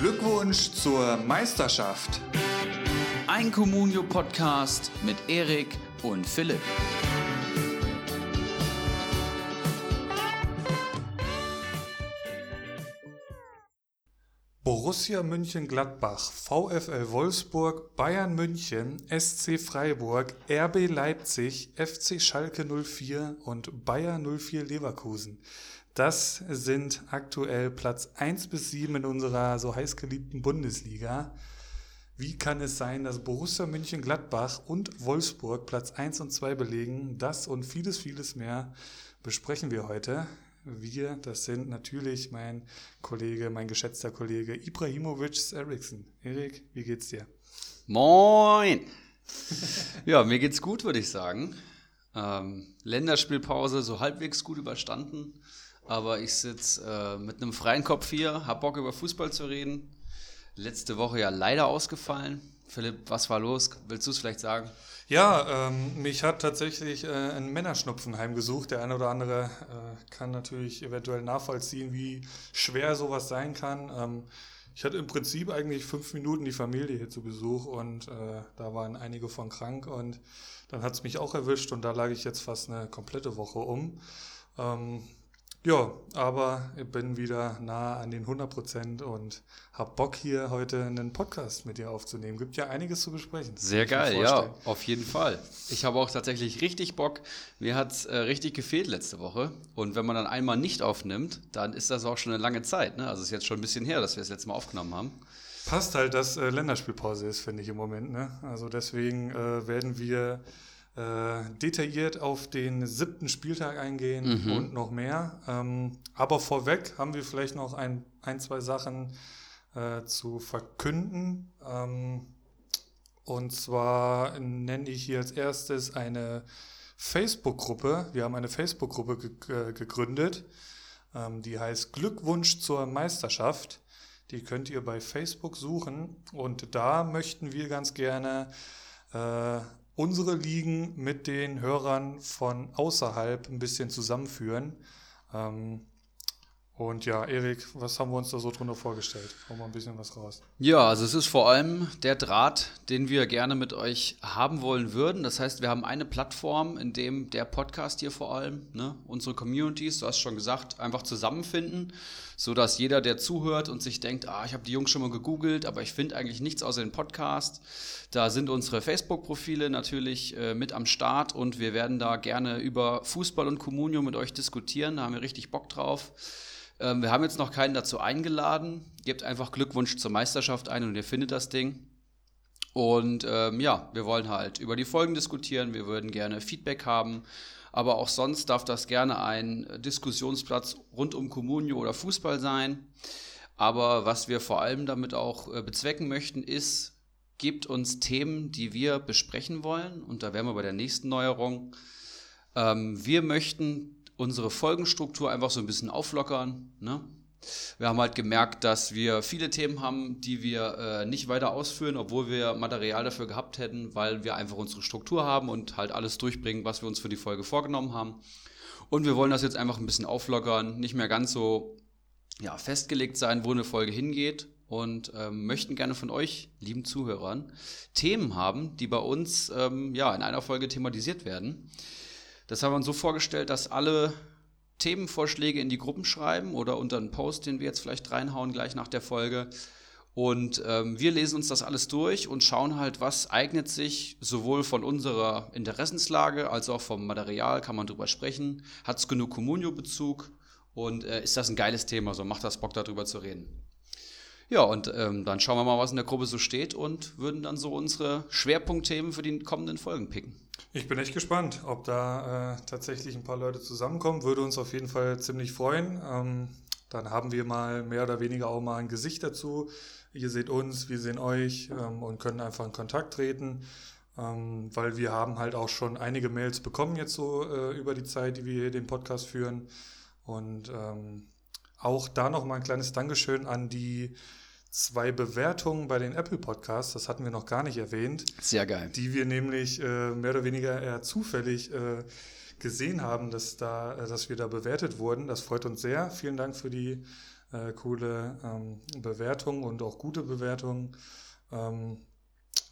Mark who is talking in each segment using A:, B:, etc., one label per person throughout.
A: Glückwunsch zur Meisterschaft.
B: Ein Communio-Podcast mit Erik und Philipp.
A: Borussia München-Gladbach, VfL Wolfsburg, Bayern München, SC Freiburg, RB Leipzig, FC Schalke 04 und Bayer 04 Leverkusen. Das sind aktuell Platz 1 bis 7 in unserer so heiß geliebten Bundesliga. Wie kann es sein, dass Borussia München-Gladbach und Wolfsburg Platz 1 und 2 belegen? Das und vieles, vieles mehr besprechen wir heute. Wir, das sind natürlich mein Kollege, mein geschätzter Kollege Ibrahimovic Eriksson. Erik, wie geht's dir?
B: Moin! ja, mir geht's gut, würde ich sagen. Ähm, Länderspielpause so halbwegs gut überstanden, aber ich sitze äh, mit einem freien Kopf hier, hab Bock über Fußball zu reden. Letzte Woche ja leider ausgefallen. Philipp, was war los? Willst du es vielleicht sagen?
A: Ja, ähm, mich hat tatsächlich äh, ein Männerschnupfen heimgesucht. Der eine oder andere äh, kann natürlich eventuell nachvollziehen, wie schwer sowas sein kann. Ähm, ich hatte im Prinzip eigentlich fünf Minuten die Familie hier zu Besuch und äh, da waren einige von krank und dann hat es mich auch erwischt und da lag ich jetzt fast eine komplette Woche um. Ähm, ja, aber ich bin wieder nah an den 100 Prozent und habe Bock hier heute einen Podcast mit dir aufzunehmen. Gibt ja einiges zu besprechen.
B: Sehr geil, ja, auf jeden Fall. Ich habe auch tatsächlich richtig Bock. Mir hat es äh, richtig gefehlt letzte Woche. Und wenn man dann einmal nicht aufnimmt, dann ist das auch schon eine lange Zeit. Ne? Also es ist jetzt schon ein bisschen her, dass wir das letzte Mal aufgenommen haben.
A: Passt halt, dass äh, Länderspielpause ist, finde ich im Moment. Ne? Also deswegen äh, werden wir äh, detailliert auf den siebten Spieltag eingehen mhm. und noch mehr. Ähm, aber vorweg haben wir vielleicht noch ein, ein zwei Sachen äh, zu verkünden. Ähm, und zwar nenne ich hier als erstes eine Facebook-Gruppe. Wir haben eine Facebook-Gruppe ge gegründet. Ähm, die heißt Glückwunsch zur Meisterschaft. Die könnt ihr bei Facebook suchen. Und da möchten wir ganz gerne äh, unsere Ligen mit den Hörern von außerhalb ein bisschen zusammenführen. Ähm, und ja, Erik, was haben wir uns da so drunter vorgestellt? Hau mal ein bisschen was raus.
B: Ja, also es ist vor allem der Draht, den wir gerne mit euch haben wollen würden. Das heißt, wir haben eine Plattform, in dem der Podcast hier vor allem, ne, unsere Communities, du hast schon gesagt, einfach zusammenfinden, sodass jeder, der zuhört und sich denkt, ah, ich habe die Jungs schon mal gegoogelt, aber ich finde eigentlich nichts außer den Podcast. Da sind unsere Facebook-Profile natürlich äh, mit am Start und wir werden da gerne über Fußball und Communio mit euch diskutieren. Da haben wir richtig Bock drauf. Ähm, wir haben jetzt noch keinen dazu eingeladen. Gebt einfach Glückwunsch zur Meisterschaft ein und ihr findet das Ding. Und ähm, ja, wir wollen halt über die Folgen diskutieren. Wir würden gerne Feedback haben. Aber auch sonst darf das gerne ein Diskussionsplatz rund um Communio oder Fußball sein. Aber was wir vor allem damit auch äh, bezwecken möchten, ist, gebt uns Themen, die wir besprechen wollen. Und da wären wir bei der nächsten Neuerung. Ähm, wir möchten unsere Folgenstruktur einfach so ein bisschen auflockern. Ne? Wir haben halt gemerkt, dass wir viele Themen haben, die wir äh, nicht weiter ausführen, obwohl wir Material dafür gehabt hätten, weil wir einfach unsere Struktur haben und halt alles durchbringen, was wir uns für die Folge vorgenommen haben. Und wir wollen das jetzt einfach ein bisschen auflockern, nicht mehr ganz so ja, festgelegt sein, wo eine Folge hingeht und ähm, möchten gerne von euch, lieben Zuhörern, Themen haben, die bei uns ähm, ja, in einer Folge thematisiert werden. Das haben wir uns so vorgestellt, dass alle Themenvorschläge in die Gruppen schreiben oder unter einen Post, den wir jetzt vielleicht reinhauen gleich nach der Folge. Und ähm, wir lesen uns das alles durch und schauen halt, was eignet sich sowohl von unserer Interessenslage als auch vom Material, kann man drüber sprechen. Hat es genug Communio-Bezug und äh, ist das ein geiles Thema, so macht das Bock darüber zu reden. Ja, und ähm, dann schauen wir mal, was in der Gruppe so steht und würden dann so unsere Schwerpunktthemen für die kommenden Folgen picken.
A: Ich bin echt gespannt, ob da äh, tatsächlich ein paar Leute zusammenkommen. Würde uns auf jeden Fall ziemlich freuen. Ähm, dann haben wir mal mehr oder weniger auch mal ein Gesicht dazu. Ihr seht uns, wir sehen euch ähm, und können einfach in Kontakt treten, ähm, weil wir haben halt auch schon einige Mails bekommen jetzt so äh, über die Zeit, die wir hier den Podcast führen. Und ähm, auch da noch mal ein kleines Dankeschön an die zwei Bewertungen bei den Apple Podcasts, das hatten wir noch gar nicht erwähnt.
B: Sehr geil.
A: Die wir nämlich äh, mehr oder weniger eher zufällig äh, gesehen haben, dass, da, äh, dass wir da bewertet wurden. Das freut uns sehr. Vielen Dank für die äh, coole ähm, Bewertungen und auch gute Bewertungen. Ähm,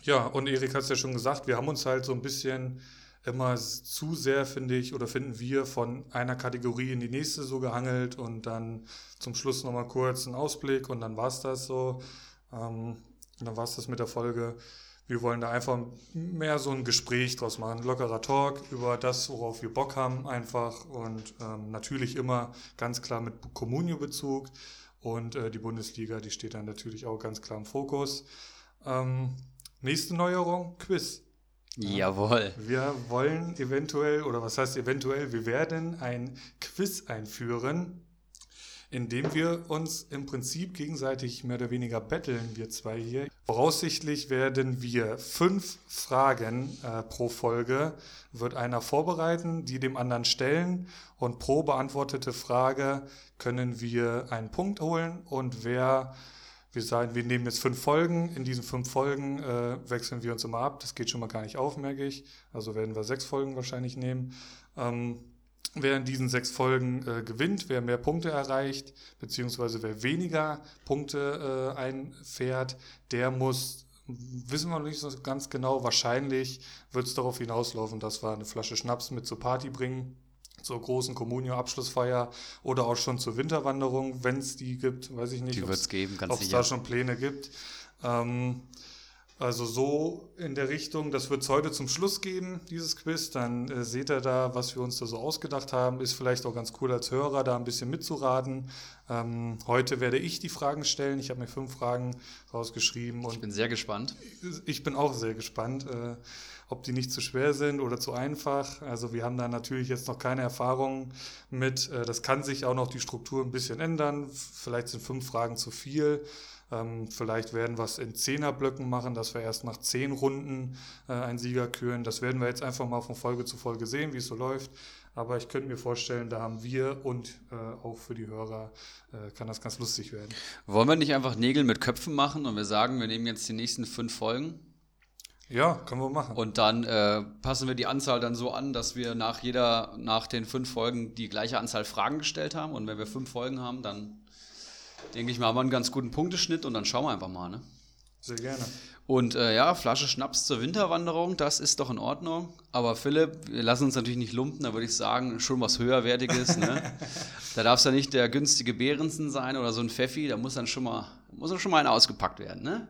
A: ja, und Erik hat es ja schon gesagt, wir haben uns halt so ein bisschen immer zu sehr, finde ich, oder finden wir von einer Kategorie in die nächste so gehangelt und dann zum Schluss nochmal kurz einen Ausblick und dann war es das so. Ähm, dann war es das mit der Folge. Wir wollen da einfach mehr so ein Gespräch draus machen, lockerer Talk über das, worauf wir Bock haben einfach und ähm, natürlich immer ganz klar mit Communio-Bezug und äh, die Bundesliga, die steht dann natürlich auch ganz klar im Fokus. Ähm, nächste Neuerung, Quiz.
B: Jawohl.
A: Wir wollen eventuell, oder was heißt eventuell, wir werden ein Quiz einführen, indem wir uns im Prinzip gegenseitig mehr oder weniger betteln, wir zwei hier. Voraussichtlich werden wir fünf Fragen äh, pro Folge, wird einer vorbereiten, die dem anderen stellen und pro beantwortete Frage können wir einen Punkt holen und wer wir sagen, wir nehmen jetzt fünf Folgen. In diesen fünf Folgen äh, wechseln wir uns immer ab. Das geht schon mal gar nicht auf, merke ich. Also werden wir sechs Folgen wahrscheinlich nehmen. Ähm, wer in diesen sechs Folgen äh, gewinnt, wer mehr Punkte erreicht, beziehungsweise wer weniger Punkte äh, einfährt, der muss, wissen wir noch nicht so ganz genau, wahrscheinlich wird es darauf hinauslaufen, dass wir eine Flasche Schnaps mit zur Party bringen zur großen Communio-Abschlussfeier oder auch schon zur Winterwanderung, wenn es die gibt, weiß ich nicht. Ob es da schon Pläne gibt. Ähm, also so in der Richtung, das wird es heute zum Schluss geben, dieses Quiz. Dann äh, seht ihr da, was wir uns da so ausgedacht haben. Ist vielleicht auch ganz cool als Hörer, da ein bisschen mitzuraten. Ähm, heute werde ich die Fragen stellen. Ich habe mir fünf Fragen rausgeschrieben. Und
B: ich bin sehr gespannt.
A: Ich bin auch sehr gespannt, äh, ob die nicht zu schwer sind oder zu einfach. Also wir haben da natürlich jetzt noch keine Erfahrung mit. Äh, das kann sich auch noch die Struktur ein bisschen ändern. Vielleicht sind fünf Fragen zu viel. Ähm, vielleicht werden wir es in Zehnerblöcken machen, dass wir erst nach zehn Runden äh, einen Sieger küren. Das werden wir jetzt einfach mal von Folge zu Folge sehen, wie es so läuft. Aber ich könnte mir vorstellen, da haben wir und äh, auch für die Hörer äh, kann das ganz lustig werden.
B: Wollen wir nicht einfach Nägel mit Köpfen machen und wir sagen, wir nehmen jetzt die nächsten fünf Folgen?
A: Ja, können wir machen.
B: Und dann äh, passen wir die Anzahl dann so an, dass wir nach jeder, nach den fünf Folgen die gleiche Anzahl Fragen gestellt haben. Und wenn wir fünf Folgen haben, dann denke ich mal, haben wir einen ganz guten Punkteschnitt und dann schauen wir einfach mal. Ne?
A: Sehr gerne.
B: Und äh, ja, Flasche Schnaps zur Winterwanderung, das ist doch in Ordnung. Aber Philipp, wir lassen uns natürlich nicht lumpen, da würde ich sagen, schon was höherwertiges. ne? Da darf es ja nicht der günstige Behrensen sein oder so ein Pfeffi, da muss dann schon mal, muss dann schon mal ein ausgepackt werden. Ne?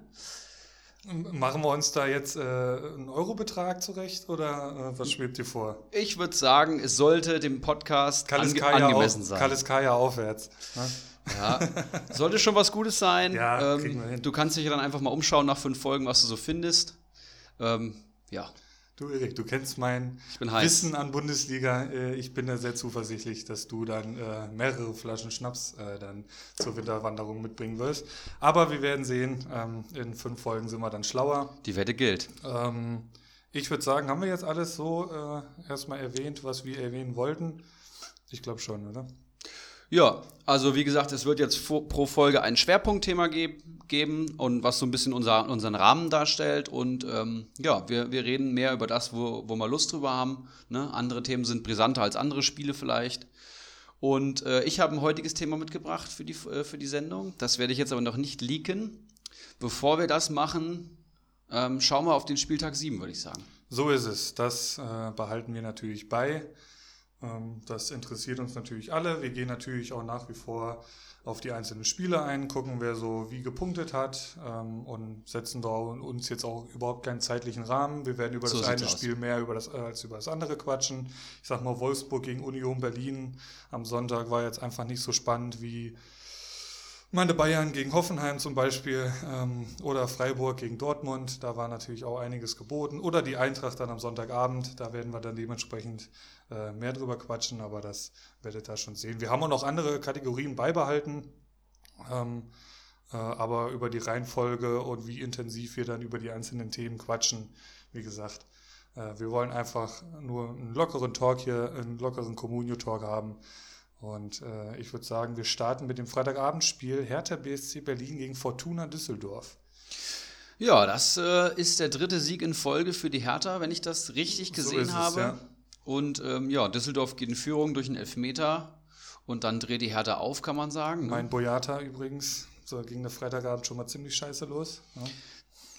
A: Machen wir uns da jetzt äh, einen Eurobetrag zurecht oder äh, was schwebt dir vor?
B: Ich würde sagen, es sollte dem Podcast
A: ange angemessen auf, sein. Kaliskaya aufwärts. Ne?
B: Ja, sollte schon was Gutes sein. Ja, ähm, kriegen wir hin. Du kannst dich dann einfach mal umschauen nach fünf Folgen, was du so findest. Ähm, ja.
A: Du, Erik, du kennst mein Wissen an Bundesliga. Äh, ich bin da sehr zuversichtlich, dass du dann äh, mehrere Flaschen Schnaps äh, dann zur Winterwanderung mitbringen wirst. Aber wir werden sehen. Ähm, in fünf Folgen sind wir dann schlauer.
B: Die Wette gilt.
A: Ähm, ich würde sagen, haben wir jetzt alles so äh, erstmal erwähnt, was wir erwähnen wollten? Ich glaube schon, oder?
B: Ja, also wie gesagt, es wird jetzt pro Folge ein Schwerpunktthema ge geben und was so ein bisschen unser, unseren Rahmen darstellt. Und ähm, ja, wir, wir reden mehr über das, wo, wo wir Lust drüber haben. Ne? Andere Themen sind brisanter als andere Spiele vielleicht. Und äh, ich habe ein heutiges Thema mitgebracht für die, äh, für die Sendung. Das werde ich jetzt aber noch nicht leaken. Bevor wir das machen, ähm, schauen wir auf den Spieltag 7, würde ich sagen.
A: So ist es. Das äh, behalten wir natürlich bei. Ähm, das interessiert uns natürlich alle. Wir gehen natürlich auch nach wie vor auf die einzelnen Spiele ein, gucken, wer so wie gepunktet hat ähm, und setzen da uns jetzt auch überhaupt keinen zeitlichen Rahmen. Wir werden über so das eine Spiel mehr über das, als über das andere quatschen. Ich sag mal, Wolfsburg gegen Union Berlin am Sonntag war jetzt einfach nicht so spannend wie meine Bayern gegen Hoffenheim zum Beispiel ähm, oder Freiburg gegen Dortmund. Da war natürlich auch einiges geboten. Oder die Eintracht dann am Sonntagabend. Da werden wir dann dementsprechend äh, mehr drüber quatschen, aber das werdet ihr schon sehen. Wir haben auch noch andere Kategorien beibehalten, ähm, äh, aber über die Reihenfolge und wie intensiv wir dann über die einzelnen Themen quatschen, wie gesagt, äh, wir wollen einfach nur einen lockeren Talk hier, einen lockeren Communio-Talk haben. Und äh, ich würde sagen, wir starten mit dem Freitagabendspiel Hertha BSC Berlin gegen Fortuna Düsseldorf.
B: Ja, das äh, ist der dritte Sieg in Folge für die Hertha, wenn ich das richtig gesehen so habe. Ja. Und ähm, ja, Düsseldorf geht in Führung durch einen Elfmeter und dann dreht die Hertha auf, kann man sagen. Ne?
A: Mein Boyata übrigens, so ging der Freitagabend schon mal ziemlich scheiße los. Ja.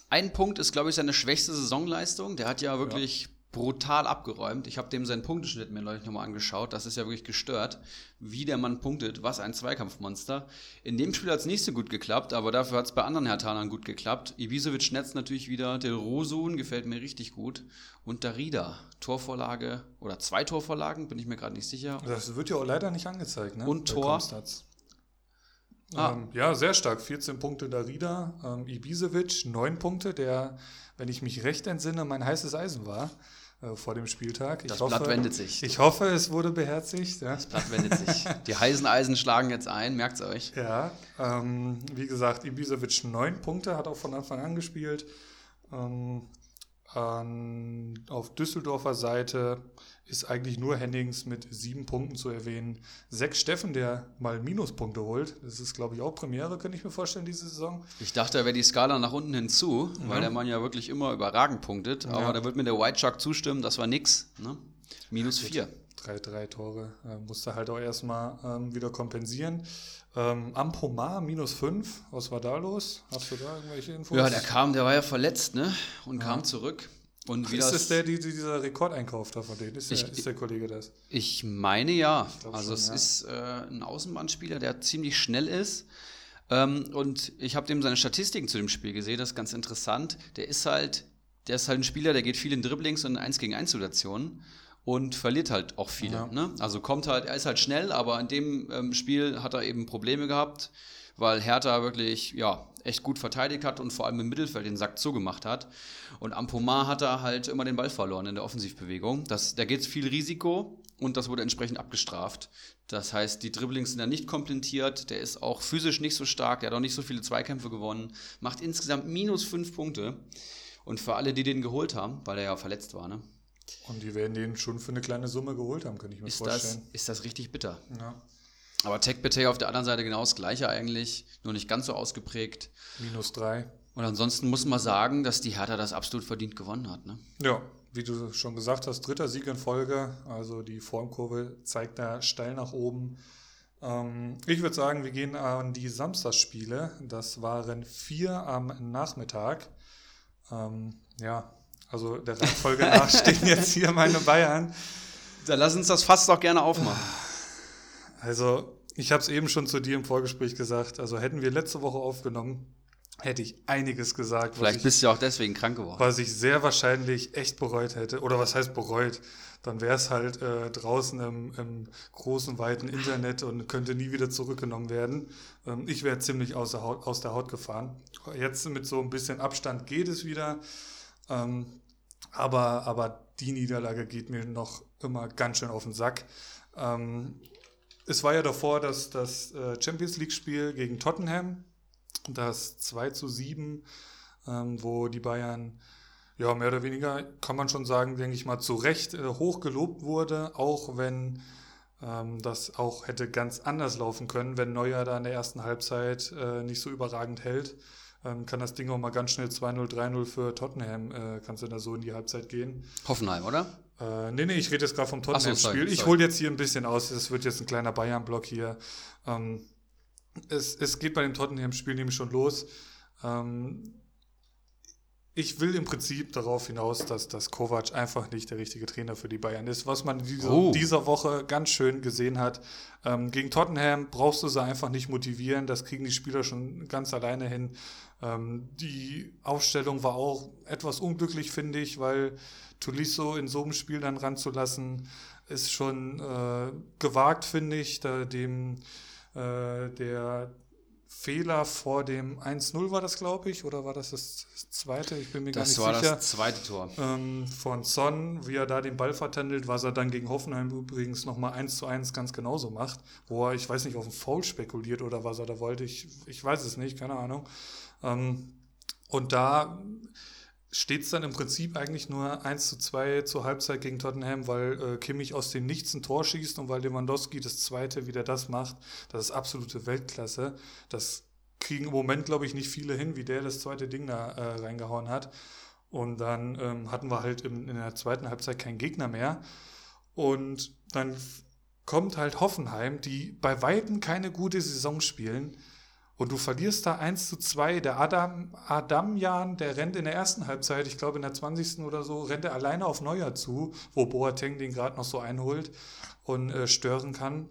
B: Ein Punkt ist, glaube ich, seine schwächste Saisonleistung. Der hat ja wirklich ja. Brutal abgeräumt. Ich habe dem seinen Punkteschnitt mir neulich nochmal angeschaut. Das ist ja wirklich gestört, wie der Mann punktet. Was ein Zweikampfmonster. In dem Spiel hat es nicht so gut geklappt, aber dafür hat es bei anderen Hertanern gut geklappt. Ibisevic netzt natürlich wieder. Del Rosun gefällt mir richtig gut. Und Darida, Torvorlage oder zwei Torvorlagen, bin ich mir gerade nicht sicher.
A: Das wird ja auch leider nicht angezeigt, ne?
B: Und Tor.
A: Ah. Ähm, ja, sehr stark. 14 Punkte Darida. Ähm, Ibisevic, 9 Punkte, der, wenn ich mich recht entsinne, mein heißes Eisen war äh, vor dem Spieltag.
B: Ich das hoffe, Blatt wendet sich.
A: Ich hoffe, es wurde beherzigt.
B: Ja. Das Blatt wendet sich. Die heißen Eisen schlagen jetzt ein, merkt es euch.
A: Ja, ähm, wie gesagt, Ibisevic 9 Punkte, hat auch von Anfang an gespielt. Ähm, auf Düsseldorfer Seite ist eigentlich nur Hennings mit sieben Punkten zu erwähnen. Sechs Steffen, der mal Minuspunkte holt. Das ist, glaube ich, auch Premiere, könnte ich mir vorstellen, diese Saison.
B: Ich dachte, da wäre die Skala nach unten hinzu, ja. weil der Mann ja wirklich immer überragend punktet. Aber ja. da wird mir der White Shark zustimmen, das war nix. Ne? Minus vier.
A: Drei, drei Tore. Äh, musste halt auch erstmal ähm, wieder kompensieren. Ähm, Ampomar minus fünf. Was war da los? Hast du da irgendwelche Infos?
B: Ja, der kam, der war ja verletzt, ne? Und ja. kam zurück. Und
A: ist das der, die, dieser Rekordeinkauf da von denen? Ist, ich, der, ist der Kollege das?
B: Ich meine ja. Ich also schon, es ja. ist äh, ein Außenbahnspieler, der ziemlich schnell ist. Ähm, und ich habe dem seine Statistiken zu dem Spiel gesehen, das ist ganz interessant. Der ist halt, der ist halt ein Spieler, der geht viel in Dribblings und in 1 gegen 1 Situationen und verliert halt auch viele. Ja. Ne? Also kommt halt, er ist halt schnell, aber in dem ähm, Spiel hat er eben Probleme gehabt, weil Hertha wirklich, ja, echt gut verteidigt hat und vor allem im Mittelfeld den Sack zugemacht hat. Und Ampomar hat da halt immer den Ball verloren in der Offensivbewegung. Das, da geht es viel Risiko und das wurde entsprechend abgestraft. Das heißt, die Dribblings sind da nicht komplettiert, der ist auch physisch nicht so stark, der hat auch nicht so viele Zweikämpfe gewonnen, macht insgesamt minus fünf Punkte. Und für alle, die den geholt haben, weil er ja verletzt war, ne?
A: Und die werden den schon für eine kleine Summe geholt haben, könnte ich mir
B: ist
A: vorstellen.
B: Das, ist das richtig bitter? Ja. Aber TechBT auf der anderen Seite genau das gleiche eigentlich, nur nicht ganz so ausgeprägt.
A: Minus drei.
B: Und ansonsten muss man sagen, dass die Hertha das absolut verdient gewonnen hat. Ne?
A: Ja, wie du schon gesagt hast, dritter Sieg in Folge. Also die Formkurve zeigt da steil nach oben. Ähm, ich würde sagen, wir gehen an die Samstagsspiele. Das waren vier am Nachmittag. Ähm, ja, also der Reihenfolge nach stehen jetzt hier meine Bayern.
B: Dann lass uns das fast doch gerne aufmachen.
A: Also, ich habe es eben schon zu dir im Vorgespräch gesagt. Also, hätten wir letzte Woche aufgenommen, hätte ich einiges gesagt.
B: Vielleicht bist du auch deswegen krank geworden.
A: Was ich sehr wahrscheinlich echt bereut hätte. Oder was heißt bereut? Dann wäre es halt äh, draußen im, im, großen, weiten Internet und könnte nie wieder zurückgenommen werden. Ähm, ich wäre ziemlich aus der, Haut, aus der Haut gefahren. Jetzt mit so ein bisschen Abstand geht es wieder. Ähm, aber, aber die Niederlage geht mir noch immer ganz schön auf den Sack. Ähm, es war ja davor das, das äh, Champions League-Spiel gegen Tottenham, das 2 zu 7, ähm, wo die Bayern ja mehr oder weniger, kann man schon sagen, denke ich mal, zu Recht äh, hoch gelobt wurde, auch wenn ähm, das auch hätte ganz anders laufen können, wenn Neuer da in der ersten Halbzeit äh, nicht so überragend hält. Ähm, kann das Ding auch mal ganz schnell 2-0, 3-0 für Tottenham, äh, kannst du da so in die Halbzeit gehen.
B: Hoffenheim, oder?
A: Äh, nee, nee, ich rede jetzt gerade vom Tottenham-Spiel. So, ich hole jetzt hier ein bisschen aus. Es wird jetzt ein kleiner Bayern-Block hier. Ähm, es, es geht bei dem Tottenham-Spiel nämlich schon los. Ähm, ich will im Prinzip darauf hinaus, dass, dass Kovac einfach nicht der richtige Trainer für die Bayern ist. Was man diese, oh. dieser Woche ganz schön gesehen hat. Ähm, gegen Tottenham brauchst du sie einfach nicht motivieren. Das kriegen die Spieler schon ganz alleine hin. Ähm, die Aufstellung war auch etwas unglücklich, finde ich, weil Tulisso in so einem Spiel dann ranzulassen, ist schon äh, gewagt, finde ich. Da dem äh, der Fehler vor dem 1-0 war das, glaube ich, oder war das das zweite? Ich bin mir das gar nicht sicher. Das war das
B: zweite Tor.
A: Ähm, von Son, wie er da den Ball vertändelt, was er dann gegen Hoffenheim übrigens nochmal 1 zu 1 ganz genauso macht, wo er, ich weiß nicht, auf einen Foul spekuliert oder was er da wollte. Ich, ich weiß es nicht, keine Ahnung. Ähm, und da steht es dann im Prinzip eigentlich nur 1 zu 2 zur Halbzeit gegen Tottenham, weil äh, Kimmich aus dem Nichts ein Tor schießt und weil Lewandowski das zweite wieder das macht. Das ist absolute Weltklasse. Das kriegen im Moment, glaube ich, nicht viele hin, wie der das zweite Ding da äh, reingehauen hat. Und dann ähm, hatten wir halt im, in der zweiten Halbzeit keinen Gegner mehr. Und dann kommt halt Hoffenheim, die bei Weitem keine gute Saison spielen. Und du verlierst da 1 zu 2. Der Adam, Adamjan, der rennt in der ersten Halbzeit, ich glaube in der 20. oder so, rennt er alleine auf Neuer zu, wo Boateng den gerade noch so einholt und äh, stören kann.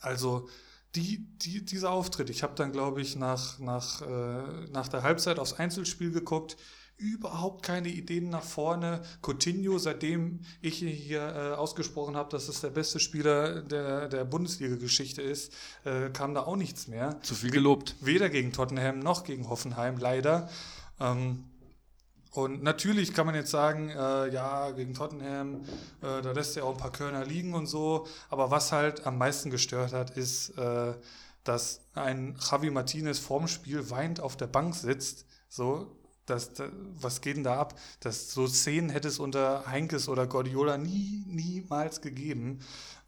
A: Also die, die, dieser Auftritt, ich habe dann, glaube ich, nach, nach, äh, nach der Halbzeit aufs Einzelspiel geguckt überhaupt keine Ideen nach vorne. Coutinho, seitdem ich hier äh, ausgesprochen habe, dass es der beste Spieler der, der Bundesliga-Geschichte ist, äh, kam da auch nichts mehr.
B: Zu viel gelobt.
A: Weder gegen Tottenham noch gegen Hoffenheim, leider. Ähm, und natürlich kann man jetzt sagen, äh, ja, gegen Tottenham, äh, da lässt er auch ein paar Körner liegen und so. Aber was halt am meisten gestört hat, ist, äh, dass ein Javi Martinez vorm Spiel weint auf der Bank sitzt. So, das, das, was geht denn da ab? Das, so Szenen hätte es unter Heinkes oder Guardiola nie, niemals gegeben.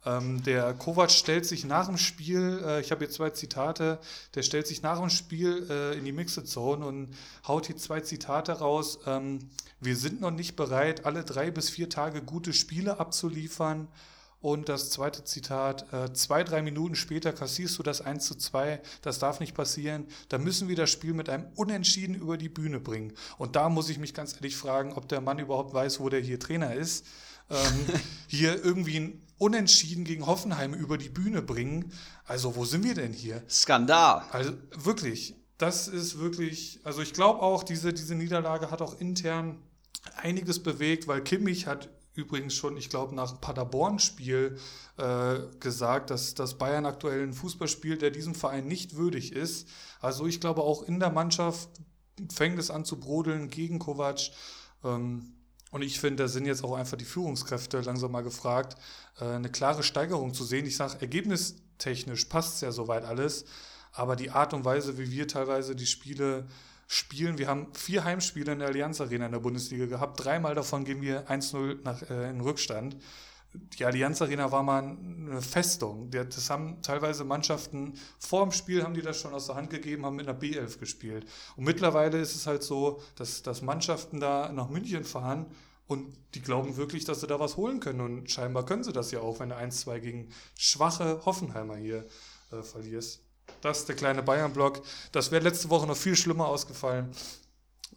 A: Ähm, der Kovac stellt sich nach dem Spiel, äh, ich habe hier zwei Zitate, der stellt sich nach dem Spiel äh, in die Mixed Zone und haut hier zwei Zitate raus. Ähm, wir sind noch nicht bereit, alle drei bis vier Tage gute Spiele abzuliefern. Und das zweite Zitat, äh, zwei, drei Minuten später kassierst du das 1 zu 2, das darf nicht passieren. Da müssen wir das Spiel mit einem Unentschieden über die Bühne bringen. Und da muss ich mich ganz ehrlich fragen, ob der Mann überhaupt weiß, wo der hier Trainer ist. Ähm, hier irgendwie ein Unentschieden gegen Hoffenheim über die Bühne bringen. Also wo sind wir denn hier?
B: Skandal.
A: Also wirklich, das ist wirklich, also ich glaube auch, diese, diese Niederlage hat auch intern einiges bewegt, weil Kimmich hat übrigens schon, ich glaube, nach Paderborn-Spiel äh, gesagt, dass, dass Bayern aktuell einen Fußball spielt, der diesem Verein nicht würdig ist. Also ich glaube, auch in der Mannschaft fängt es an zu brodeln gegen Kovac. Ähm, und ich finde, da sind jetzt auch einfach die Führungskräfte langsam mal gefragt, äh, eine klare Steigerung zu sehen. Ich sage, ergebnistechnisch passt es ja soweit alles, aber die Art und Weise, wie wir teilweise die Spiele spielen. Wir haben vier Heimspiele in der Allianz Arena in der Bundesliga gehabt. Dreimal davon gehen wir 1-0 äh, in Rückstand. Die Allianz Arena war mal eine Festung. Das haben teilweise Mannschaften vor dem Spiel haben die das schon aus der Hand gegeben, haben mit einer B11 gespielt. Und mittlerweile ist es halt so, dass, dass Mannschaften da nach München fahren und die glauben wirklich, dass sie da was holen können. Und scheinbar können sie das ja auch, wenn du 1-2 gegen schwache Hoffenheimer hier äh, verlierst. Das ist der kleine Bayern-Block. Das wäre letzte Woche noch viel schlimmer ausgefallen.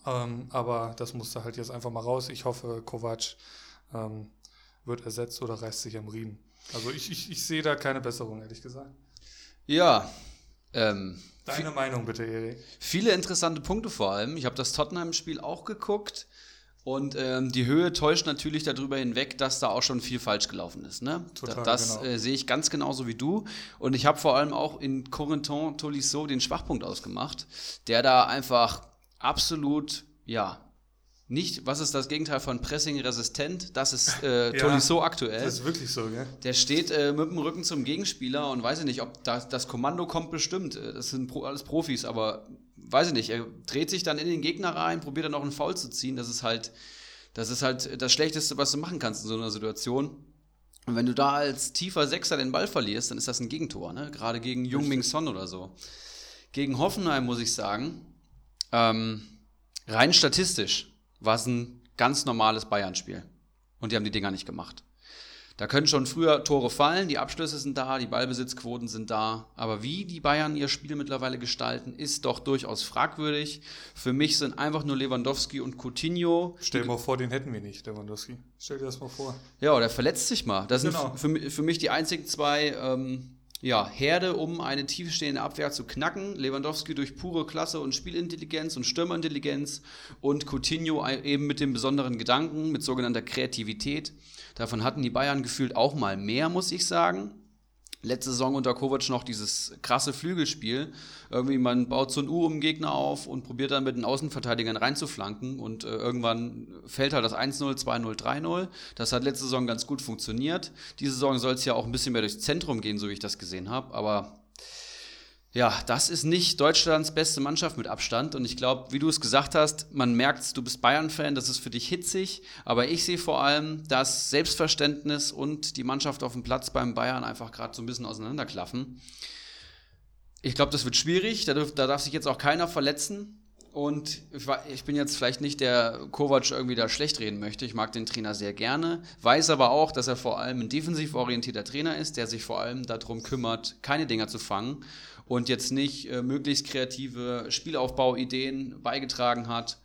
A: Ähm, aber das musste halt jetzt einfach mal raus. Ich hoffe, Kovac ähm, wird ersetzt oder reißt sich am Riemen. Also ich, ich, ich sehe da keine Besserung, ehrlich gesagt.
B: Ja.
A: Ähm, Deine Meinung bitte, Erik.
B: Viele interessante Punkte vor allem. Ich habe das Tottenham-Spiel auch geguckt. Und ähm, die Höhe täuscht natürlich darüber hinweg, dass da auch schon viel falsch gelaufen ist. Ne? Total, das genau. äh, sehe ich ganz genauso wie du. Und ich habe vor allem auch in Corentin Tolisso den Schwachpunkt ausgemacht, der da einfach absolut, ja, nicht, was ist das Gegenteil von Pressing-resistent? Das ist äh, ja, Tolisso aktuell.
A: Das ist wirklich so, gell?
B: Der steht äh, mit dem Rücken zum Gegenspieler und weiß ich nicht, ob das, das Kommando kommt bestimmt. Äh, das sind Pro, alles Profis, aber weiß ich nicht, er dreht sich dann in den Gegner rein, probiert dann noch einen Foul zu ziehen. Das ist halt, das ist halt das Schlechteste, was du machen kannst in so einer Situation. Und wenn du da als tiefer Sechser den Ball verlierst, dann ist das ein Gegentor, ne? Gerade gegen Jung Ming Son oder so. Gegen Hoffenheim muss ich sagen, ähm, rein statistisch war es ein ganz normales Bayern-Spiel. Und die haben die Dinger nicht gemacht. Da können schon früher Tore fallen, die Abschlüsse sind da, die Ballbesitzquoten sind da. Aber wie die Bayern ihr Spiel mittlerweile gestalten, ist doch durchaus fragwürdig. Für mich sind einfach nur Lewandowski und Coutinho.
A: Stell dir mal vor, den hätten wir nicht, Lewandowski. Stell dir das mal vor.
B: Ja, der verletzt sich mal. Das genau. sind für, für mich die einzigen zwei ähm, ja, Herde, um eine tiefstehende Abwehr zu knacken. Lewandowski durch pure Klasse und Spielintelligenz und Stürmerintelligenz und Coutinho eben mit dem besonderen Gedanken, mit sogenannter Kreativität. Davon hatten die Bayern gefühlt auch mal mehr, muss ich sagen. Letzte Saison unter Kovac noch dieses krasse Flügelspiel. Irgendwie man baut so ein U um den Gegner auf und probiert dann mit den Außenverteidigern reinzuflanken und äh, irgendwann fällt halt das 1-0, 2-0, 3-0. Das hat letzte Saison ganz gut funktioniert. Diese Saison soll es ja auch ein bisschen mehr durchs Zentrum gehen, so wie ich das gesehen habe. Aber ja, das ist nicht Deutschlands beste Mannschaft mit Abstand. Und ich glaube, wie du es gesagt hast, man merkt, du bist Bayern-Fan, das ist für dich hitzig. Aber ich sehe vor allem, dass Selbstverständnis und die Mannschaft auf dem Platz beim Bayern einfach gerade so ein bisschen auseinanderklaffen. Ich glaube, das wird schwierig. Da, darf, da darf sich jetzt auch keiner verletzen. Und ich bin jetzt vielleicht nicht der Kovac irgendwie da schlecht reden möchte. Ich mag den Trainer sehr gerne, weiß aber auch, dass er vor allem ein defensiv orientierter Trainer ist, der sich vor allem darum kümmert, keine Dinger zu fangen und jetzt nicht äh, möglichst kreative Spielaufbauideen beigetragen hat.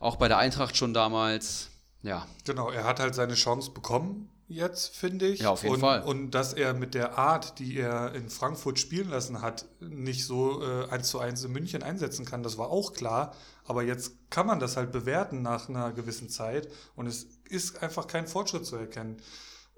B: Auch bei der Eintracht schon damals. Ja.
A: Genau, er hat halt seine Chance bekommen jetzt, finde ich.
B: Ja, auf jeden
A: und,
B: Fall.
A: Und dass er mit der Art, die er in Frankfurt spielen lassen hat, nicht so äh, eins zu eins in München einsetzen kann, das war auch klar. Aber jetzt kann man das halt bewerten nach einer gewissen Zeit und es ist einfach kein Fortschritt zu erkennen.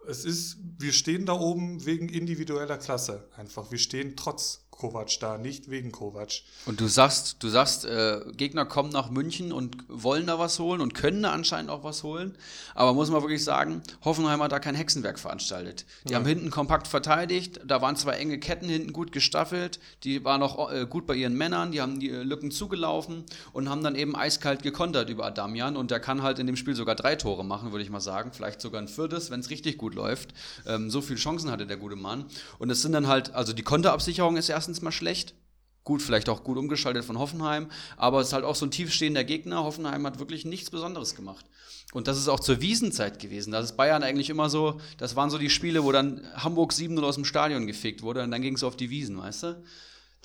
A: Es ist, wir stehen da oben wegen individueller Klasse einfach. Wir stehen trotz Kovac da, nicht wegen Kovac.
B: Und du sagst, du sagst, äh, Gegner kommen nach München und wollen da was holen und können da anscheinend auch was holen. Aber muss man wirklich sagen, Hoffenheim hat da kein Hexenwerk veranstaltet. Die ja. haben hinten kompakt verteidigt, da waren zwei enge Ketten hinten gut gestaffelt, die waren auch äh, gut bei ihren Männern, die haben die äh, Lücken zugelaufen und haben dann eben eiskalt gekontert über Adamian und der kann halt in dem Spiel sogar drei Tore machen, würde ich mal sagen. Vielleicht sogar ein viertes, wenn es richtig gut läuft. Ähm, so viele Chancen hatte der gute Mann. Und es sind dann halt, also die Konterabsicherung ist erst erstens mal schlecht. Gut, vielleicht auch gut umgeschaltet von Hoffenheim, aber es ist halt auch so ein tiefstehender Gegner. Hoffenheim hat wirklich nichts Besonderes gemacht. Und das ist auch zur Wiesenzeit gewesen. Das ist Bayern eigentlich immer so, das waren so die Spiele, wo dann Hamburg 7-0 aus dem Stadion gefegt wurde und dann ging es auf die Wiesen, weißt du?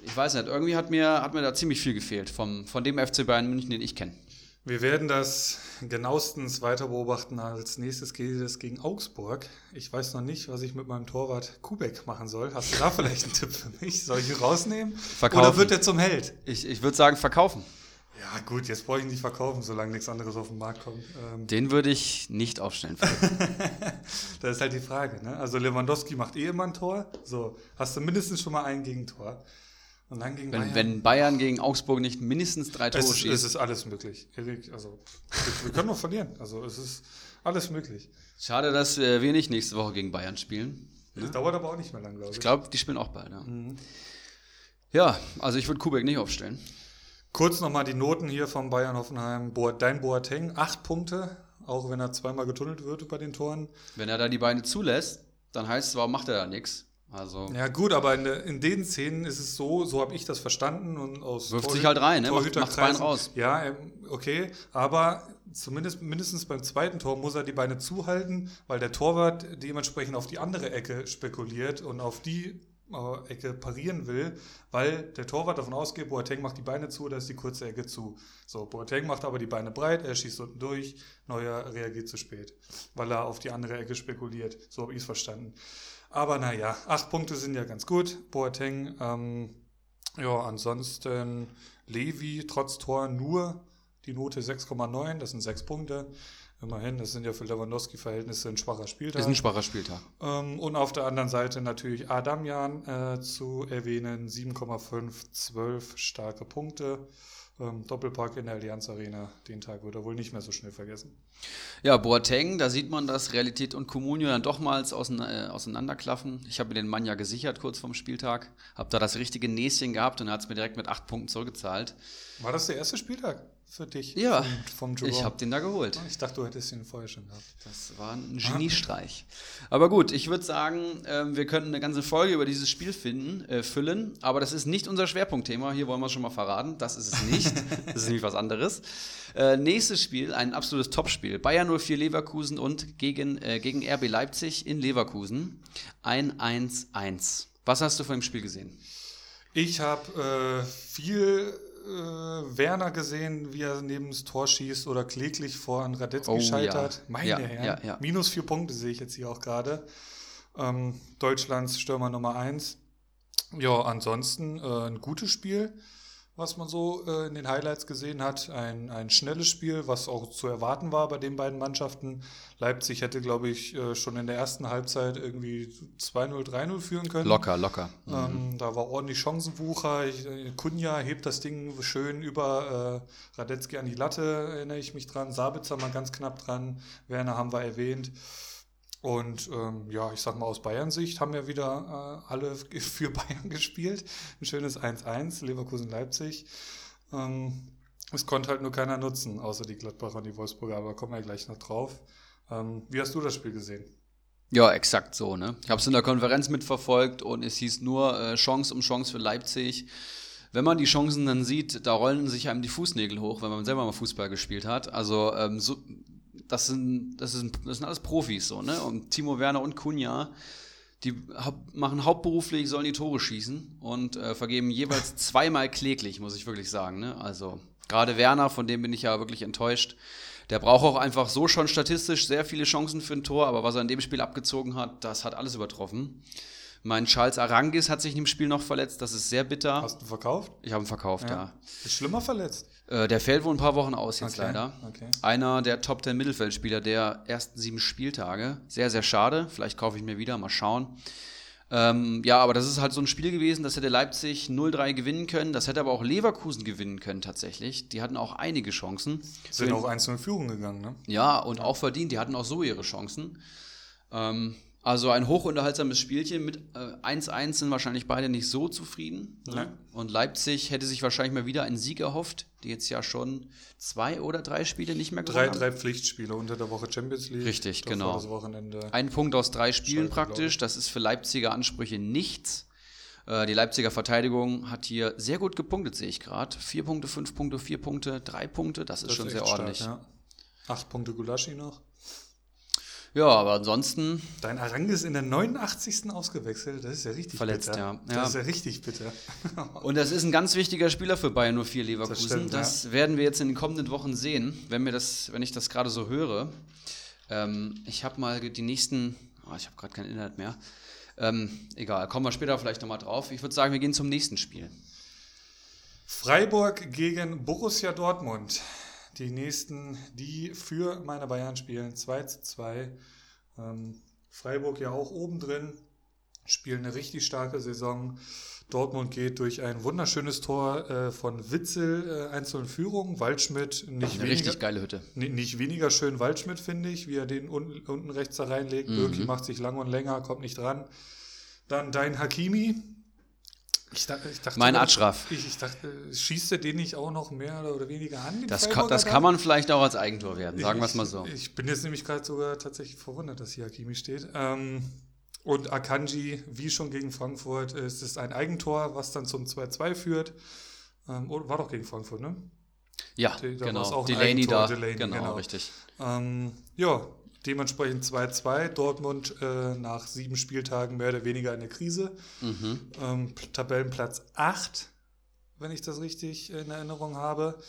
B: Ich weiß nicht, irgendwie hat mir, hat mir da ziemlich viel gefehlt vom, von dem FC Bayern München, den ich kenne.
A: Wir werden das genauestens weiter beobachten. Als nächstes geht es gegen Augsburg. Ich weiß noch nicht, was ich mit meinem Torwart Kubek machen soll. Hast du da vielleicht einen Tipp für mich? Soll ich ihn rausnehmen?
B: Verkaufen.
A: Oder wird er zum Held?
B: Ich, ich würde sagen, verkaufen.
A: Ja, gut, jetzt brauche ich ihn nicht verkaufen, solange nichts anderes auf den Markt kommt.
B: Ähm Den würde ich nicht aufstellen.
A: das ist halt die Frage. Ne? Also Lewandowski macht eh immer ein Tor. So, hast du mindestens schon mal ein Gegentor.
B: Und dann gegen wenn, Bayern. Wenn Bayern gegen Augsburg nicht mindestens drei Tore
A: es, schießt. Es ist alles möglich. Also, wir, wir können noch verlieren. Also, es ist alles möglich.
B: Schade, dass wir nicht nächste Woche gegen Bayern spielen.
A: Das dauert aber auch nicht mehr lang,
B: glaube ich. Ich glaube, die spielen auch bald. Ja, mhm. ja also ich würde Kubek nicht aufstellen.
A: Kurz nochmal die Noten hier von Bayern Hoffenheim. Dein Boateng, acht Punkte, auch wenn er zweimal getunnelt wird bei den Toren.
B: Wenn er da die Beine zulässt, dann heißt es, warum macht er da nichts? Also
A: ja gut, aber in, in den Szenen ist es so, so habe ich das verstanden und aus
B: wirft sich halt rein, ne? macht, macht Bein raus.
A: Ja, ähm, okay, aber zumindest mindestens beim zweiten Tor muss er die Beine zuhalten, weil der Torwart dementsprechend auf die andere Ecke spekuliert und auf die äh, Ecke parieren will, weil der Torwart davon ausgeht, Boateng macht die Beine zu, da ist die kurze Ecke zu. So, Boateng macht aber die Beine breit, er schießt unten durch, Neuer reagiert zu spät, weil er auf die andere Ecke spekuliert. So habe ich es verstanden. Aber naja, acht Punkte sind ja ganz gut. Boateng, ähm, ja, ansonsten Levi trotz Tor nur die Note 6,9, das sind sechs Punkte. Immerhin, das sind ja für Lewandowski-Verhältnisse ein schwacher Spieltag.
B: Ist ein schwacher Spieltag.
A: Ähm, und auf der anderen Seite natürlich Adamian äh, zu erwähnen, 7,5, 12 starke Punkte ähm, Doppelpack in der Allianz Arena. Den Tag wird er wohl nicht mehr so schnell vergessen.
B: Ja, Boateng, da sieht man, dass Realität und Comunio dann doch mal äh, auseinanderklaffen. Ich habe mir den Mann ja gesichert kurz vorm Spieltag, habe da das richtige Näschen gehabt und er hat es mir direkt mit acht Punkten zurückgezahlt.
A: War das der erste Spieltag? Für dich
B: ja, vom, vom Ich habe den da geholt.
A: Ich dachte, du hättest ihn vorher schon gehabt.
B: Das war ein Geniestreich. Aber gut, ich würde sagen, äh, wir könnten eine ganze Folge über dieses Spiel finden, äh, füllen, aber das ist nicht unser Schwerpunktthema. Hier wollen wir es schon mal verraten. Das ist es nicht. das ist nämlich was anderes. Äh, nächstes Spiel, ein absolutes Topspiel. Bayern 04 Leverkusen und gegen, äh, gegen RB Leipzig in Leverkusen. Ein 1-1. Was hast du von dem Spiel gesehen?
A: Ich habe äh, viel Werner gesehen, wie er neben das Tor schießt oder kläglich vor an Radetzky oh, scheitert. Ja. Meine ja, Herren, ja, minus vier Punkte sehe ich jetzt hier auch gerade. Ähm, Deutschlands Stürmer Nummer eins. Ja, ansonsten äh, ein gutes Spiel was man so äh, in den Highlights gesehen hat. Ein, ein schnelles Spiel, was auch zu erwarten war bei den beiden Mannschaften. Leipzig hätte, glaube ich, äh, schon in der ersten Halbzeit irgendwie 2-0, 3-0 führen können.
B: Locker, locker.
A: Mhm. Ähm, da war ordentlich Chancenwucher. Ich, äh, Kunja hebt das Ding schön über äh, Radetzky an die Latte, erinnere ich mich dran. Sabitzer mal ganz knapp dran. Werner haben wir erwähnt. Und ähm, ja, ich sag mal aus Bayern-Sicht haben wir wieder äh, alle für Bayern gespielt. Ein schönes 1-1, Leverkusen-Leipzig. Ähm, es konnte halt nur keiner nutzen, außer die Gladbacher und die Wolfsburger, aber kommen wir gleich noch drauf. Ähm, wie hast du das Spiel gesehen?
B: Ja, exakt so. Ne? Ich habe es in der Konferenz mitverfolgt und es hieß nur äh, Chance um Chance für Leipzig wenn man die Chancen dann sieht, da rollen sich einem die Fußnägel hoch, wenn man selber mal Fußball gespielt hat. Also ähm, so, das, sind, das, sind, das sind alles Profis so, ne? Und Timo Werner und Kunja, die machen hauptberuflich, sollen die Tore schießen und äh, vergeben jeweils zweimal kläglich, muss ich wirklich sagen. Ne? Also gerade Werner, von dem bin ich ja wirklich enttäuscht. Der braucht auch einfach so schon statistisch sehr viele Chancen für ein Tor, aber was er in dem Spiel abgezogen hat, das hat alles übertroffen. Mein Charles Arangis hat sich in dem Spiel noch verletzt. Das ist sehr bitter.
A: Hast du verkauft?
B: Ich habe ihn verkauft, ja. ja.
A: Ist schlimmer verletzt?
B: Äh, der fällt wohl ein paar Wochen aus jetzt okay. leider. Okay. Einer der Top 10 Mittelfeldspieler der ersten sieben Spieltage. Sehr, sehr schade. Vielleicht kaufe ich mir wieder, mal schauen. Ähm, ja, aber das ist halt so ein Spiel gewesen, das hätte Leipzig 0-3 gewinnen können, das hätte aber auch Leverkusen gewinnen können tatsächlich. Die hatten auch einige Chancen.
A: Sind auch einzelne Führung gegangen, ne?
B: Ja, und auch verdient, die hatten auch so ihre Chancen. Ähm, also ein hochunterhaltsames Spielchen mit 1-1 äh, sind wahrscheinlich beide nicht so zufrieden. Ne? Und Leipzig hätte sich wahrscheinlich mal wieder einen Sieg erhofft, die jetzt ja schon zwei oder drei Spiele nicht mehr
A: gewonnen drei, haben. Drei Pflichtspiele unter der Woche Champions League.
B: Richtig, genau. Ein Punkt aus drei Spielen Schalke, praktisch. Das ist für Leipziger Ansprüche nichts. Äh, die Leipziger Verteidigung hat hier sehr gut gepunktet, sehe ich gerade. Vier Punkte, fünf Punkte, vier Punkte, drei Punkte. Das ist das schon ist sehr ordentlich. Stark, ja.
A: Acht Punkte Gulaschi noch.
B: Ja, aber ansonsten.
A: Dein Arang ist in der 89. ausgewechselt. Das ist ja richtig
B: verletzt,
A: bitter.
B: Ja.
A: Das ist ja richtig bitter.
B: Und das ist ein ganz wichtiger Spieler für Bayern 04 Leverkusen. Das, stimmt, das ja. werden wir jetzt in den kommenden Wochen sehen, wenn, mir das, wenn ich das gerade so höre. Ähm, ich habe mal die nächsten. Oh, ich habe gerade keinen Inhalt mehr. Ähm, egal, kommen wir später vielleicht nochmal drauf. Ich würde sagen, wir gehen zum nächsten Spiel.
A: Freiburg gegen Borussia Dortmund die nächsten, die für meine Bayern spielen, 2 zu 2. Ähm, Freiburg ja auch oben drin, spielen eine richtig starke Saison. Dortmund geht durch ein wunderschönes Tor äh, von Witzel äh, einzeln Führung. Waldschmidt nicht
B: eine weniger, richtig geile Hütte.
A: Nicht weniger schön Waldschmidt, finde ich, wie er den un, unten rechts da reinlegt. Mhm. Birki macht sich lang und länger, kommt nicht dran. Dann dein Hakimi,
B: ich, dachte, ich dachte, mein Atschraf.
A: Ich, ich, dachte, schießt er den nicht auch noch mehr oder weniger an?
B: Das, kann, das kann man vielleicht auch als Eigentor werden, sagen wir es mal so.
A: Ich bin jetzt nämlich gerade sogar tatsächlich verwundert, dass hier Hakimi steht. Ähm, und Akanji, wie schon gegen Frankfurt, ist es ein Eigentor, was dann zum 2-2 führt. Ähm, war doch gegen Frankfurt, ne?
B: Ja, da genau. Delaney da. Delaney, genau, genau, richtig.
A: Ähm, ja, Dementsprechend 2-2. Dortmund äh, nach sieben Spieltagen mehr oder weniger in der Krise. Mhm. Ähm, Tabellenplatz 8, wenn ich das richtig in Erinnerung habe.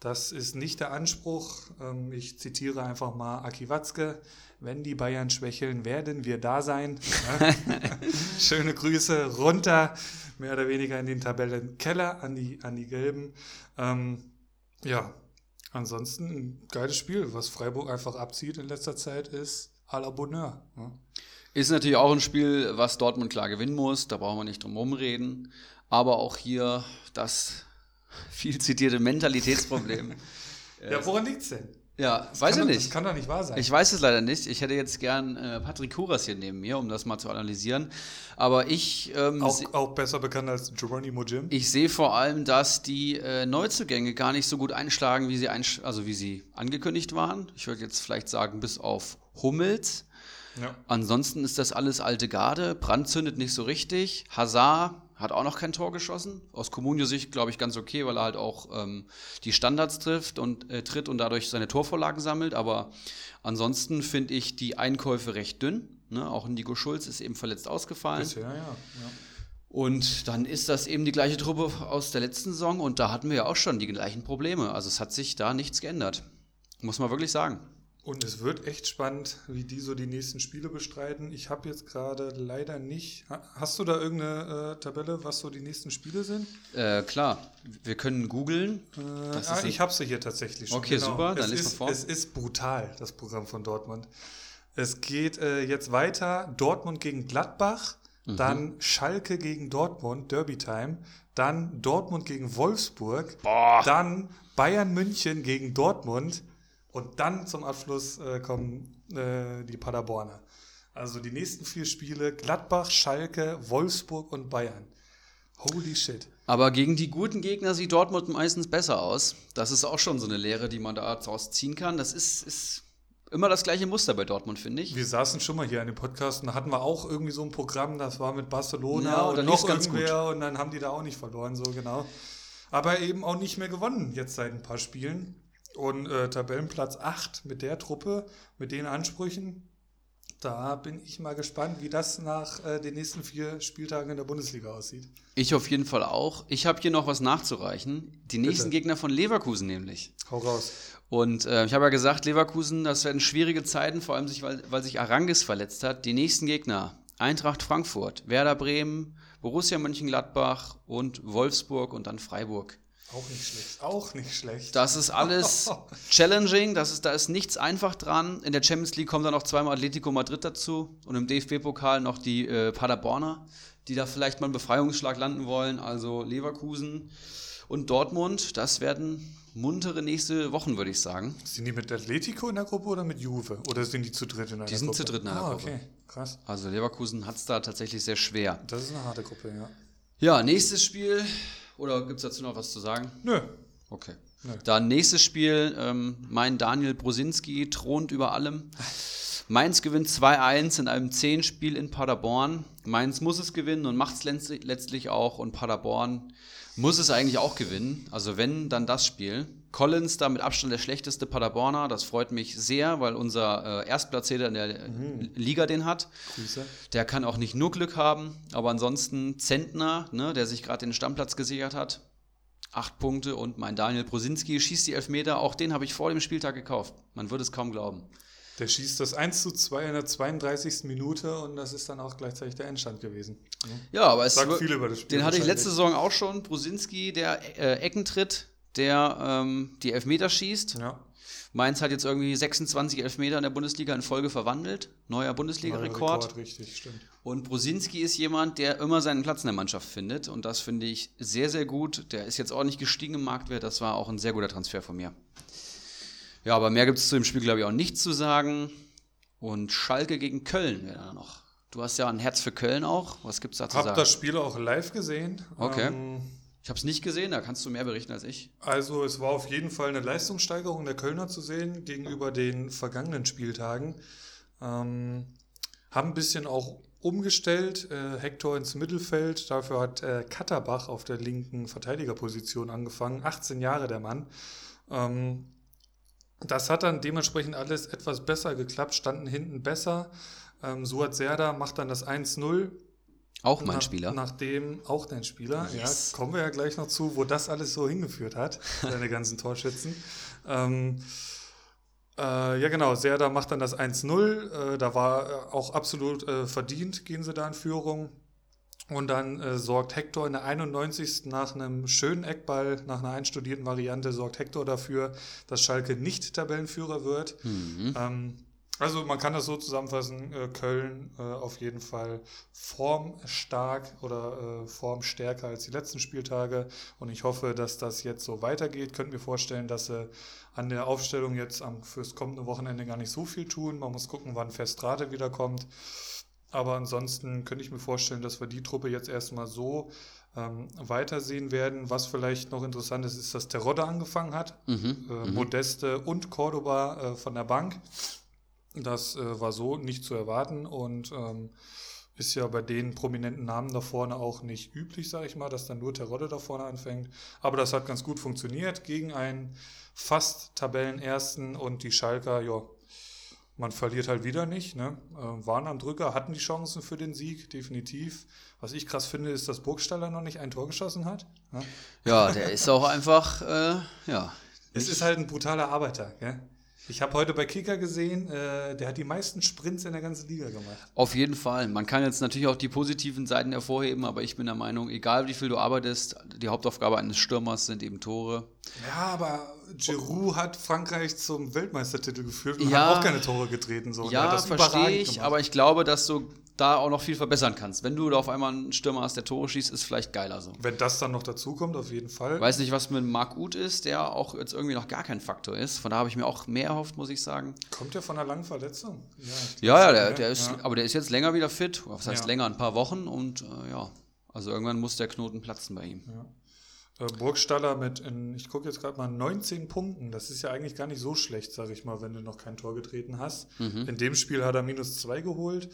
A: Das ist nicht der Anspruch. Ähm, ich zitiere einfach mal Aki Watzke. Wenn die Bayern schwächeln, werden wir da sein. Schöne Grüße runter, mehr oder weniger in den Tabellenkeller an die, an die Gelben. Ähm, ja, Ansonsten ein geiles Spiel. Was Freiburg einfach abzieht in letzter Zeit ist à la Bonheur. Ne?
B: Ist natürlich auch ein Spiel, was Dortmund klar gewinnen muss. Da brauchen wir nicht drum herum reden. Aber auch hier das viel zitierte Mentalitätsproblem.
A: ja, woran liegt es denn?
B: Ja, das weiß ich nicht.
A: Das kann doch nicht wahr sein.
B: Ich weiß es leider nicht. Ich hätte jetzt gern äh, Patrick Kuras hier neben mir, um das mal zu analysieren. Aber ich.
A: Ähm, auch, auch, besser bekannt als Geronimo Jim.
B: Ich sehe vor allem, dass die äh, Neuzugänge gar nicht so gut einschlagen, wie sie, einsch also wie sie angekündigt waren. Ich würde jetzt vielleicht sagen, bis auf Hummels. Ja. Ansonsten ist das alles alte Garde. Brand zündet nicht so richtig. Hazard hat auch noch kein Tor geschossen. Aus Comunio-Sicht, glaube ich, ganz okay, weil er halt auch ähm, die Standards trifft und äh, tritt und dadurch seine Torvorlagen sammelt. Aber ansonsten finde ich die Einkäufe recht dünn. Ne? Auch Nico Schulz ist eben verletzt ausgefallen. Bisher, ja, ja. Und dann ist das eben die gleiche Truppe aus der letzten Saison und da hatten wir ja auch schon die gleichen Probleme. Also es hat sich da nichts geändert. Muss man wirklich sagen.
A: Und es wird echt spannend, wie die so die nächsten Spiele bestreiten. Ich habe jetzt gerade leider nicht. Hast du da irgendeine äh, Tabelle, was so die nächsten Spiele sind?
B: Äh, klar, wir können googeln.
A: Äh, ah, ich habe sie hier tatsächlich
B: schon. Okay, genau. super,
A: dann es ist, vor. Es ist brutal, das Programm von Dortmund. Es geht äh, jetzt weiter: Dortmund gegen Gladbach, mhm. dann Schalke gegen Dortmund, Derby Time, dann Dortmund gegen Wolfsburg, Boah. dann Bayern München gegen Dortmund. Und dann zum Abschluss äh, kommen äh, die Paderborner. Also die nächsten vier Spiele: Gladbach, Schalke, Wolfsburg und Bayern. Holy shit.
B: Aber gegen die guten Gegner sieht Dortmund meistens besser aus. Das ist auch schon so eine Lehre, die man daraus ziehen kann. Das ist, ist immer das gleiche Muster bei Dortmund, finde ich.
A: Wir saßen schon mal hier in dem Podcast und da hatten wir auch irgendwie so ein Programm, das war mit Barcelona
B: Ja,
A: und
B: da
A: noch irgendwer und dann haben die da auch nicht verloren, so genau. Aber eben auch nicht mehr gewonnen jetzt seit ein paar Spielen. Und äh, Tabellenplatz 8 mit der Truppe, mit den Ansprüchen, da bin ich mal gespannt, wie das nach äh, den nächsten vier Spieltagen in der Bundesliga aussieht.
B: Ich auf jeden Fall auch. Ich habe hier noch was nachzureichen. Die nächsten Gegner von Leverkusen nämlich.
A: Hau raus.
B: Und äh, ich habe ja gesagt, Leverkusen, das werden schwierige Zeiten, vor allem sich, weil, weil sich Arangis verletzt hat. Die nächsten Gegner: Eintracht Frankfurt, Werder Bremen, Borussia Mönchengladbach und Wolfsburg und dann Freiburg.
A: Auch nicht schlecht. Auch nicht schlecht.
B: Das ist alles challenging, das ist, da ist nichts einfach dran. In der Champions League kommen dann noch zweimal Atletico Madrid dazu und im DFB-Pokal noch die äh, Paderborner, die da vielleicht mal einen Befreiungsschlag landen wollen. Also Leverkusen und Dortmund, das werden muntere nächste Wochen, würde ich sagen.
A: Sind die mit Atletico in der Gruppe oder mit Juve? Oder sind die zu dritt in einer
B: Die sind
A: Gruppe?
B: zu dritt in einer
A: ah,
B: Gruppe.
A: okay. Krass.
B: Also Leverkusen hat es da tatsächlich sehr schwer.
A: Das ist eine harte Gruppe, ja.
B: Ja, nächstes Spiel. Oder gibt es dazu noch was zu sagen?
A: Nö.
B: Okay.
A: Nö.
B: Dann nächstes Spiel, ähm, mein Daniel Brosinski thront über allem. Mainz gewinnt 2-1 in einem 10-Spiel in Paderborn. Mainz muss es gewinnen und macht es letztlich auch. Und Paderborn muss es eigentlich auch gewinnen. Also wenn, dann das Spiel. Collins da mit Abstand der schlechteste Paderborner. Das freut mich sehr, weil unser äh, Erstplatzierter in der
A: Mhm.
B: Liga den hat.
A: Grüße.
B: Der kann auch nicht nur Glück haben, aber ansonsten Zentner, ne, der sich gerade den Stammplatz gesichert hat, acht Punkte und mein Daniel Prosinski schießt die Elfmeter, auch den habe ich vor dem Spieltag gekauft. Man würde es kaum glauben.
A: Der schießt das 1 zu 2 in der 32. Minute und das ist dann auch gleichzeitig der Endstand gewesen.
B: Ja, aber es
A: Sagt viel über das Spiel.
B: den hatte ich letzte Saison auch schon. Prosinski, der äh, Eckentritt, der ähm, die Elfmeter schießt.
A: Ja.
B: Mainz hat jetzt irgendwie 26 Elfmeter in der Bundesliga in Folge verwandelt. Neuer
A: Neuer
B: Bundesliga-Rekord.
A: Rekord, richtig, stimmt.
B: Und Brosinski ist jemand, der immer seinen Platz in der Mannschaft findet. Und das finde ich sehr, sehr gut. Der ist jetzt auch nicht gestiegen im Marktwert. Das war auch ein sehr guter Transfer von mir. Ja, aber mehr gibt es zu dem Spiel, glaube ich, auch nicht zu sagen. Und Schalke gegen Köln wäre da noch. Du hast ja ein Herz für Köln auch. Was gibt es da zu
A: Hab
B: sagen?
A: das Spiel auch live gesehen.
B: Okay.
A: Ähm,
B: ich habe es nicht gesehen, da kannst du mehr berichten als ich.
A: Also es war auf jeden Fall eine Leistungssteigerung der Kölner zu sehen gegenüber den vergangenen Spieltagen. Ähm, haben ein bisschen auch umgestellt, äh, Hector ins Mittelfeld. Dafür hat äh, Katterbach auf der linken Verteidigerposition angefangen. 18 Jahre der Mann. Ähm, das hat dann dementsprechend alles etwas besser geklappt, standen hinten besser. Ähm, Suat Serda macht dann das 1-0.
B: Auch mein
A: Nach-
B: Spieler.
A: Nachdem auch dein Spieler,
B: Yes.
A: ja, kommen wir ja gleich noch zu, wo das alles so hingeführt hat, deine ganzen Torschützen. Ähm, äh, ja, genau, Serda macht dann das 1-0. Äh, da war äh, auch absolut äh, verdient, gehen sie da in Führung. Und dann äh, sorgt Hector in der 91. nach einem schönen Eckball, nach einer einstudierten Variante, sorgt Hector dafür, dass Schalke nicht Tabellenführer wird.
B: Mhm.
A: Ähm, also man kann das so zusammenfassen, äh, Köln äh, auf jeden Fall formstark oder äh, formstärker als die letzten Spieltage und ich hoffe, dass das jetzt so weitergeht. Könnt mir vorstellen, dass sie an der Aufstellung jetzt am, fürs kommende Wochenende gar nicht so viel tun. Man muss gucken, wann Festrate wiederkommt. Aber ansonsten könnte ich mir vorstellen, dass wir die Truppe jetzt erstmal so ähm, weitersehen werden. Was vielleicht noch interessant ist, ist, dass Terodde angefangen hat.
B: Mhm.
A: Äh, Modeste und Cordoba äh, von der Bank. Das äh, war so nicht zu erwarten und ähm, ist ja bei den prominenten Namen da vorne auch nicht üblich, sage ich mal, dass dann nur Terodde da vorne anfängt. Aber das hat ganz gut funktioniert gegen einen fast Tabellenersten und die Schalker, ja, man verliert halt wieder nicht. Ne? Äh, waren am Drücker, hatten die Chancen für den Sieg, definitiv. Was ich krass finde, ist, dass Burgstaller noch nicht ein Tor geschossen hat. Ne?
B: Ja, der ist auch einfach, äh, ja.
A: Es ist halt ein brutaler Arbeiter. Gell? Ich habe heute bei Kicker gesehen, äh, der hat die meisten Sprints in der ganzen Liga gemacht.
B: Auf jeden Fall. Man kann jetzt natürlich auch die positiven Seiten hervorheben, aber ich bin der Meinung, egal wie viel du arbeitest, die Hauptaufgabe eines Stürmers sind eben Tore.
A: Ja, aber Giroud hat Frankreich zum Weltmeistertitel geführt und
B: Ja.
A: hat auch keine Tore getreten. So. Hat
B: Ja,
A: das
B: verstehe ich, aber ich glaube, dass du da auch noch viel verbessern kannst. Wenn du da auf einmal einen Stürmer hast, der Tore schießt, ist vielleicht geiler so.
A: Wenn das dann noch dazu kommt, auf jeden Fall.
B: Weiß nicht, was mit Marc Uth ist, der auch jetzt irgendwie noch gar kein Faktor ist. Von da habe ich mir auch mehr erhofft, muss ich sagen.
A: Kommt ja von einer langen Verletzung. Ja,
B: Ja, ja, der, der ist,
A: Ja.
B: aber der ist jetzt länger wieder fit. Was heißt
A: Ja.
B: länger? Ein paar Wochen und äh, ja. Also irgendwann muss der Knoten platzen bei ihm.
A: Äh, Burgstaller mit, in, ich gucke jetzt gerade mal, 19 Punkten. Das ist ja eigentlich gar nicht so schlecht, sage ich mal, wenn du noch kein Tor getreten hast. Mhm. In dem Spiel hat er minus zwei geholt.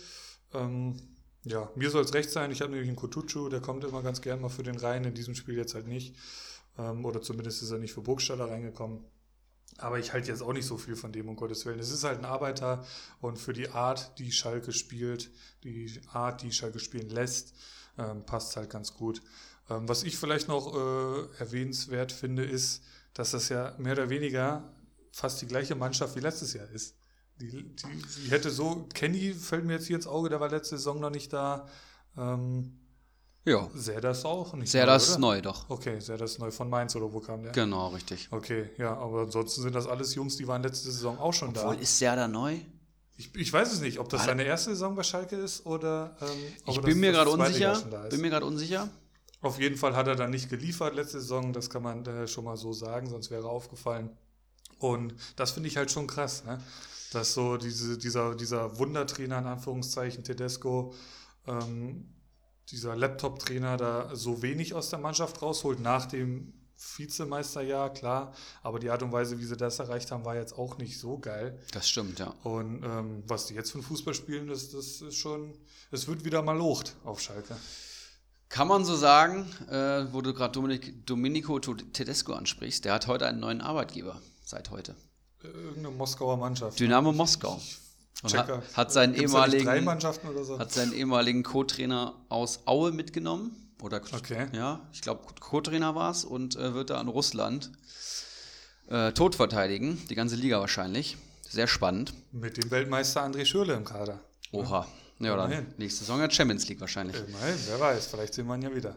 A: Ähm, ja, mir soll es recht sein. Ich habe nämlich einen Kutucu, der kommt immer ganz gern mal für den rein. In diesem Spiel jetzt halt nicht. Ähm, oder zumindest ist er nicht für Burgstaller reingekommen. Aber ich halte jetzt auch nicht so viel von dem, um Gottes Willen. Es ist halt ein Arbeiter und für die Art, die Schalke spielt, die Art, die Schalke spielen lässt, ähm, passt halt ganz gut. Ähm, was ich vielleicht noch äh, erwähnenswert finde, ist, dass das ja mehr oder weniger fast die gleiche Mannschaft wie letztes Jahr ist. Die, die, die hätte so, Kenny fällt mir jetzt hier ins Auge, der war letzte Saison noch nicht da. Ähm,
B: ja.
A: Sehr das auch
B: nicht. Sehr das neu, doch.
A: Okay, sehr das neu von Mainz oder wo kam der?
B: Genau, richtig.
A: Okay, ja, aber ansonsten sind das alles Jungs, die waren letzte Saison auch schon
B: Obwohl,
A: da.
B: ist der da neu?
A: Ich, ich weiß es nicht, ob das seine erste Saison bei Schalke ist oder. Ähm,
B: ich bin mir gerade unsicher. Bin mir gerade unsicher.
A: Auf jeden Fall hat er dann nicht geliefert letzte Saison, das kann man äh, schon mal so sagen, sonst wäre aufgefallen. Und das finde ich halt schon krass, ne? Dass so diese, dieser, dieser Wundertrainer in Anführungszeichen Tedesco ähm, dieser Laptop-Trainer da so wenig aus der Mannschaft rausholt nach dem Vizemeisterjahr, klar, aber die Art und Weise, wie sie das erreicht haben, war jetzt auch nicht so geil.
B: Das stimmt, ja.
A: Und ähm, was die jetzt für einen Fußball spielen, das, das ist schon, es wird wieder mal locht auf Schalke.
B: Kann man so sagen, äh, wo du gerade Domenico Tedesco ansprichst, der hat heute einen neuen Arbeitgeber, seit heute.
A: Irgendeine Moskauer Mannschaft.
B: Dynamo Moskau. Und hat, hat, seinen ehemaligen,
A: so?
B: hat seinen ehemaligen Co-Trainer aus Aue mitgenommen. Oder
A: okay.
B: ja, ich glaube Co-Trainer war es und äh, wird da in Russland äh, tot verteidigen, die ganze Liga wahrscheinlich. Sehr spannend.
A: Mit dem Weltmeister André Schürle im Kader.
B: Oha. Ja, oder Immerhin. nächste Saison hat Champions League wahrscheinlich.
A: Immerhin, wer weiß, vielleicht sehen wir ihn ja wieder.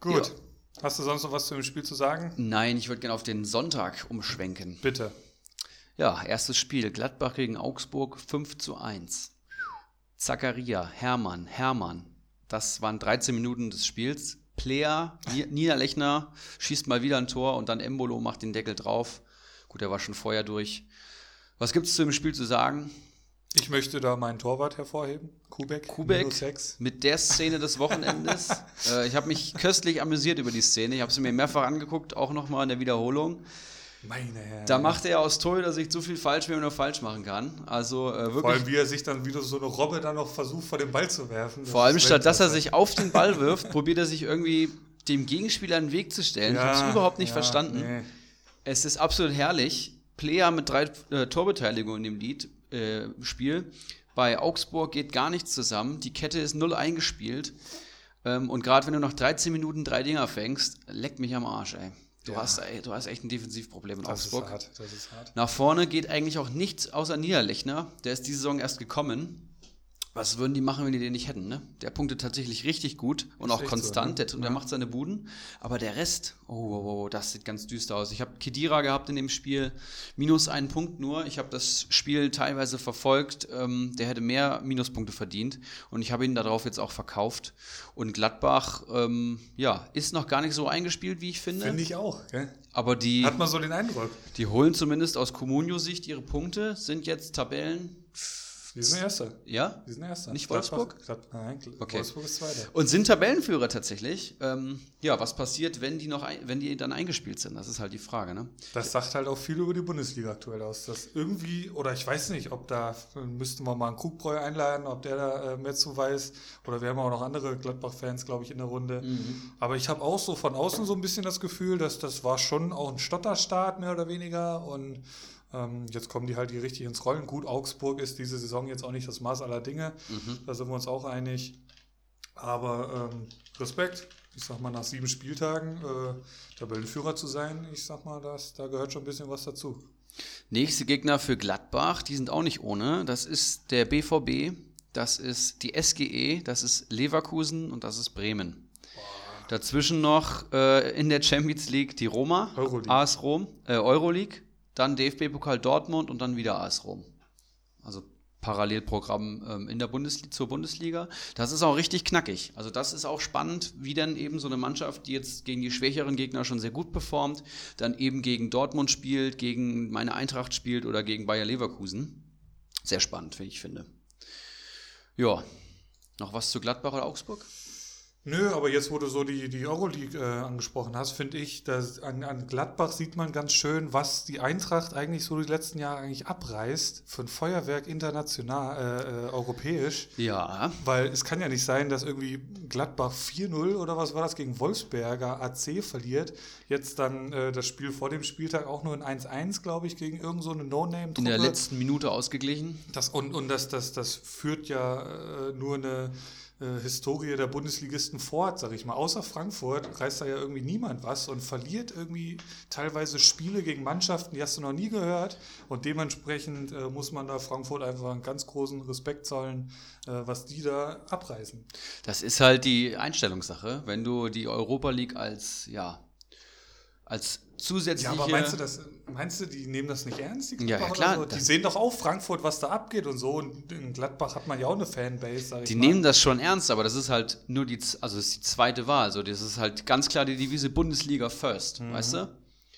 A: Gut. Ja. Hast du sonst noch was zu dem Spiel zu sagen?
B: Nein, ich würde gerne auf den Sonntag umschwenken.
A: Bitte.
B: Ja, erstes Spiel, Gladbach gegen Augsburg 5 zu 1. Zakaria, Hermann, Hermann. Das waren 13 Minuten des Spiels. Player, Niederlechner schießt mal wieder ein Tor und dann Embolo macht den Deckel drauf. Gut, er war schon vorher durch. Was gibt es zu dem Spiel zu sagen?
A: Ich möchte da meinen Torwart hervorheben. Kubek.
B: Kubek mit der Szene des Wochenendes. äh, ich habe mich köstlich amüsiert über die Szene. Ich habe sie mir mehrfach angeguckt, auch nochmal in der Wiederholung.
A: Meine Herren.
B: Da macht er aus Torhüter-Sicht so viel falsch, wie man nur falsch machen kann. Also äh, wirklich.
A: Vor allem, wie er sich dann wieder so eine Robbe dann noch versucht, vor den Ball zu werfen.
B: Vor allem, statt dass er sich auf den Ball wirft, probiert er sich irgendwie dem Gegenspieler einen Weg zu stellen. Ja, ich habe es überhaupt nicht ja, verstanden. Nee. Es ist absolut herrlich. Player mit drei äh, Torbeteiligungen in dem Lied, äh, Spiel. Bei Augsburg geht gar nichts zusammen. Die Kette ist null eingespielt. Ähm, und gerade wenn du nach 13 Minuten drei Dinger fängst, leckt mich am Arsch, ey. Du, ja. hast, du hast echt ein Defensivproblem in das Augsburg. Ist hart. Das ist hart. Nach vorne geht eigentlich auch nichts außer Niederlechner. Der ist diese Saison erst gekommen. Was würden die machen, wenn die den nicht hätten? Ne? Der punktet tatsächlich richtig gut und auch konstant. So, ne? der, der, macht seine Buden. Aber der Rest, oh, oh, oh, das sieht ganz düster aus. Ich habe Kedira gehabt in dem Spiel, minus einen Punkt nur. Ich habe das Spiel teilweise verfolgt. Ähm, der hätte mehr Minuspunkte verdient. Und ich habe ihn darauf jetzt auch verkauft. Und Gladbach, ähm, ja, ist noch gar nicht so eingespielt, wie ich finde.
A: Finde ich auch. Gell?
B: Aber die.
A: Hat man so den Eindruck.
B: Die holen zumindest aus Comunio-Sicht ihre Punkte, sind jetzt Tabellen
A: wir sind Erster.
B: Ja?
A: Wir sind Erster.
B: Nicht Wolfsburg?
A: Gladbach, nein,
B: okay.
A: Wolfsburg ist Zweiter.
B: Und sind Tabellenführer tatsächlich. Ähm, ja, was passiert, wenn die noch, ein, wenn die dann eingespielt sind? Das ist halt die Frage, ne?
A: Das sagt halt auch viel über die Bundesliga aktuell aus. Dass irgendwie, oder ich weiß nicht, ob da müssten wir mal einen Kugbräu einladen, ob der da äh, mehr zu weiß. Oder wir haben auch noch andere Gladbach-Fans, glaube ich, in der Runde. Mhm. Aber ich habe auch so von außen so ein bisschen das Gefühl, dass das war schon auch ein Stotterstart, mehr oder weniger. Und jetzt kommen die halt hier richtig ins Rollen. Gut, Augsburg ist diese Saison jetzt auch nicht das Maß aller Dinge. Mhm. Da sind wir uns auch einig. Aber ähm, Respekt. Ich sag mal, nach sieben Spieltagen äh, Tabellenführer zu sein, ich sag mal, das, da gehört schon ein bisschen was dazu.
B: Nächste Gegner für Gladbach, die sind auch nicht ohne. Das ist der BVB, das ist die SGE, das ist Leverkusen und das ist Bremen. Dazwischen noch äh, in der Champions League die Roma,
A: Euroleague.
B: AS Rom, äh, Euroleague dann DFB-Pokal Dortmund und dann wieder AS Rom. Also Parallelprogramm ähm, in der Bundesliga zur Bundesliga. Das ist auch richtig knackig. Also das ist auch spannend, wie dann eben so eine Mannschaft, die jetzt gegen die schwächeren Gegner schon sehr gut performt, dann eben gegen Dortmund spielt, gegen meine Eintracht spielt oder gegen Bayer Leverkusen. Sehr spannend, wie ich finde. Ja, noch was zu Gladbach oder Augsburg?
A: Nö, aber jetzt, wo du so die, die Euroleague äh, angesprochen hast, finde ich, dass an, an Gladbach sieht man ganz schön, was die Eintracht eigentlich so die letzten Jahre eigentlich abreißt für ein Feuerwerk international, äh, äh, europäisch.
B: Ja.
A: Weil es kann ja nicht sein, dass irgendwie Gladbach 4-0 oder was war das gegen Wolfsberger AC verliert. Jetzt dann äh, das Spiel vor dem Spieltag auch nur ein 1-1, glaube ich, gegen irgendeine so No-Name-Truppe.
B: In der letzten Minute ausgeglichen.
A: Das, und und das, das, das führt ja äh, nur eine äh, Historie der Bundesligisten fort, sag ich mal. Außer Frankfurt reißt da ja irgendwie niemand was und verliert irgendwie teilweise Spiele gegen Mannschaften, die hast du noch nie gehört. Und dementsprechend äh, muss man da Frankfurt einfach einen ganz großen Respekt zollen, äh, was die da abreißen.
B: Das ist halt die Einstellungssache. Wenn du die Europa League als, ja, als zusätzliche. Ja,
A: aber meinst du, das, meinst du, die nehmen das nicht ernst?
B: Die ja, ja, klar.
A: So? Die sehen doch auch Frankfurt, was da abgeht und so. Und in Gladbach hat man ja auch eine Fanbase.
B: Sag ich die mal. nehmen das schon ernst, aber das ist halt nur die, also das ist die zweite Wahl. Also das ist halt ganz klar die Devise Bundesliga first, mhm. weißt du?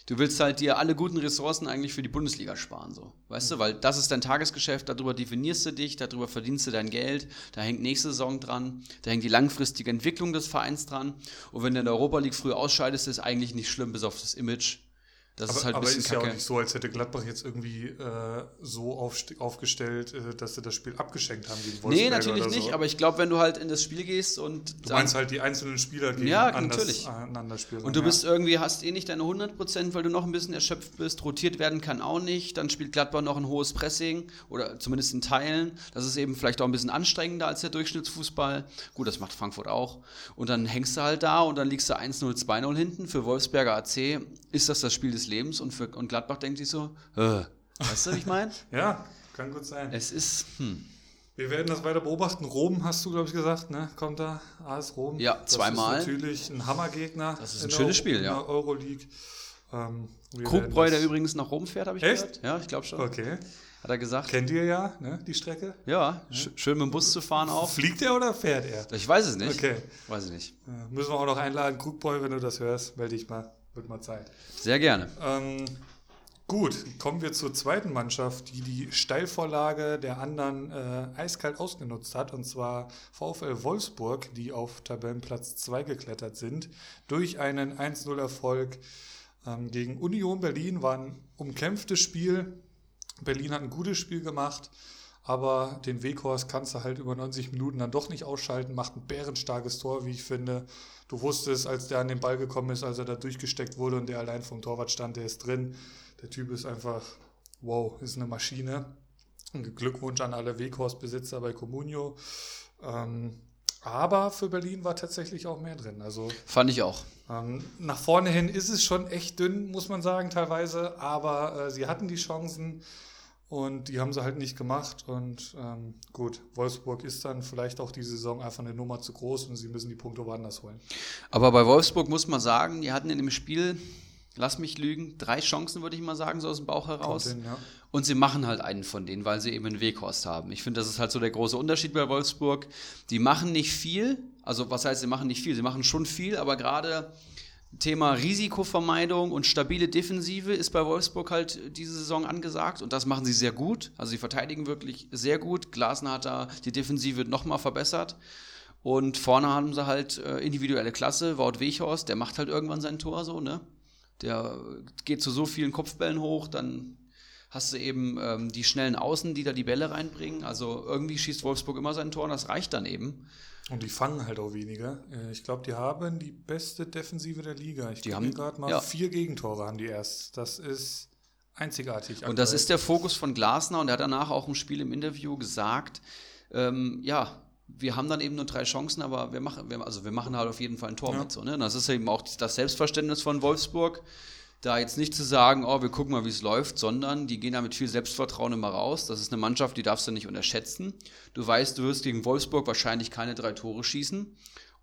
B: Du willst halt dir alle guten Ressourcen eigentlich für die Bundesliga sparen, so. Weißt mhm. du, weil das ist dein Tagesgeschäft, darüber definierst du dich, darüber verdienst du dein Geld, da hängt nächste Saison dran, da hängt die langfristige Entwicklung des Vereins dran. Und wenn du in der Europa League früh ausscheidest, ist eigentlich nicht schlimm, bis auf das Image.
A: Das aber, ist halt ein bisschen aber ist Kacke. ja auch nicht so, als hätte Gladbach jetzt irgendwie äh, so auf, aufgestellt, äh, dass sie das Spiel abgeschenkt haben
B: gegen Wolfsburg. Nee, natürlich nicht, so. aber ich glaube, wenn du halt in das Spiel gehst und.
A: Du meinst halt die einzelnen Spieler
B: gegen ja, anders, einander spielen. Und du ja. bist irgendwie, hast eh nicht deine 100%, weil du noch ein bisschen erschöpft bist. Rotiert werden kann auch nicht. Dann spielt Gladbach noch ein hohes Pressing oder zumindest in Teilen. Das ist eben vielleicht auch ein bisschen anstrengender als der Durchschnittsfußball. Gut, das macht Frankfurt auch. Und dann hängst du halt da und dann liegst du 1-0, 2-0 hinten. Für Wolfsberger AC ist das das Spiel des Lebens und, für, und Gladbach denkt sich so, äh, weißt du, wie ich meine?
A: ja, kann gut sein.
B: Es ist, hm.
A: Wir werden das weiter beobachten. Rom hast du, glaube ich, gesagt, ne? Kommt da AS Rom.
B: Ja, das zweimal.
A: Das ist natürlich ein Hammergegner.
B: Das ist ein schönes Spiel, ja.
A: Euroleague. Ähm,
B: Krugbräu, der übrigens nach Rom fährt, habe ich
A: Echt? gehört.
B: Ja, ich glaube schon.
A: Okay.
B: Hat er gesagt.
A: Kennt ihr ja, ne, die Strecke?
B: Ja, ja. schön mit dem Bus zu fahren auch.
A: Fliegt er oder fährt er?
B: Ich weiß es nicht.
A: Okay.
B: Weiß ich nicht.
A: Ja, müssen wir auch noch einladen. Krugbräu, wenn du das hörst, melde dich mal. Wird mal Zeit.
B: Sehr gerne.
A: Ähm, gut, kommen wir zur zweiten Mannschaft, die die Steilvorlage der anderen äh, eiskalt ausgenutzt hat, und zwar VfL Wolfsburg, die auf Tabellenplatz 2 geklettert sind, durch einen 1-0-Erfolg ähm, gegen Union Berlin. War ein umkämpftes Spiel. Berlin hat ein gutes Spiel gemacht. Aber den Weghorst kannst du halt über 90 Minuten dann doch nicht ausschalten, macht ein bärenstarkes Tor, wie ich finde. Du wusstest, als der an den Ball gekommen ist, als er da durchgesteckt wurde und der allein vom Torwart stand, der ist drin. Der Typ ist einfach, wow, ist eine Maschine. Ein Glückwunsch an alle Weghorst-Besitzer bei Comunio. Ähm, aber für Berlin war tatsächlich auch mehr drin. Also,
B: Fand ich auch.
A: Ähm, nach vorne hin ist es schon echt dünn, muss man sagen, teilweise. Aber äh, sie hatten die Chancen. Und die haben sie halt nicht gemacht. Und ähm, gut, Wolfsburg ist dann vielleicht auch die Saison einfach eine Nummer zu groß und sie müssen die Punkte woanders holen.
B: Aber bei Wolfsburg muss man sagen, die hatten in dem Spiel, lass mich lügen, drei Chancen, würde ich mal sagen, so aus dem Bauch heraus. Hin, ja. Und sie machen halt einen von denen, weil sie eben einen Weghorst haben. Ich finde, das ist halt so der große Unterschied bei Wolfsburg. Die machen nicht viel. Also, was heißt, sie machen nicht viel? Sie machen schon viel, aber gerade Thema Risikovermeidung und stabile Defensive ist bei Wolfsburg halt diese Saison angesagt und das machen sie sehr gut. Also sie verteidigen wirklich sehr gut. Glasner hat da die Defensive nochmal verbessert. Und vorne haben sie halt äh, individuelle Klasse. Wout Weghorst, der macht halt irgendwann sein Tor so, ne? Der geht zu so vielen Kopfbällen hoch, dann hast du eben ähm, die schnellen Außen, die da die Bälle reinbringen. Also irgendwie schießt Wolfsburg immer sein Tor und das reicht dann eben.
A: Und die fangen halt auch weniger. Äh, ich glaube, die haben die beste Defensive der Liga. Ich
B: die haben
A: gerade mal ja. vier Gegentore haben die erst. Das ist einzigartig.
B: Aktuell. Und das ist der Fokus von Glasner und er hat danach auch im Spiel im Interview gesagt, ähm, ja, wir haben dann eben nur drei Chancen, aber wir machen, wir, also wir machen halt auf jeden Fall ein Tor ja. mit. So, ne? Das ist eben auch das Selbstverständnis von Wolfsburg da jetzt nicht zu sagen, oh, wir gucken mal, wie es läuft, sondern die gehen da mit viel Selbstvertrauen immer raus. Das ist eine Mannschaft, die darfst du nicht unterschätzen. Du weißt, du wirst gegen Wolfsburg wahrscheinlich keine drei Tore schießen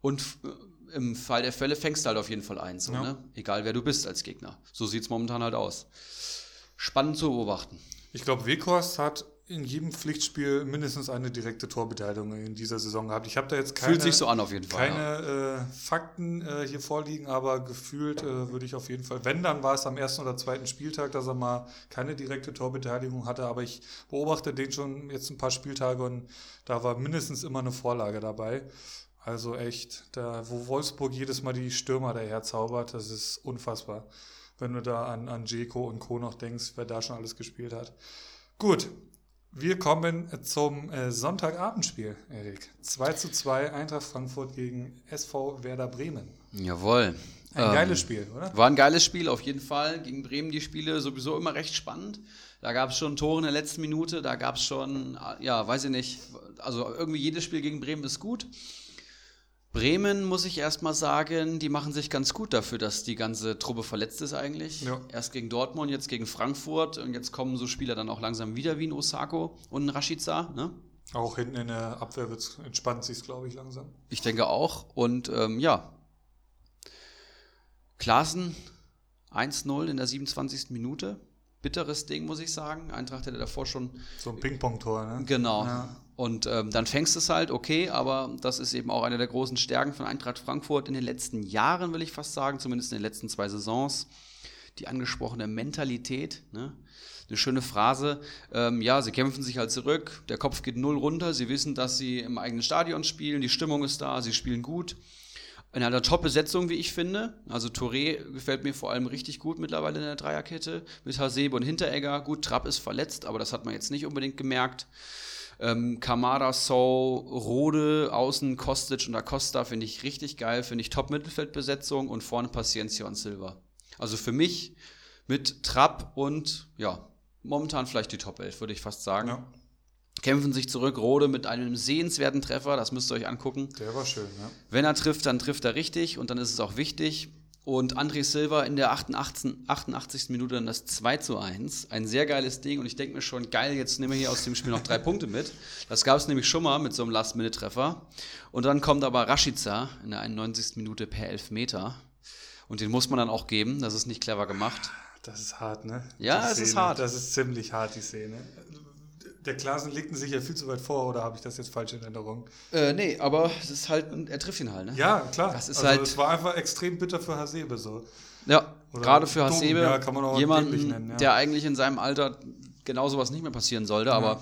B: und äh, im Fall der Fälle fängst du halt auf jeden Fall eins, ja. ne? egal wer du bist als Gegner. So sieht es momentan halt aus. Spannend zu beobachten.
A: Ich glaube, Weghorst hat in jedem Pflichtspiel mindestens eine direkte Torbeteiligung in dieser Saison gehabt. Ich habe da jetzt keine,
B: Fühlt sich so an auf jeden Fall,
A: keine ja. äh, Fakten äh, hier vorliegen, aber gefühlt äh, würde ich auf jeden Fall, wenn, dann war es am ersten oder zweiten Spieltag, dass er mal keine direkte Torbeteiligung hatte, aber ich beobachte den schon jetzt ein paar Spieltage und da war mindestens immer eine Vorlage dabei. Also echt, da, wo Wolfsburg jedes Mal die Stürmer daher zaubert, das ist unfassbar. Wenn du da an, an Jeko und Co. noch denkst, wer da schon alles gespielt hat. Gut, wir kommen zum äh, Sonntagabendspiel, Erik. 2 zu 2 Eintracht Frankfurt gegen SV Werder Bremen.
B: Jawohl.
A: Ein ähm, geiles Spiel, oder?
B: War ein geiles Spiel, auf jeden Fall. Gegen Bremen die Spiele sowieso immer recht spannend. Da gab es schon Tore in der letzten Minute, da gab es schon, ja, weiß ich nicht, also irgendwie jedes Spiel gegen Bremen ist gut. Bremen, muss ich erstmal sagen, die machen sich ganz gut dafür, dass die ganze Truppe verletzt ist eigentlich. Ja. Erst gegen Dortmund, jetzt gegen Frankfurt und jetzt kommen so Spieler dann auch langsam wieder wie ein Osako und ein Rashica. Ne?
A: Auch hinten in der Abwehr entspannt sich glaube ich, langsam.
B: Ich denke auch. Und ähm, ja, Klaassen 1-0 in der 27. Minute. Bitteres Ding, muss ich sagen. Eintracht hätte davor schon.
A: So ein Ping-Pong-Tor, ne?
B: Genau. Ja. Und ähm, dann fängst du es halt, okay, aber das ist eben auch eine der großen Stärken von Eintracht Frankfurt in den letzten Jahren, will ich fast sagen, zumindest in den letzten zwei Saisons. Die angesprochene Mentalität, ne? eine schöne Phrase. Ähm, ja, sie kämpfen sich halt zurück, der Kopf geht null runter, sie wissen, dass sie im eigenen Stadion spielen, die Stimmung ist da, sie spielen gut in einer Top-Besetzung, wie ich finde. Also Touré gefällt mir vor allem richtig gut mittlerweile in der Dreierkette. Mit Hasebe und Hinteregger. Gut, Trapp ist verletzt, aber das hat man jetzt nicht unbedingt gemerkt. Ähm, Kamada, So, Rode, Außen, Kostic und Acosta finde ich richtig geil. Finde ich Top-Mittelfeldbesetzung und vorne Paciencia und Silva. Also für mich mit Trapp und ja, momentan vielleicht die Top 11, würde ich fast sagen. Ja kämpfen sich zurück. Rode mit einem sehenswerten Treffer, das müsst ihr euch angucken.
A: Der war schön, ja.
B: Wenn er trifft, dann trifft er richtig und dann ist es auch wichtig. Und André Silva in der 88, 88. Minute dann das 2 zu 1. Ein sehr geiles Ding und ich denke mir schon, geil, jetzt nehmen wir hier aus dem Spiel noch drei Punkte mit. Das gab es nämlich schon mal mit so einem Last-Minute-Treffer. Und dann kommt aber Rashica in der 91. Minute per Elfmeter. Und den muss man dann auch geben, das ist nicht clever gemacht.
A: Das ist hart, ne?
B: Ja, es ist hart.
A: Das ist ziemlich hart, die Szene der Klasen legten sich ja viel zu weit vor, oder habe ich das jetzt falsch in Erinnerung?
B: Äh, nee, aber es ist halt, er trifft ihn halt, ne?
A: Ja, klar.
B: Das ist also halt.
A: Es war einfach extrem bitter für Hasebe so.
B: Ja, gerade für Hasebe, ja, kann man auch jemanden, nennen, ja. der eigentlich in seinem Alter genau sowas nicht mehr passieren sollte, ja. aber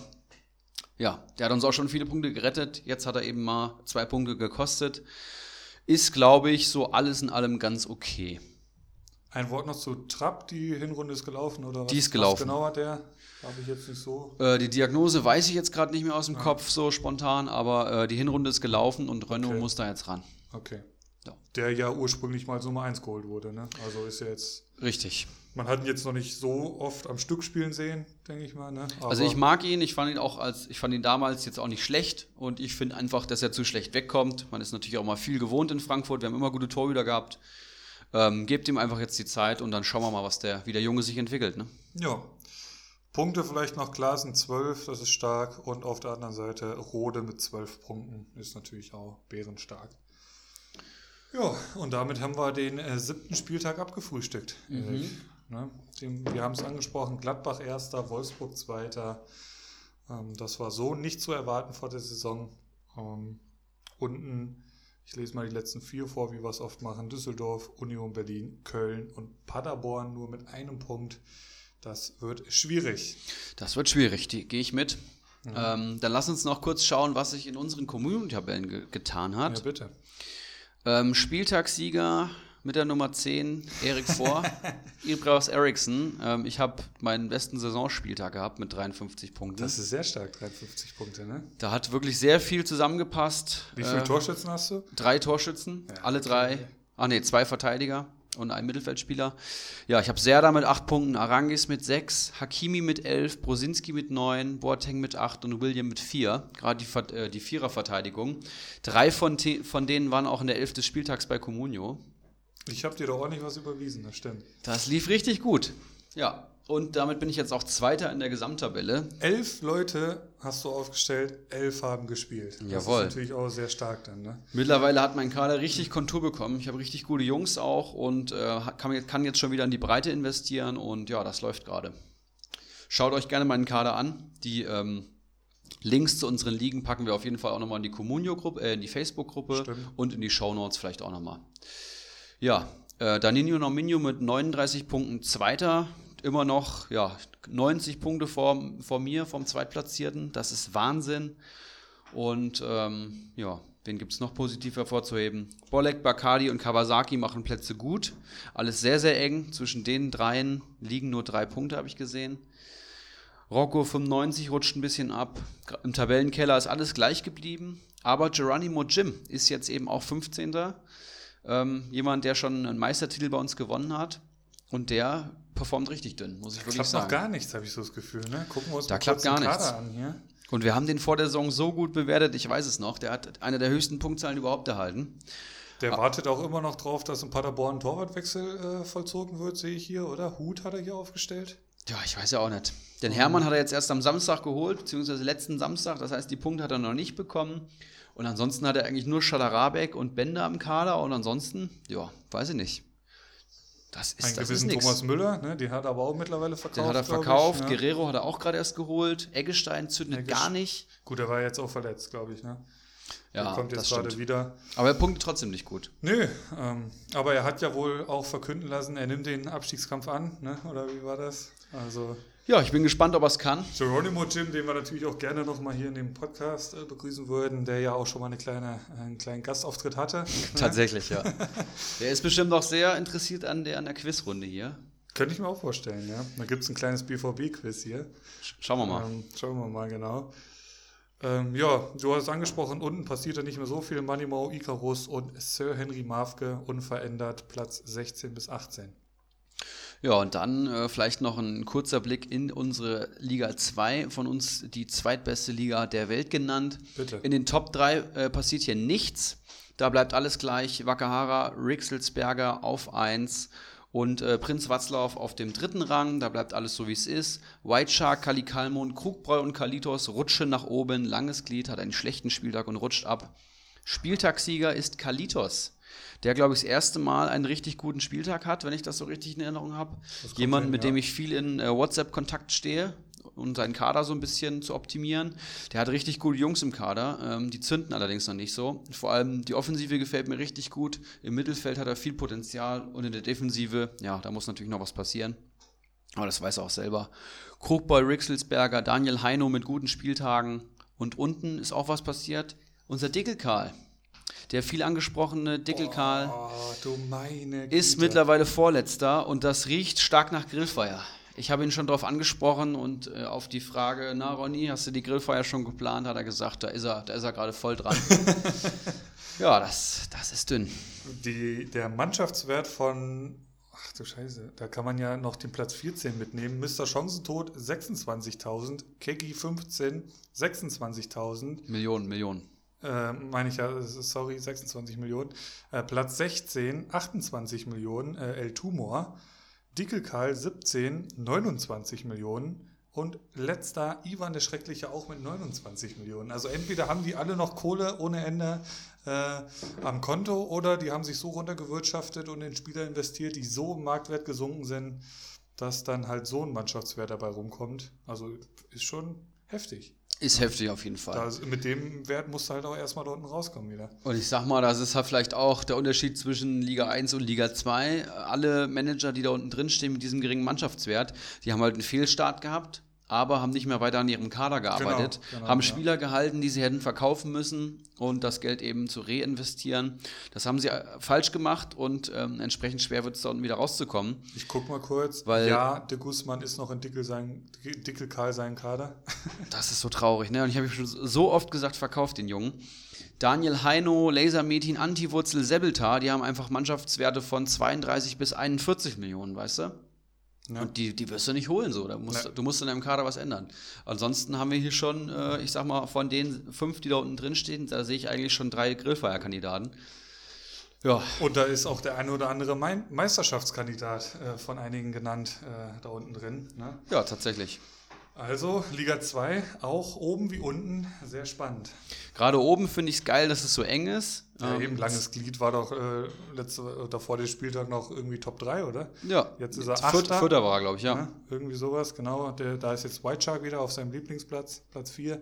B: ja, der hat uns auch schon viele Punkte gerettet. Jetzt hat er eben mal zwei Punkte gekostet. Ist, glaube ich, so alles in allem ganz okay.
A: Ein Wort noch zu Trapp, die Hinrunde ist gelaufen, oder was?
B: Die ist gelaufen.
A: Was genau hat der? Habe ich jetzt nicht so.
B: Äh, die Diagnose weiß ich jetzt gerade nicht mehr aus dem ah. Kopf so spontan, aber äh, die Hinrunde ist gelaufen und Renault okay. muss da jetzt ran.
A: Okay. Ja. Der ja ursprünglich mal Nummer 1 geholt wurde, ne? Also ist ja jetzt.
B: Richtig.
A: Man hat ihn jetzt noch nicht so oft am Stück spielen sehen, denke ich mal. Ne?
B: also ich mag ihn, ich fand ihn auch als, ich fand ihn damals jetzt auch nicht schlecht und ich finde einfach, dass er zu schlecht wegkommt. Man ist natürlich auch mal viel gewohnt in Frankfurt, wir haben immer gute Torhüter gehabt. Ähm, gebt ihm einfach jetzt die Zeit und dann schauen wir mal, was der, wie der Junge sich entwickelt. Ne?
A: Ja, Punkte vielleicht noch Klasen 12, das ist stark. Und auf der anderen Seite Rode mit 12 Punkten ist natürlich auch bärenstark. Ja, und damit haben wir den äh, siebten Spieltag abgefrühstückt. Mhm. Ne? Den, wir haben es angesprochen, Gladbach erster, Wolfsburg zweiter. Ähm, das war so nicht zu erwarten vor der Saison. Ähm, unten, ich lese mal die letzten vier vor, wie wir es oft machen. Düsseldorf, Union Berlin, Köln und Paderborn nur mit einem Punkt. Das wird schwierig.
B: Das wird schwierig, die gehe ich mit. Mhm. Ähm, dann lass uns noch kurz schauen, was sich in unseren Community-Tabellen ge getan hat.
A: Ja, bitte.
B: Ähm, Spieltagssieger mit der Nummer 10, Erik Vor, Ibraus Eriksson. Ähm, ich habe meinen besten Saisonspieltag gehabt mit 53 Punkten.
A: Das ist sehr stark, 53 Punkte, ne?
B: Da hat wirklich sehr viel zusammengepasst.
A: Wie viele äh, Torschützen hast du?
B: Drei Torschützen, ja, alle drei. Ah ne, zwei Verteidiger und ein Mittelfeldspieler. Ja, ich habe Serda mit 8 Punkten, Arangis mit 6, Hakimi mit 11, Brosinski mit 9, Boateng mit 8 und William mit 4. Gerade die, äh, die Viererverteidigung. Drei von, von denen waren auch in der 11. des Spieltags bei Comunio.
A: Ich habe dir doch ordentlich was überwiesen, das stimmt.
B: Das lief richtig gut. Ja, und damit bin ich jetzt auch Zweiter in der Gesamttabelle.
A: Elf Leute hast du aufgestellt, elf haben gespielt.
B: Das Jawohl.
A: ist natürlich auch sehr stark dann. Ne?
B: Mittlerweile hat mein Kader richtig Kontur bekommen. Ich habe richtig gute Jungs auch und äh, kann, kann jetzt schon wieder in die Breite investieren und ja, das läuft gerade. Schaut euch gerne meinen Kader an. Die ähm, Links zu unseren Ligen packen wir auf jeden Fall auch nochmal in die Communio-Gruppe, äh, in die Facebook-Gruppe und in die Shownotes vielleicht auch nochmal. Ja, äh, Danino Nominio mit 39 Punkten Zweiter immer noch ja, 90 Punkte vor, vor mir, vom Zweitplatzierten. Das ist Wahnsinn. Und ähm, ja, Wen gibt es noch positiv hervorzuheben? Bolek, Bacardi und Kawasaki machen Plätze gut. Alles sehr, sehr eng. Zwischen den dreien liegen nur drei Punkte, habe ich gesehen. Rocco 95 rutscht ein bisschen ab. Im Tabellenkeller ist alles gleich geblieben. Aber Geronimo Jim ist jetzt eben auch 15. Ähm, jemand, der schon einen Meistertitel bei uns gewonnen hat. Und der performt richtig dünn, muss ich wirklich
A: klappt
B: sagen.
A: noch gar nichts, habe ich so das Gefühl. Ne? Gucken wir uns
B: Da
A: mal
B: klappt gar nichts.
A: an hier.
B: Und wir haben den vor der Saison so gut bewertet, ich weiß es noch. Der hat eine der höchsten Punktzahlen überhaupt erhalten.
A: Der wartet auch immer noch drauf, dass in Paderborn ein Torwartwechsel äh, vollzogen wird, sehe ich hier, oder? Hut hat er hier aufgestellt.
B: Ja, ich weiß ja auch nicht. Den Hermann hat er jetzt erst am Samstag geholt, beziehungsweise letzten Samstag. Das heißt, die Punkte hat er noch nicht bekommen. Und ansonsten hat er eigentlich nur Schadarabek und Bender am Kader. Und ansonsten, ja, weiß ich nicht. Das ist,
A: Einen
B: das ist
A: gewissen
B: nix.
A: Thomas Müller, ne? den hat er aber auch mittlerweile verkauft.
B: Den hat er verkauft.
A: Ich?
B: Guerrero hat er auch gerade erst geholt. Eggestein zündet
A: Eggestein.
B: gar nicht.
A: Gut, er war jetzt auch verletzt, glaube ich. Ne?
B: Ja,
A: der kommt
B: das
A: jetzt gerade
B: stimmt.
A: wieder.
B: Aber er punktet trotzdem nicht gut.
A: Nö, ähm, aber er hat ja wohl auch verkünden lassen, er nimmt den Abstiegskampf an, ne? oder wie war das? Also
B: Ja, ich bin gespannt, ob er es kann.
A: Geronimo Jim, den wir natürlich auch gerne nochmal hier in dem Podcast äh, begrüßen würden, der ja auch schon mal eine kleine, einen kleinen Gastauftritt hatte.
B: Tatsächlich, ja. Der ist bestimmt auch sehr interessiert an der, an der Quizrunde hier.
A: Könnte ich mir auch vorstellen, ja. Da gibt es ein kleines BVB-Quiz hier.
B: Sch- Schauen wir mal.
A: Ähm, schauen wir mal genau. Ähm, ja, du hast es angesprochen, unten passiert ja nicht mehr so viel. Manimo, Icarus und Sir Henry Mavke unverändert, Platz 16 bis 18.
B: Ja, und dann äh, vielleicht noch ein kurzer Blick in unsere Liga 2, von uns die zweitbeste Liga der Welt genannt.
A: Bitte.
B: In den Top 3 äh, passiert hier nichts. Da bleibt alles gleich. Wakahara, Rixelsberger auf 1 und äh, Prinz Watzlaw auf dem dritten Rang. Da bleibt alles so, wie es ist. White Shark, Kali Kalmund, Krugbräu und Kalitos rutschen nach oben. Langes Glied hat einen schlechten Spieltag und rutscht ab. Spieltagssieger ist Kalitos. Der, glaube ich, das erste Mal einen richtig guten Spieltag hat, wenn ich das so richtig in Erinnerung habe. Jemand,
A: hin,
B: mit
A: ja.
B: dem ich viel in äh, WhatsApp-Kontakt stehe, um seinen Kader so ein bisschen zu optimieren. Der hat richtig gute Jungs im Kader, ähm, die zünden allerdings noch nicht so. Vor allem die Offensive gefällt mir richtig gut. Im Mittelfeld hat er viel Potenzial und in der Defensive, ja, da muss natürlich noch was passieren. Aber das weiß er auch selber. Krugboy, Rixelsberger, Daniel Heino mit guten Spieltagen. Und unten ist auch was passiert. Unser Dickelkarl, der viel angesprochene Dickelkarl,
A: Oh,
B: ist mittlerweile Vorletzter und das riecht stark nach Grillfeier. Ich habe ihn schon darauf angesprochen und äh, auf die Frage, na Ronny, hast du die Grillfeier schon geplant, hat er gesagt, da ist er, da ist er gerade voll dran. ja, das, das ist dünn.
A: Die, der Mannschaftswert von, ach du Scheiße, da kann man ja noch den Platz 14 mitnehmen. Mr. Chancentod 26.000, Keggy 15, 26.000.
B: Millionen, Millionen.
A: Äh, meine ich ja, sorry, 26 Millionen. Äh, Platz 16, 28 Millionen, äh, El Tumor. Dickelkarl 17, 29 Millionen. Und letzter Ivan der Schreckliche auch mit 29 Millionen. Also entweder haben die alle noch Kohle ohne Ende äh, am Konto oder die haben sich so runtergewirtschaftet und in Spieler investiert, die so im Marktwert gesunken sind, dass dann halt so ein Mannschaftswert dabei rumkommt. Also ist schon heftig.
B: Ist heftig auf jeden Fall.
A: Da, mit dem Wert musst du halt auch erstmal da unten rauskommen wieder.
B: Und ich sag mal, das ist halt vielleicht auch der Unterschied zwischen Liga 1 und Liga 2. Alle Manager, die da unten drin stehen mit diesem geringen Mannschaftswert, die haben halt einen Fehlstart gehabt, aber haben nicht mehr weiter an ihrem Kader gearbeitet,
A: genau,
B: haben
A: ja.
B: Spieler gehalten, die sie hätten verkaufen müssen und das Geld eben zu reinvestieren. Das haben sie äh, falsch gemacht und ähm, entsprechend schwer wird es da unten wieder rauszukommen.
A: Ich guck mal kurz.
B: Weil-
A: ja, de Guzman ist noch in Dickel, sein, Dickel Karl seinen Kader.
B: Das ist so traurig, ne? Und ich habe schon so oft gesagt, verkauft den Jungen. Daniel Heino, Lasermetin, Antiwurzel, Sebeltar, die haben einfach Mannschaftswerte von 32 bis 41 Millionen, weißt du?
A: Ja.
B: Und die, die wirst du nicht holen, so. Da musst,
A: Nee.
B: Du musst in deinem Kader was ändern. Ansonsten haben wir hier schon, äh, ich sag mal, von den fünf, die da unten drin stehen, da sehe ich eigentlich schon drei Grillfeierkandidaten. Ja,
A: Und da ist auch der eine oder andere Mein- Meisterschaftskandidat äh, von einigen genannt äh, da unten drin. Ne?
B: ja, tatsächlich.
A: Also Liga 2, auch oben wie unten, sehr spannend.
B: Gerade oben finde ich es geil, dass es so eng ist.
A: Ja,
B: Ähm,
A: eben, langes Glied war doch äh, letzte, oder vor dem Spieltag noch irgendwie Top 3, oder?
B: Ja,
A: Jetzt ist er
B: Viert-
A: Achter.
B: Vierter war er, glaube ich, ja.
A: Ja, irgendwie sowas, genau. Der, da ist jetzt White Shark wieder auf seinem Lieblingsplatz, Platz 4.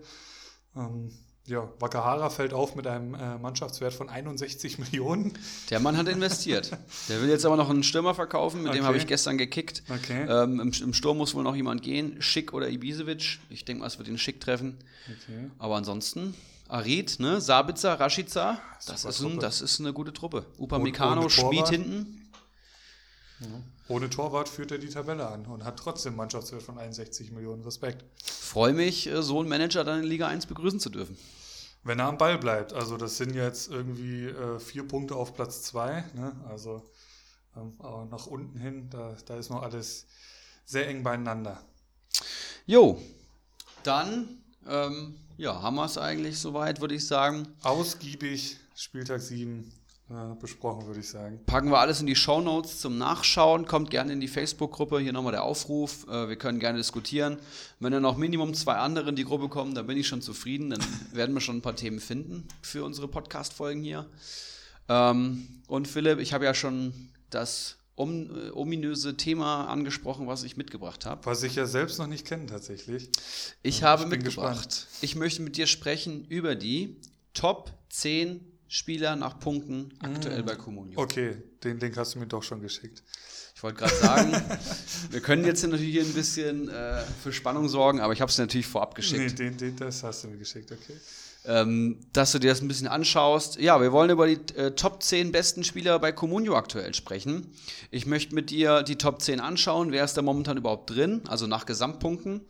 A: Ähm, ja, Wakahara fällt auf mit einem äh, Mannschaftswert von 61 Millionen.
B: Der Mann hat investiert. Der will jetzt aber noch einen Stürmer verkaufen, mit dem
A: Okay.
B: habe ich gestern gekickt.
A: Okay.
B: Ähm, im, Im Sturm muss wohl noch jemand gehen. Schick oder Ibisevic. Ich denke mal, es wird den Schick treffen.
A: okay.
B: Aber ansonsten Arid, ne? Sabitzer, Rashica. Das ist, ein, das ist eine gute Truppe. Upamecano, Schmid hinten.
A: Ja. Ohne Torwart führt er die Tabelle an und hat trotzdem Mannschaftswert von 61 Millionen. Respekt.
B: Freue mich, äh, so einen Manager dann in Liga 1 begrüßen zu dürfen.
A: Wenn er am Ball bleibt. Also das sind jetzt irgendwie äh, vier Punkte auf Platz zwei. Ne? Also ähm, aber nach unten hin, da, da ist noch alles sehr eng beieinander.
B: Jo, dann ähm, ja, haben wir es eigentlich soweit, würde ich sagen.
A: Ausgiebig Spieltag 7 äh, besprochen, würde ich sagen.
B: Packen wir alles in die Show Notes zum Nachschauen. Kommt gerne in die Facebook-Gruppe. Hier nochmal der Aufruf. Äh, wir können gerne diskutieren. Wenn dann noch Minimum zwei andere in die Gruppe kommen, dann bin ich schon zufrieden. Dann werden wir schon ein paar Themen finden für unsere Podcast-Folgen hier. Ähm, und Philipp, ich habe ja schon das um, äh, ominöse Thema angesprochen, was ich mitgebracht habe.
A: Was ich ja selbst noch nicht kenne tatsächlich.
B: Ich habe ich mitgebracht. Gespannt. Ich möchte mit dir sprechen über die Top 10 Spieler nach Punkten aktuell mm. bei Comunio.
A: Okay, den Link hast du mir doch schon geschickt.
B: Ich wollte gerade sagen, wir können jetzt natürlich hier ein bisschen äh, für Spannung sorgen, aber ich habe es natürlich vorab geschickt. Nee,
A: den, den, das hast du mir geschickt, okay
B: ähm, dass du dir das ein bisschen anschaust. Ja, wir wollen über die äh, Top 10 besten Spieler bei Comunio aktuell sprechen. Ich möchte mit dir die Top 10 anschauen. Wer ist da momentan überhaupt drin? Also nach Gesamtpunkten.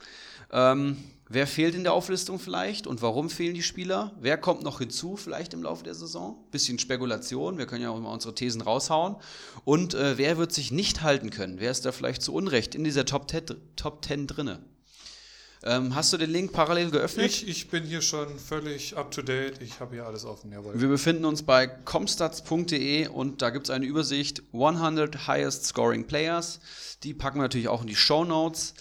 B: Ähm, wer fehlt in der Auflistung vielleicht und warum fehlen die Spieler? Wer kommt noch hinzu vielleicht im Laufe der Saison? Bisschen Spekulation, wir können ja auch immer unsere Thesen raushauen. Und äh, wer wird sich nicht halten können? Wer ist da vielleicht zu Unrecht in dieser Top 10, Top 10 drinne? Ähm, hast du den Link parallel geöffnet?
A: Ich, ich bin hier schon völlig up to date. Ich habe hier alles offen, jawohl.
B: Wir befinden uns bei comstats.de und da gibt es eine Übersicht 100 Highest Scoring Players. Die packen wir natürlich auch in die Show Notes.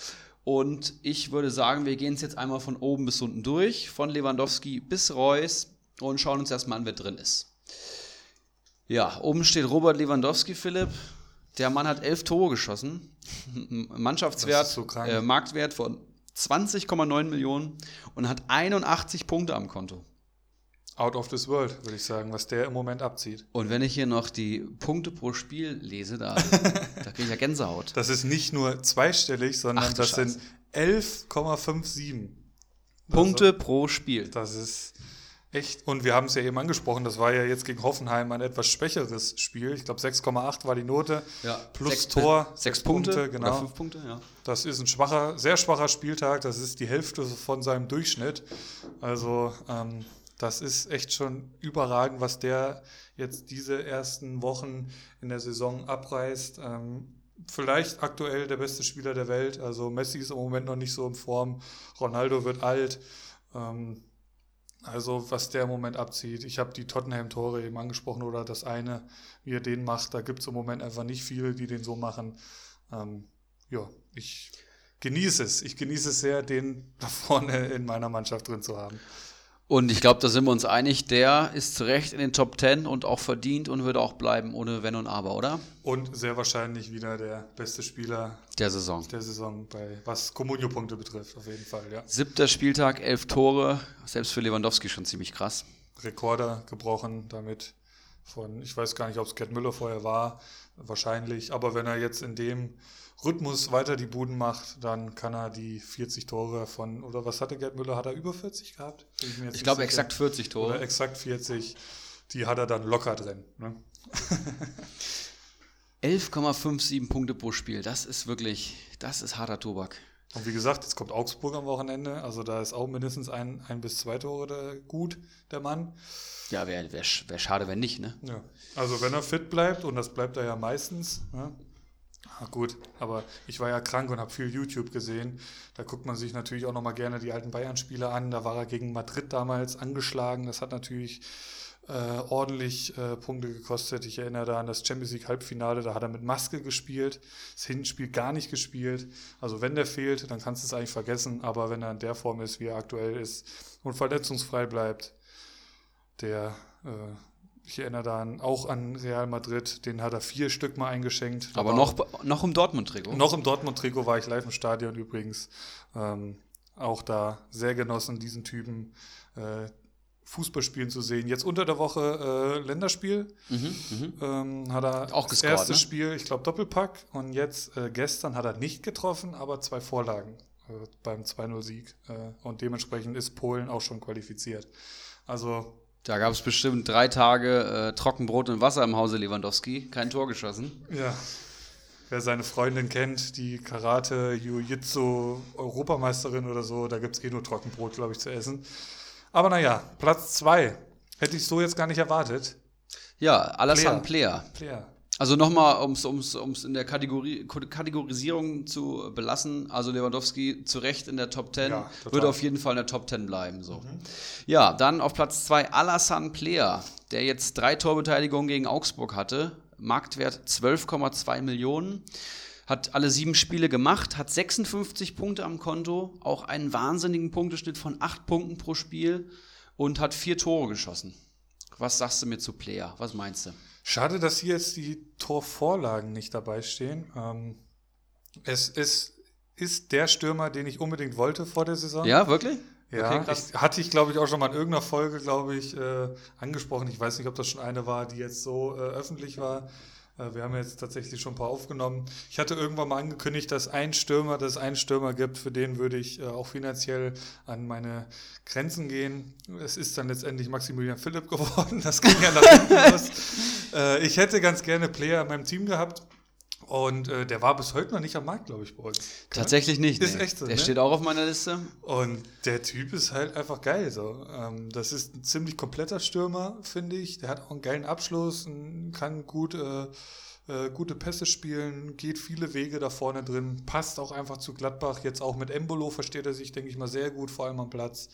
B: Und ich würde sagen, wir gehen es jetzt einmal von oben bis unten durch, von Lewandowski bis Reus und schauen uns erstmal an, wer drin ist. Ja, oben steht Robert Lewandowski, Philipp. Der Mann hat elf Tore geschossen. Mannschaftswert, so äh, Marktwert von 20,9 Millionen und hat 81 Punkte am Konto.
A: Out of this world, würde ich sagen, was der im Moment abzieht.
B: Und wenn ich hier noch die Punkte pro Spiel lese, da, da kriege ich ja Gänsehaut.
A: Das ist nicht nur zweistellig, sondern Ach, das Scheiße. sind 11,57
B: Punkte also, pro Spiel.
A: Das ist Echt? Und wir haben es ja eben angesprochen, das war ja jetzt gegen Hoffenheim ein etwas schwächeres Spiel. Ich glaube 6,8 war die Note.
B: Ja.
A: Plus sechs, Tor.
B: Sechs Punkte, Punkte
A: genau.
B: Fünf Punkte, ja.
A: Das ist ein schwacher, sehr schwacher Spieltag. Das ist die Hälfte von seinem Durchschnitt. Also ähm, das ist echt schon überragend, was der jetzt diese ersten Wochen in der Saison abreißt. Ähm, vielleicht aktuell der beste Spieler der Welt. Also Messi ist im Moment noch nicht so in Form. Ronaldo wird alt. Ähm, also was der im Moment abzieht. Ich habe die Tottenham-Tore eben angesprochen oder das eine, wie er den macht. Da gibt es im Moment einfach nicht viele, die den so machen. Ähm, ja, ich genieße es. Ich genieße es sehr, den da vorne in meiner Mannschaft drin zu haben.
B: Und ich glaube, da sind wir uns einig, der ist zu Recht in den Top 10 und auch verdient und wird auch bleiben ohne Wenn und Aber, oder?
A: Und sehr wahrscheinlich wieder der beste Spieler
B: der Saison.
A: Der Saison, bei, was Comunio-Punkte betrifft, auf jeden Fall, ja.
B: Siebter Spieltag, elf Tore, selbst für Lewandowski schon ziemlich krass.
A: Rekorder gebrochen damit von, ich weiß gar nicht, ob es Gerd Müller vorher war, wahrscheinlich, aber wenn er jetzt in dem Rhythmus weiter die Buden macht, dann kann er die 40 Tore von, oder was hatte Gerd Müller? Hat er über 40 gehabt?
B: Ich, ich glaube exakt 40 Tore.
A: Oder exakt 40. Die hat er dann locker drin. Ne?
B: 11,57 Punkte pro Spiel. Das ist wirklich, das ist harter Tobak.
A: Und wie gesagt, jetzt kommt Augsburg am Wochenende. Also da ist auch mindestens ein, ein bis zwei Tore gut, der Mann.
B: Ja, wäre wär, wär schade, wenn nicht, ne?
A: Ja. Also wenn er fit bleibt, und das bleibt er ja meistens, ne? Ach gut, aber ich war ja krank und habe viel YouTube gesehen. Da guckt man sich natürlich auch nochmal gerne die alten Bayern-Spiele an. Da war er gegen Madrid damals angeschlagen. Das hat natürlich äh, ordentlich äh, Punkte gekostet. Ich erinnere da an das Champions League Halbfinale, da hat er mit Maske gespielt, das Hinspiel gar nicht gespielt. Also wenn der fehlt, dann kannst du es eigentlich vergessen. Aber wenn er in der Form ist, wie er aktuell ist und verletzungsfrei bleibt, der äh, ich erinnere da an, auch an Real Madrid, den hat er vier Stück mal eingeschenkt.
B: Aber noch, noch im Dortmund-Trikot?
A: Noch im Dortmund-Trikot war ich live im Stadion übrigens. Ähm, auch da sehr genossen, diesen Typen äh, Fußball spielen zu sehen. Jetzt unter der Woche äh, Länderspiel. Mhm, mhm. ähm, hat er
B: auch
A: das
B: gescored,
A: erste
B: ne?
A: Spiel, ich glaube Doppelpack. Und jetzt äh, gestern hat er nicht getroffen, aber zwei Vorlagen äh, beim 2-0-Sieg. Äh, und dementsprechend ist Polen auch schon qualifiziert. Also.
B: Da gab es bestimmt drei Tage äh, Trockenbrot und Wasser im Hause Lewandowski. Kein Tor geschossen.
A: Ja. Wer seine Freundin kennt, die Karate, Jiu-Jitsu, Europameisterin oder so, da gibt es eh nur Trockenbrot, glaube ich, zu essen. Aber naja, Platz zwei Hätte ich so jetzt gar nicht erwartet.
B: Ja, Alassane Player.
A: Player.
B: Also nochmal, um es in der Kategorie, Kategorisierung zu belassen, also Lewandowski zu Recht in der Top 10, ja, wird auf jeden Fall in der Top 10 bleiben. So. Mhm. Ja, dann auf Platz 2 Alassane Player, der jetzt drei Torbeteiligungen gegen Augsburg hatte, Marktwert 12,2 Millionen, hat alle sieben Spiele gemacht, hat 56 Punkte am Konto, auch einen wahnsinnigen Punkteschnitt von 8 Punkten pro Spiel und hat vier Tore geschossen. Was sagst du mir zu Player? Was meinst du?
A: Schade, dass hier jetzt die Torvorlagen nicht dabei stehen. Ähm, es ist, ist der Stürmer, den ich unbedingt wollte vor der Saison.
B: Ja, wirklich?
A: Ja, okay, ich, hatte ich, glaube ich, auch schon mal in irgendeiner Folge, glaube ich, äh, angesprochen. Ich weiß nicht, ob das schon eine war, die jetzt so äh, öffentlich war. Äh, wir haben jetzt tatsächlich schon ein paar aufgenommen. Ich hatte irgendwann mal angekündigt, dass ein Stürmer, dass es einen Stürmer gibt, für den würde ich äh, auch finanziell an meine Grenzen gehen. Es ist dann letztendlich Maximilian Philipp geworden. Das ging ja nach hinten los. Äh, ich hätte ganz gerne Player in meinem Team gehabt. Und äh, der war bis heute noch nicht am Markt, glaube ich, bei uns.
B: Tatsächlich nicht.
A: Ist nee. echt so.
B: Der ne? steht auch auf meiner Liste.
A: Und der Typ ist halt einfach geil. So. Ähm, das ist ein ziemlich kompletter Stürmer, finde ich. Der hat auch einen geilen Abschluss, kann gut, äh, äh, gute Pässe spielen, geht viele Wege da vorne drin, passt auch einfach zu Gladbach. Jetzt auch mit Embolo versteht er sich, denke ich mal, sehr gut, vor allem am Platz.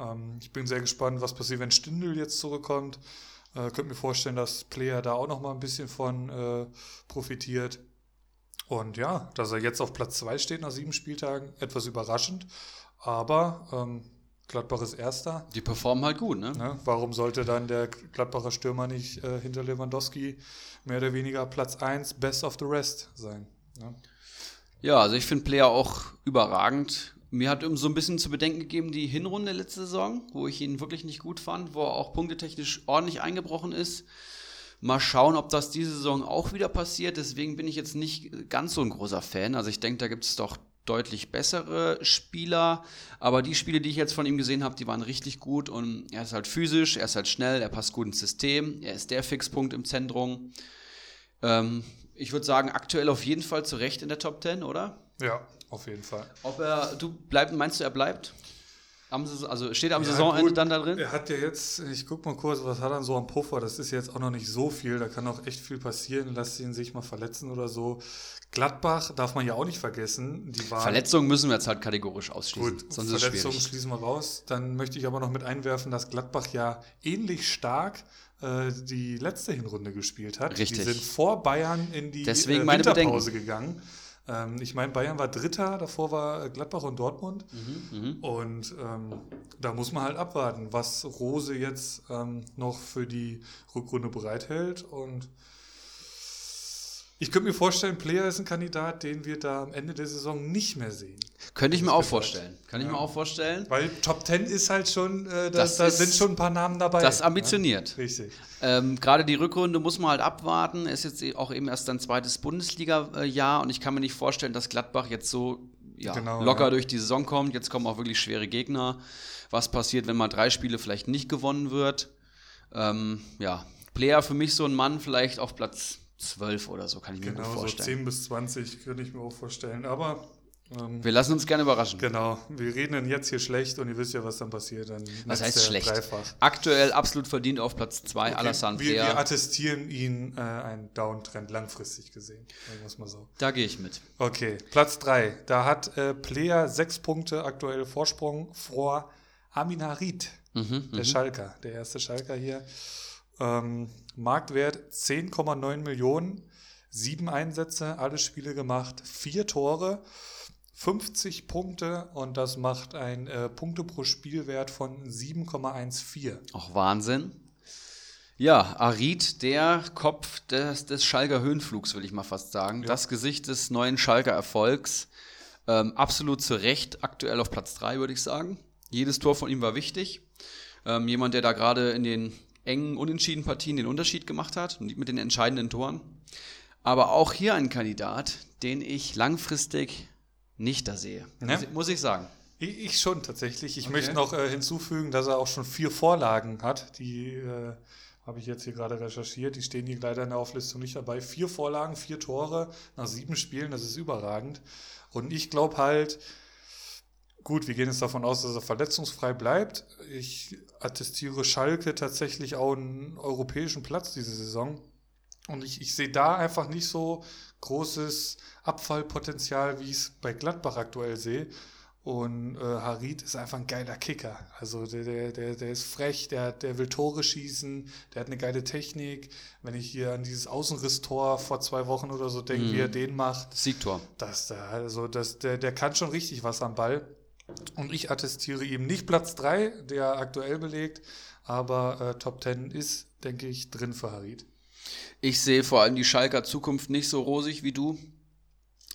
A: Ähm, ich bin sehr gespannt, was passiert, wenn Stindl jetzt zurückkommt. Äh, könnte mir vorstellen, dass Player da auch noch mal ein bisschen von äh, profitiert. Und ja, dass er jetzt auf Platz 2 steht nach sieben Spieltagen, etwas überraschend. Aber ähm, Gladbach ist Erster.
B: Die performen halt gut, ne?
A: ne? Warum sollte dann der Gladbacher Stürmer nicht äh, hinter Lewandowski mehr oder weniger Platz 1, Best of the Rest sein? Ne?
B: Ja, also ich finde Player auch überragend. Mir hat so ein bisschen zu bedenken gegeben die Hinrunde letzte Saison, wo ich ihn wirklich nicht gut fand, wo er auch punktetechnisch ordentlich eingebrochen ist. Mal schauen, ob das diese Saison auch wieder passiert. Deswegen bin ich jetzt nicht ganz so ein großer Fan. Also ich denke, da gibt es doch deutlich bessere Spieler. Aber die Spiele, die ich jetzt von ihm gesehen habe, die waren richtig gut. Und er ist halt physisch, er ist halt schnell, er passt gut ins System. Er ist der Fixpunkt im Zentrum. Ähm, ich würde sagen, aktuell auf jeden Fall zu Recht in der Top 10, oder?
A: Ja, auf jeden Fall.
B: Ob er, du bleib, meinst du, er bleibt? Am, also steht am ja, Saisonende gut, dann da drin?
A: Er hat ja jetzt, ich guck mal kurz, was hat er so am Puffer? Das ist jetzt auch noch nicht so viel, da kann auch echt viel passieren. Lass ihn sich mal verletzen oder so. Gladbach darf man ja auch nicht vergessen.
B: Die waren Verletzungen müssen wir jetzt halt kategorisch ausschließen.
A: Gut, sonst Verletzungen schließen wir raus. Dann möchte ich aber noch mit einwerfen, dass Gladbach ja ähnlich stark äh, die letzte Hinrunde gespielt hat.
B: Richtig. Die
A: sind vor Bayern in die
B: Deswegen äh, Winterpause
A: gegangen. Ähm, ich meine, Bayern war Dritter, davor war Gladbach und Dortmund. Mhm, mhm, und ähm, da muss man halt abwarten, was Rose jetzt ähm, noch für die Rückrunde bereithält. Und ich könnte mir vorstellen, Player ist ein Kandidat, den wir da am Ende der Saison nicht mehr sehen.
B: Könnte ich mir auch vorstellen. Kann ich ja. mir auch vorstellen.
A: Weil Top 10 ist halt schon, äh, da, da sind schon ein paar Namen dabei.
B: Das ambitioniert.
A: Ja, richtig.
B: Ähm, Gerade die Rückrunde muss man halt abwarten. Ist jetzt auch eben erst ein zweites Bundesliga-Jahr und ich kann mir nicht vorstellen, dass Gladbach jetzt so ja, genau, locker durch die Saison kommt. Jetzt kommen auch wirklich schwere Gegner. Was passiert, wenn mal drei Spiele vielleicht nicht gewonnen wird? Ähm, ja, Player für mich so ein Mann, vielleicht auf Platz 12 oder so, kann ich mir
A: genau,
B: gut vorstellen.
A: Genau, so 10 bis 20 könnte ich mir auch vorstellen. Aber.
B: Ähm, wir lassen uns gerne überraschen.
A: Genau, wir reden dann jetzt hier schlecht und ihr wisst ja, was dann passiert. Dann
B: was heißt schlecht? Dreifach. Aktuell absolut verdient auf Platz 2, okay. Alassane
A: wir, wir attestieren ihn äh, einen Downtrend langfristig gesehen. Mal so.
B: Da gehe ich mit.
A: Okay, Platz 3. Da hat äh, Player sechs Punkte aktuell Vorsprung vor Aminarit, mhm, der mhm. Schalker, der erste Schalker hier. Ähm, Marktwert 10,9 Millionen, sieben Einsätze, alle Spiele gemacht, vier Tore, 50 Punkte und das macht ein äh, Punkte pro Spielwert von 7,14.
B: Auch Wahnsinn. Ja, Arid, der Kopf des, des Schalker Höhenflugs, will ich mal fast sagen. Ja. Das Gesicht des neuen Schalker Erfolgs. Ähm, absolut zu Recht, aktuell auf Platz 3, würde ich sagen. Jedes Tor von ihm war wichtig. Ähm, jemand, der da gerade in den engen, unentschieden Partien den Unterschied gemacht hat und mit den entscheidenden Toren. Aber auch hier ein Kandidat, den ich langfristig nicht da sehe,
A: ne?
B: muss, muss, ich sagen.
A: Ich, schon tatsächlich. Ich okay. möchte noch äh, hinzufügen, dass er auch schon vier Vorlagen hat. Die äh, habe ich jetzt hier gerade recherchiert. Die stehen hier leider in der Auflistung nicht dabei. Vier Vorlagen, vier Tore nach sieben Spielen, das ist überragend. Und ich glaube halt, gut, wir gehen jetzt davon aus, dass er verletzungsfrei bleibt. Ich attestiere Schalke tatsächlich auch einen europäischen Platz diese Saison. Und ich, ich sehe da einfach nicht so großes Abfallpotenzial, wie ich es bei Gladbach aktuell sehe. Und äh, Harid ist einfach ein geiler Kicker. Also der, der, der ist frech, der, der will Tore schießen, der hat eine geile Technik. Wenn ich hier an dieses Außenrisstor vor zwei Wochen oder so denke, mm. wie er mhm. den macht.
B: Siegtor.
A: Das, also das, der, der kann schon richtig was am Ball. Und ich attestiere ihm nicht Platz 3, der aktuell belegt, aber äh, Top 10 ist, denke ich, drin für Harid.
B: Ich sehe vor allem die Schalker Zukunft nicht so rosig wie du.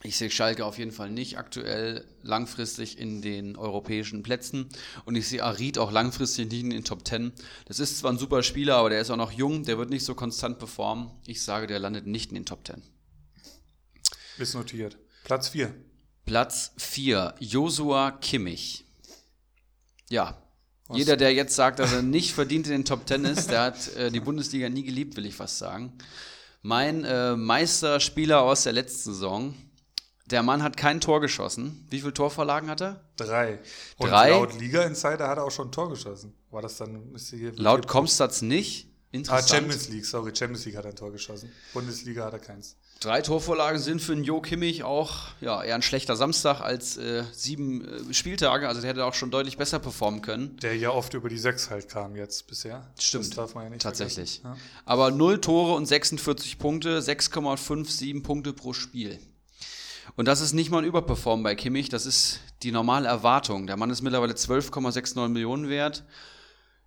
B: Ich sehe Schalke auf jeden Fall nicht aktuell langfristig in den europäischen Plätzen und ich sehe Arid auch langfristig nicht in den Top 10. Das ist zwar ein super Spieler, aber der ist auch noch jung, der wird nicht so konstant performen. Ich sage, der landet nicht in den Top 10.
A: Ist notiert. Platz 4.
B: Platz 4, Josua Kimmich. Ja, Was? jeder, der jetzt sagt, dass er nicht verdient in den Top 10 ist, der hat äh, die Bundesliga nie geliebt, will ich fast sagen. Mein äh, Meisterspieler aus der letzten Saison, der Mann hat kein Tor geschossen. Wie viele Torvorlagen hat er?
A: Drei.
B: Und Drei.
A: laut Liga Insider hat er auch schon ein Tor geschossen. War das dann?
B: laut Comstats nicht.
A: Interessant. Ah, Champions League, sorry, Champions League hat er ein Tor geschossen. Bundesliga hat er keins.
B: Drei Torvorlagen sind für einen Jo Kimmich auch ja, eher ein schlechter Samstag als äh, sieben äh, Spieltage. Also der hätte auch schon deutlich besser performen können.
A: Der ja oft über die sechs halt kam jetzt bisher.
B: Stimmt. Das darf man ja nicht Tatsächlich. Ja. Aber null Tore und 46 Punkte, 6,57 Punkte pro Spiel. Und das ist nicht mal ein Überperform bei Kimmich, das ist die normale Erwartung. Der Mann ist mittlerweile 12,69 Millionen wert.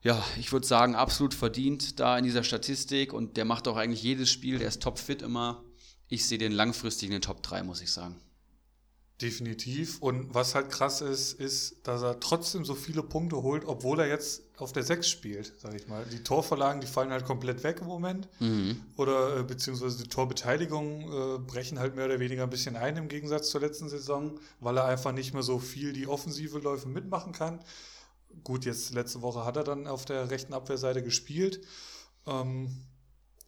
B: Ja, ich würde sagen, absolut verdient da in dieser Statistik und der macht auch eigentlich jedes Spiel, der ist topfit immer. Ich sehe den langfristig in den Top 3, muss ich sagen.
A: Definitiv. Und was halt krass ist, ist, dass er trotzdem so viele Punkte holt, obwohl er jetzt auf der 6 spielt, sag ich mal. Die Torverlagen, die fallen halt komplett weg im Moment. Mhm. Oder äh, beziehungsweise die Torbeteiligungen äh, brechen halt mehr oder weniger ein bisschen ein im Gegensatz zur letzten Saison, weil er einfach nicht mehr so viel die offensive Läufe mitmachen kann. Gut, jetzt letzte Woche hat er dann auf der rechten Abwehrseite gespielt. Ähm,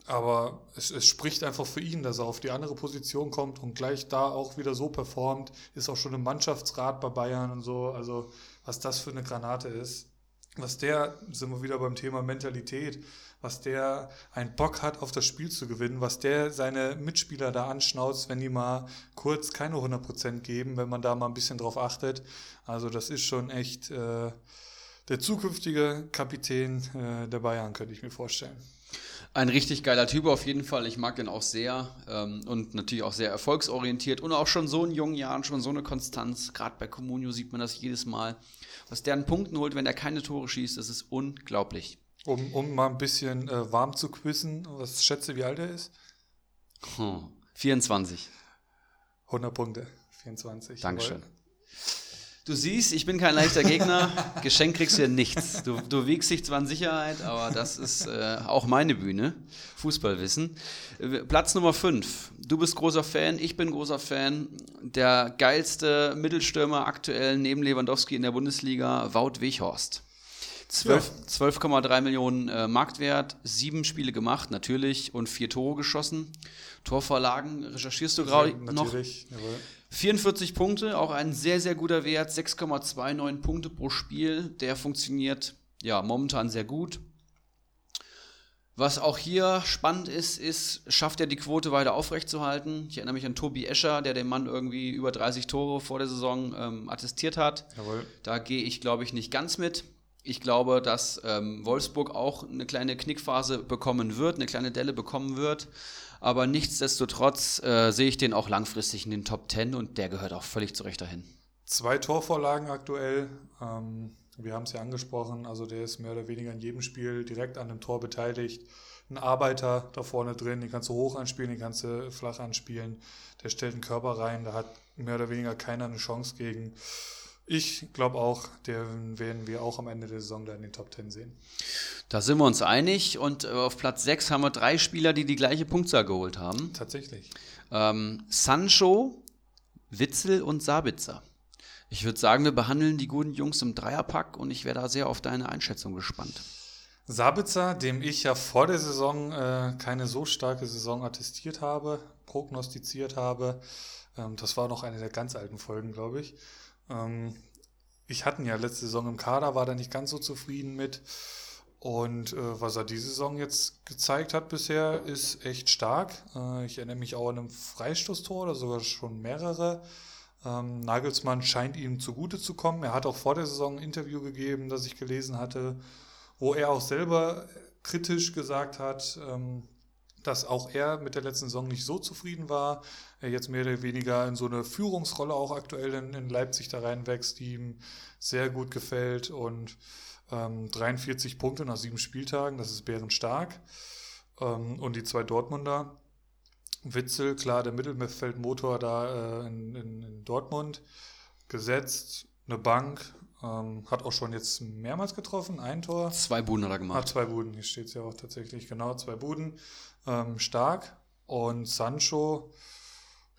A: aber es, es, spricht einfach für ihn, dass er auf die andere Position kommt und gleich da auch wieder so performt. Ist auch schon im Mannschaftsrat bei Bayern und so. Also, was das für eine Granate ist. Was der, sind wir wieder beim Thema Mentalität, was der einen Bock hat, auf das Spiel zu gewinnen, was der seine Mitspieler da anschnauzt, wenn die mal kurz keine 100% geben, wenn man da mal ein bisschen drauf achtet. Also, das ist schon echt äh, der zukünftige Kapitän äh, der Bayern, könnte ich mir vorstellen.
B: Ein richtig geiler Typ auf jeden Fall. Ich mag den auch sehr ähm, und natürlich auch sehr erfolgsorientiert und auch schon so in jungen Jahren schon so eine Konstanz. Gerade bei Comunio sieht man das jedes Mal. Was der an Punkten holt, wenn er keine Tore schießt, das ist unglaublich.
A: Um, um mal ein bisschen äh, warm zu quissen, was schätze, wie alt er ist?
B: Hm, 24.
A: 100 Punkte, 24.
B: Dankeschön. Jawohl. Du siehst, ich bin kein leichter Gegner. Geschenk kriegst du ja nichts. Du, du wiegst dich zwar in Sicherheit, aber das ist äh, auch meine Bühne. Fußballwissen. Platz Nummer 5. Du bist großer Fan, ich bin großer Fan. Der geilste Mittelstürmer aktuell neben Lewandowski in der Bundesliga, Wout Weghorst. 12,3 12 Millionen äh, Marktwert, sieben Spiele gemacht, natürlich, und vier Tore geschossen. Torvorlagen, recherchierst du gerade noch? Natürlich, jawohl. 44 Punkte, auch ein sehr, sehr guter Wert, 6,29 Punkte pro Spiel. Der funktioniert ja momentan sehr gut. Was auch hier spannend ist, ist, schafft er die Quote weiter aufrechtzuerhalten. Ich erinnere mich an Tobi Escher, der dem Mann irgendwie über 30 Tore vor der Saison ähm, attestiert hat. Jawohl. Da gehe ich, glaube ich, nicht ganz mit. Ich glaube, dass ähm, Wolfsburg auch eine kleine Knickphase bekommen wird, eine kleine Delle bekommen wird. Aber nichtsdestotrotz äh, sehe ich den auch langfristig in den Top 10 und der gehört auch völlig zurecht dahin.
A: Zwei Torvorlagen aktuell. Ähm, wir haben es ja angesprochen, also der ist mehr oder weniger in jedem Spiel direkt an dem Tor beteiligt. Ein Arbeiter da vorne drin, den kannst du hoch anspielen, den kannst du flach anspielen. Der stellt einen Körper rein, da hat mehr oder weniger keiner eine Chance gegen. Ich glaube auch, den werden wir auch am Ende der Saison da in den Top 10 sehen.
B: Da sind wir uns einig und äh, auf Platz 6 haben wir drei Spieler, die die gleiche Punktzahl geholt haben.
A: Tatsächlich.
B: Ähm, Sancho, Witzel und Sabitzer. Ich würde sagen, wir behandeln die guten Jungs im Dreierpack und ich wäre da sehr auf deine Einschätzung gespannt.
A: Sabitzer, dem ich ja vor der Saison äh, keine so starke Saison attestiert habe, prognostiziert habe, ähm, das war noch eine der ganz alten Folgen, glaube ich. Ähm, ich hatte ihn ja letzte Saison im Kader, war da nicht ganz so zufrieden mit. Und äh, was er diese Saison jetzt gezeigt hat bisher, ist echt stark. Äh, ich erinnere mich auch an einem Freistoßtor oder sogar schon mehrere. Ähm, Nagelsmann scheint ihm zugute zu kommen. Er hat auch vor der Saison ein Interview gegeben, das ich gelesen hatte, wo er auch selber kritisch gesagt hat, ähm, dass auch er mit der letzten Saison nicht so zufrieden war. Er jetzt mehr oder weniger in so eine Führungsrolle auch aktuell in, in Leipzig da reinwächst, die ihm sehr gut gefällt und ähm, 43 Punkte nach sieben Spieltagen, das ist bärenstark. Ähm, und die zwei Dortmunder, Witzel, klar, der Mittelfeldmotor da äh, in, in, in, Dortmund, gesetzt, eine Bank, ähm, hat auch schon jetzt mehrmals getroffen, ein Tor.
B: Zwei Buden hat er gemacht.
A: Hat zwei Buden, hier steht es ja auch tatsächlich, genau, zwei Buden. Ähm, stark. Und Sancho,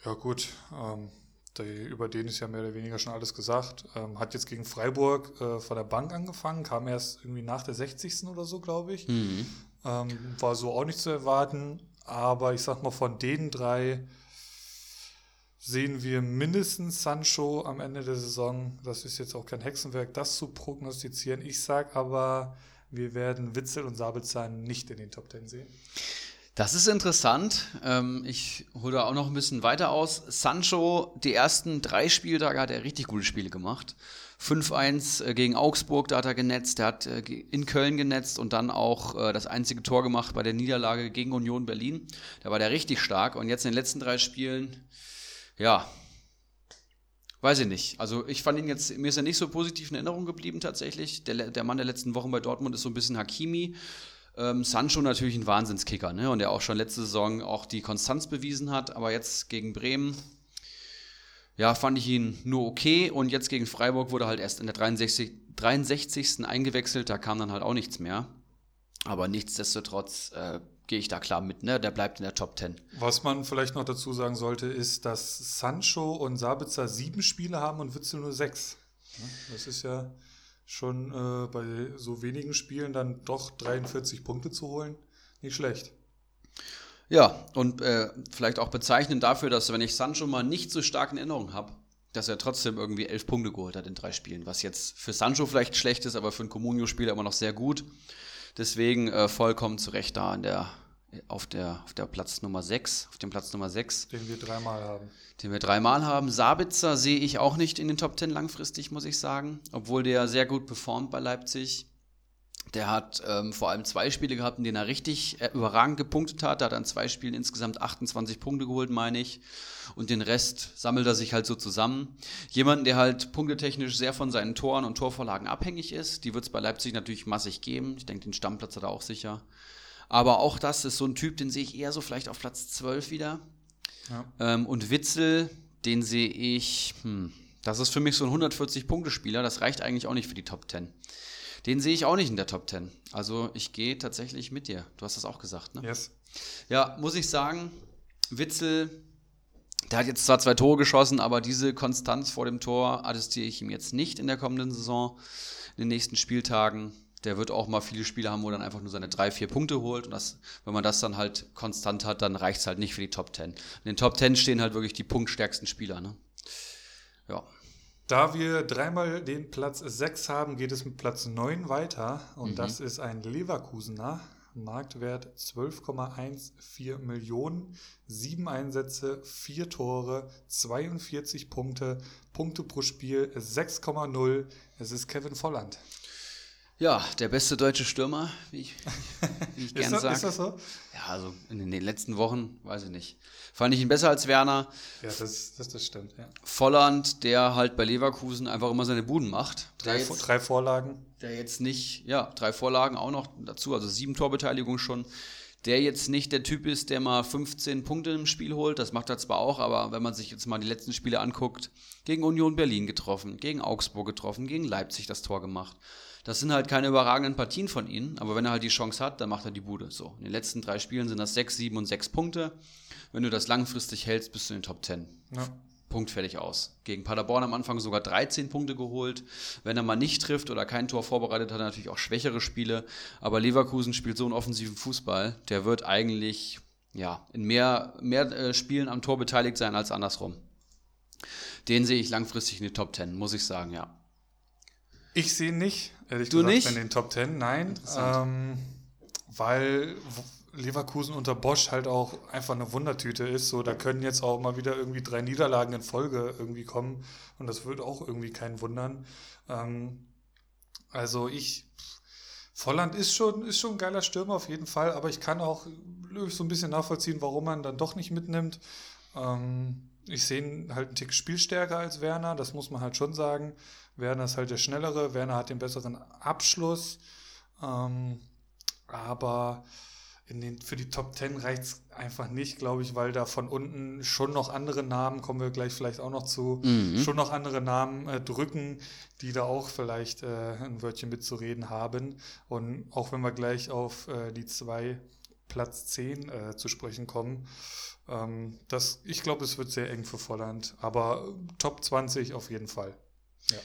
A: ja gut, ähm, die, über den ist ja mehr oder weniger schon alles gesagt. Ähm, hat jetzt gegen Freiburg äh, von der Bank angefangen, kam erst irgendwie nach der 60. oder so, glaube ich. Mhm. Ähm, war so auch nicht zu erwarten. Aber ich sag mal, von den drei sehen wir mindestens Sancho am Ende der Saison. Das ist jetzt auch kein Hexenwerk, das zu prognostizieren. Ich sage aber, wir werden Witzel und Sabitzer nicht in den Top Ten sehen.
B: Das ist interessant. Ähm, ich hole da auch noch ein bisschen weiter aus. Sancho, die ersten drei Spieltage hat er richtig gute Spiele gemacht. 5-1 äh, gegen Augsburg, da hat er genetzt. Er hat äh, in Köln genetzt und dann auch äh, das einzige Tor gemacht bei der Niederlage gegen Union Berlin. Da war der richtig stark. Und jetzt in den letzten drei Spielen, ja, weiß ich nicht. Also ich fand ihn jetzt, mir ist er nicht so positiv in Erinnerung geblieben tatsächlich. Der, der Mann der letzten Wochen bei Dortmund ist so ein bisschen Hakimi. Ähm, Sancho natürlich ein Wahnsinnskicker, ne? Und der auch schon letzte Saison auch die Konstanz bewiesen hat, aber jetzt gegen Bremen, ja, fand ich ihn nur okay und jetzt gegen Freiburg wurde halt erst in der 63, 63. eingewechselt, da kam dann halt auch nichts mehr. Aber nichtsdestotrotz äh, gehe ich da klar mit, ne? Der bleibt in der Top 10.
A: Was man vielleicht noch dazu sagen sollte, ist, dass Sancho und Sabitzer sieben Spiele haben und Witzel nur sechs. Das ist ja schon äh, bei so wenigen Spielen dann doch 43 Punkte zu holen, nicht schlecht.
B: Ja, und äh, vielleicht auch bezeichnend dafür, dass wenn ich Sancho mal nicht so stark in Erinnerung habe, dass er trotzdem irgendwie elf Punkte geholt hat in drei Spielen, was jetzt für Sancho vielleicht schlecht ist, aber für einen Comunio-Spieler immer noch sehr gut. Deswegen äh, vollkommen zu Recht da in der auf der, auf der Platz Nummer 6, auf dem Platz Nummer 6.
A: Den wir dreimal haben.
B: Den wir dreimal haben. Sabitzer sehe ich auch nicht in den Top 10 langfristig, muss ich sagen. Obwohl der sehr gut performt bei Leipzig. Der hat ähm, vor allem zwei Spiele gehabt, in denen er richtig äh, überragend gepunktet hat. Da hat er in zwei Spielen insgesamt 28 Punkte geholt, meine ich. Und den Rest sammelt er sich halt so zusammen. Jemanden, der halt punktetechnisch sehr von seinen Toren und Torvorlagen abhängig ist. Die wird es bei Leipzig natürlich massig geben. Ich denke, den Stammplatz hat er auch sicher. Aber auch das ist so ein Typ, den sehe ich eher so vielleicht auf Platz 12 wieder. Ja. Ähm, und Witzel, den sehe ich, hm, das ist für mich so ein 140-Punkte-Spieler, das reicht eigentlich auch nicht für die Top 10. Den sehe ich auch nicht in der Top 10. Also ich gehe tatsächlich mit dir. Du hast das auch gesagt, ne?
A: Yes.
B: Ja, muss ich sagen, Witzel, der hat jetzt zwar zwei Tore geschossen, aber diese Konstanz vor dem Tor attestiere ich ihm jetzt nicht in der kommenden Saison, in den nächsten Spieltagen der wird auch mal viele Spiele haben, wo er dann einfach nur seine drei, vier Punkte holt. Und das, wenn man das dann halt konstant hat, dann reicht es halt nicht für die Top Ten. In den Top Ten stehen halt wirklich die punktstärksten Spieler. Ne?
A: Ja. Da wir dreimal den Platz 6 haben, geht es mit Platz 9 weiter. Und mhm. das ist ein Leverkusener. Marktwert 12,14 Millionen, sieben Einsätze, vier Tore, 42 Punkte, Punkte pro Spiel 6,0. Es ist Kevin Volland.
B: Ja, der beste deutsche Stürmer, wie ich, wie ich gerne sage.
A: Ist das so?
B: Ja, also in den letzten Wochen, weiß ich nicht. Fand ich ihn besser als Werner.
A: Ja, das, das, das stimmt, ja.
B: Volland, der halt bei Leverkusen einfach immer seine Buden macht.
A: Drei, jetzt, drei Vorlagen.
B: Der jetzt nicht, ja, drei Vorlagen auch noch dazu, also sieben Torbeteiligung schon. Der jetzt nicht der Typ ist, der mal 15 Punkte im Spiel holt, das macht er zwar auch, aber wenn man sich jetzt mal die letzten Spiele anguckt, gegen Union Berlin getroffen, gegen Augsburg getroffen, gegen Leipzig das Tor gemacht. Das sind halt keine überragenden Partien von ihm, aber wenn er halt die Chance hat, dann macht er die Bude. So, in den letzten drei Spielen sind das sechs, sieben und sechs Punkte. Wenn du das langfristig hältst, bist du in den Top Ten. Ja. Punkt fertig aus. Gegen Paderborn am Anfang sogar 13 Punkte geholt. Wenn er mal nicht trifft oder kein Tor vorbereitet, hat er natürlich auch schwächere Spiele. Aber Leverkusen spielt so einen offensiven Fußball, der wird eigentlich ja, in mehr, mehr äh, Spielen am Tor beteiligt sein als andersrum. Den sehe ich langfristig in die Top 10, muss ich sagen, ja.
A: Ich sehe nicht,
B: ehrlich du gesagt, nicht?
A: in den Top 10, nein. Ähm, weil Leverkusen unter Bosch halt auch einfach eine Wundertüte ist. So, da können jetzt auch mal wieder irgendwie drei Niederlagen in Folge irgendwie kommen und das wird auch irgendwie keinen wundern. Ähm, also ich, Volland ist schon, ist schon ein geiler Stürmer auf jeden Fall, aber ich kann auch so ein bisschen nachvollziehen, warum man dann doch nicht mitnimmt. Ähm, ich sehe ihn halt einen Tick spielstärker als Werner, das muss man halt schon sagen. Werner ist halt der Schnellere, Werner hat den besseren Abschluss. Ähm, aber in den, für die Top 10 reicht es einfach nicht, glaube ich, weil da von unten schon noch andere Namen, kommen wir gleich vielleicht auch noch zu, mhm. schon noch andere Namen äh, drücken, die da auch vielleicht äh, ein Wörtchen mitzureden haben. Und auch wenn wir gleich auf äh, die zwei Platz 10 äh, zu sprechen kommen, ähm, das, ich glaube, es wird sehr eng für Volland, aber Top 20 auf jeden Fall. Ja.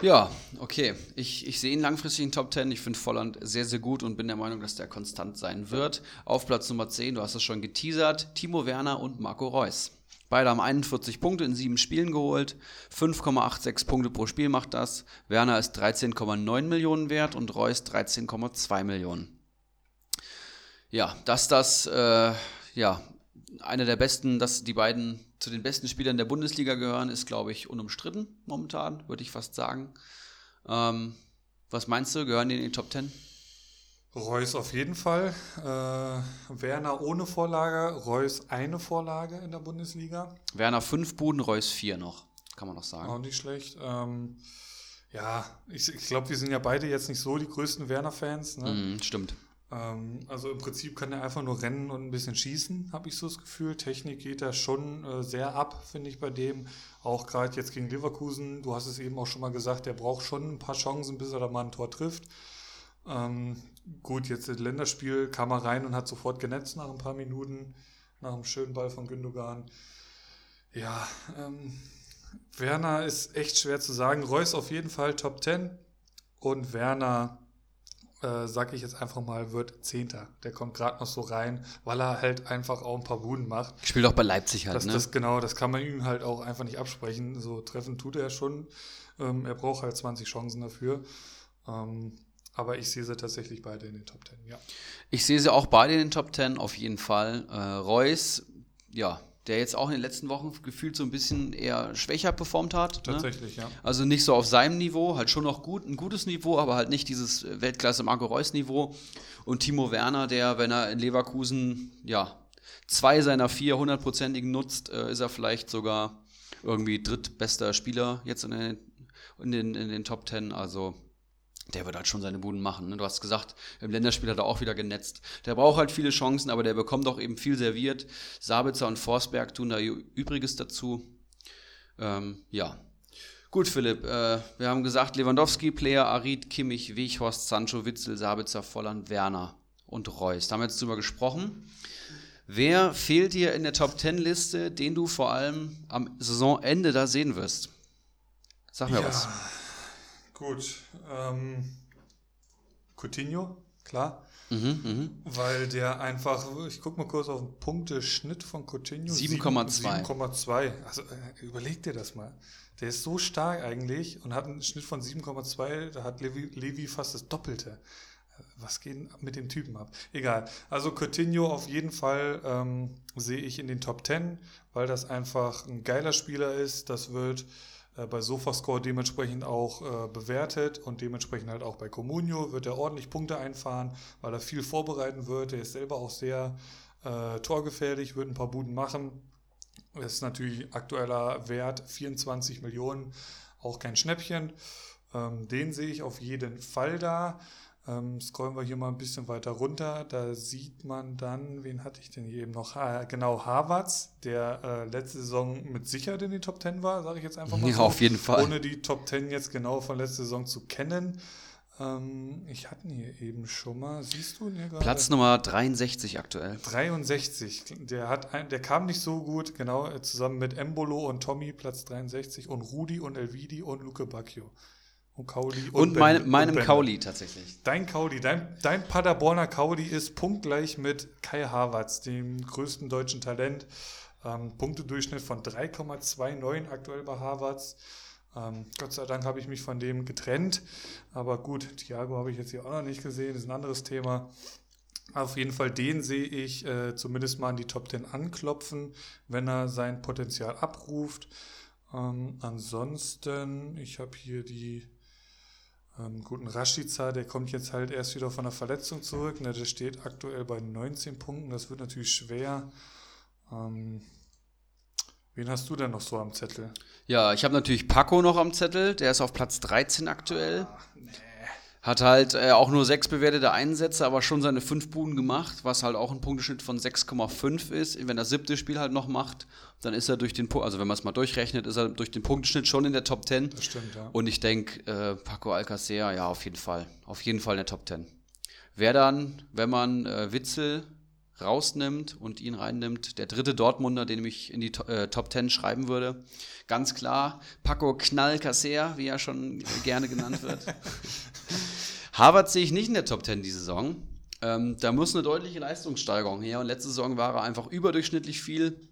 B: Ja, okay. Ich, ich sehe ihn langfristig in Top 10. Ich finde Volland sehr, sehr gut und bin der Meinung, dass der konstant sein wird. Auf Platz Nummer 10, du hast es schon geteasert, Timo Werner und Marco Reus. Beide haben 41 Punkte in sieben Spielen geholt. 5,86 Punkte pro Spiel macht das. Werner ist 13,9 Millionen wert und Reus 13,2 Millionen. Ja, dass das äh, ja, einer der besten, dass die beiden zu den besten Spielern der Bundesliga gehören, ist, glaube ich, unumstritten momentan, würde ich fast sagen. Ähm, was meinst du, gehören die in die Top 10?
A: Reus auf jeden Fall. Äh, Werner ohne Vorlage, Reus eine Vorlage in der Bundesliga.
B: Werner fünf Buden, Reus vier noch, kann man noch sagen.
A: Auch nicht schlecht. Ähm, ja, ich, ich glaube, wir sind ja beide jetzt nicht so die größten Werner-Fans. Ne?
B: Mm, stimmt.
A: Ähm, also im Prinzip kann er einfach nur rennen und ein bisschen schießen, habe ich so das Gefühl. Technik geht da schon äh, sehr ab, finde ich bei dem. Auch gerade jetzt gegen Leverkusen, du hast es eben auch schon mal gesagt, der braucht schon ein paar Chancen, bis er da mal ein Tor trifft. Ähm, gut, jetzt das Länderspiel kam er rein und hat sofort genetzt nach ein paar Minuten, nach einem schönen Ball von Gündogan. Ja, ähm, Werner ist echt schwer zu sagen. Reus auf jeden Fall Top 10 und Werner äh, sag ich jetzt einfach mal, wird Zehnter. Der kommt gerade noch so rein, weil er halt einfach auch ein paar Buden macht.
B: Spielt auch bei Leipzig halt,
A: das, ne? Das, genau, das kann man ihm halt auch einfach nicht absprechen. So treffen tut er schon. Ähm, er braucht halt 20 Chancen dafür. Ähm, aber ich sehe sie tatsächlich beide in den Top 10, ja.
B: Ich sehe sie auch beide in den Top 10, auf jeden Fall. Äh, Reus, ja, der jetzt auch in den letzten Wochen gefühlt so ein bisschen eher schwächer performt hat.
A: Ne? Tatsächlich,
B: ne?
A: ja.
B: Also nicht so auf seinem Niveau, halt schon noch gut, ein gutes Niveau, aber halt nicht dieses Weltklasse Marco Reus Niveau. Und Timo Werner, der, wenn er in Leverkusen, ja, zwei seiner vier hundertprozentigen nutzt, äh, ist er vielleicht sogar irgendwie drittbester Spieler jetzt in den, in den, in den Top Ten. Also der wird halt schon seine Buden machen. Ne? Du hast gesagt, im Länderspiel hat er auch wieder genetzt. Der braucht halt viele Chancen, aber der bekommt auch eben viel serviert. Sabitzer und Forsberg tun da Übriges dazu. Ähm, ja. Gut, Philipp, äh, wir haben gesagt, Lewandowski, Player, Arid, Kimmich, Weghorst, Sancho, Witzel, Sabitzer, Volland, Werner und Reus. Da haben wir jetzt drüber gesprochen. Wer fehlt dir in der Top-10-Liste, den du vor allem am Saisonende da sehen wirst? Sag mir ja. was.
A: Gut. Ähm, Coutinho, klar. Mhm, mh. Weil der einfach, ich gucke mal kurz auf den Punkteschnitt von Coutinho.
B: 7,2.
A: 7,2. Also äh, überleg dir das mal. Der ist so stark eigentlich und hat einen Schnitt von 7,2. Da hat Levi, Levi fast das Doppelte. Was geht mit dem Typen ab? Egal. Also Coutinho auf jeden Fall ähm, sehe ich in den Top 10, weil das einfach ein geiler Spieler ist. Das wird bei Sofascore dementsprechend auch äh, bewertet und dementsprechend halt auch bei Comunio wird er ordentlich Punkte einfahren, weil er viel vorbereiten wird. Er ist selber auch sehr äh, torgefährlich, wird ein paar Buden machen. Das ist natürlich aktueller Wert 24 Millionen, auch kein Schnäppchen. Ähm, den sehe ich auf jeden Fall da. Ähm, scrollen wir hier mal ein bisschen weiter runter. Da sieht man dann, wen hatte ich denn hier eben noch? Ha, genau, Harvards, der äh, letzte Saison mit Sicherheit in den Top 10 war, sage ich jetzt einfach mal.
B: Ja, so, auf jeden Fall.
A: Ohne die Top 10 jetzt genau von letzter Saison zu kennen. Ähm, ich hatte ihn hier eben schon mal. Siehst du ihn hier
B: gerade? Platz Nummer 63 aktuell.
A: 63. Der, hat ein, der kam nicht so gut, genau, zusammen mit Embolo und Tommy, Platz 63, und Rudi und Elvidi und Luke Bacchio.
B: Und Kauli. Und, und mein, meinem und Kauli tatsächlich.
A: Dein Kauli, dein, dein Paderborner Kauli ist punktgleich mit Kai Havertz, dem größten deutschen Talent. Ähm, Punktedurchschnitt von 3,29 aktuell bei Havertz. Ähm, Gott sei Dank habe ich mich von dem getrennt. Aber gut, Thiago habe ich jetzt hier auch noch nicht gesehen, das ist ein anderes Thema. Auf jeden Fall den sehe ich äh, zumindest mal an die Top 10 anklopfen, wenn er sein Potenzial abruft. Ähm, ansonsten, ich habe hier die ähm, guten Rashica, der kommt jetzt halt erst wieder von der Verletzung zurück. Ne, der steht aktuell bei 19 Punkten, das wird natürlich schwer. Ähm, Wen hast du denn noch so am Zettel?
B: Ja, ich habe natürlich Paco noch am Zettel. Der ist auf Platz 13 aktuell. Ach, nee. Hat halt äh, auch nur sechs bewertete Einsätze, aber schon seine fünf Buden gemacht, was halt auch ein Punkteschnitt von 6,5 ist. Wenn er das siebte Spiel halt noch macht, dann ist er durch den, also wenn man es mal durchrechnet, ist er durch den Punkteschnitt schon in der Top 10.
A: Das stimmt, ja.
B: Und ich denke, äh, Paco Alcacer, ja, auf jeden Fall. Auf jeden Fall in der Top 10. Wer dann, wenn man äh, Witzel rausnimmt und ihn reinnimmt. Der dritte Dortmunder, den ich in die äh, Top 10 schreiben würde. Ganz klar, Paco Knallcasser, wie er schon gerne genannt wird. Harvard sehe ich nicht in der Top 10 die Saison. Ähm, da muss eine deutliche Leistungssteigerung her. Und letzte Saison war er einfach überdurchschnittlich viel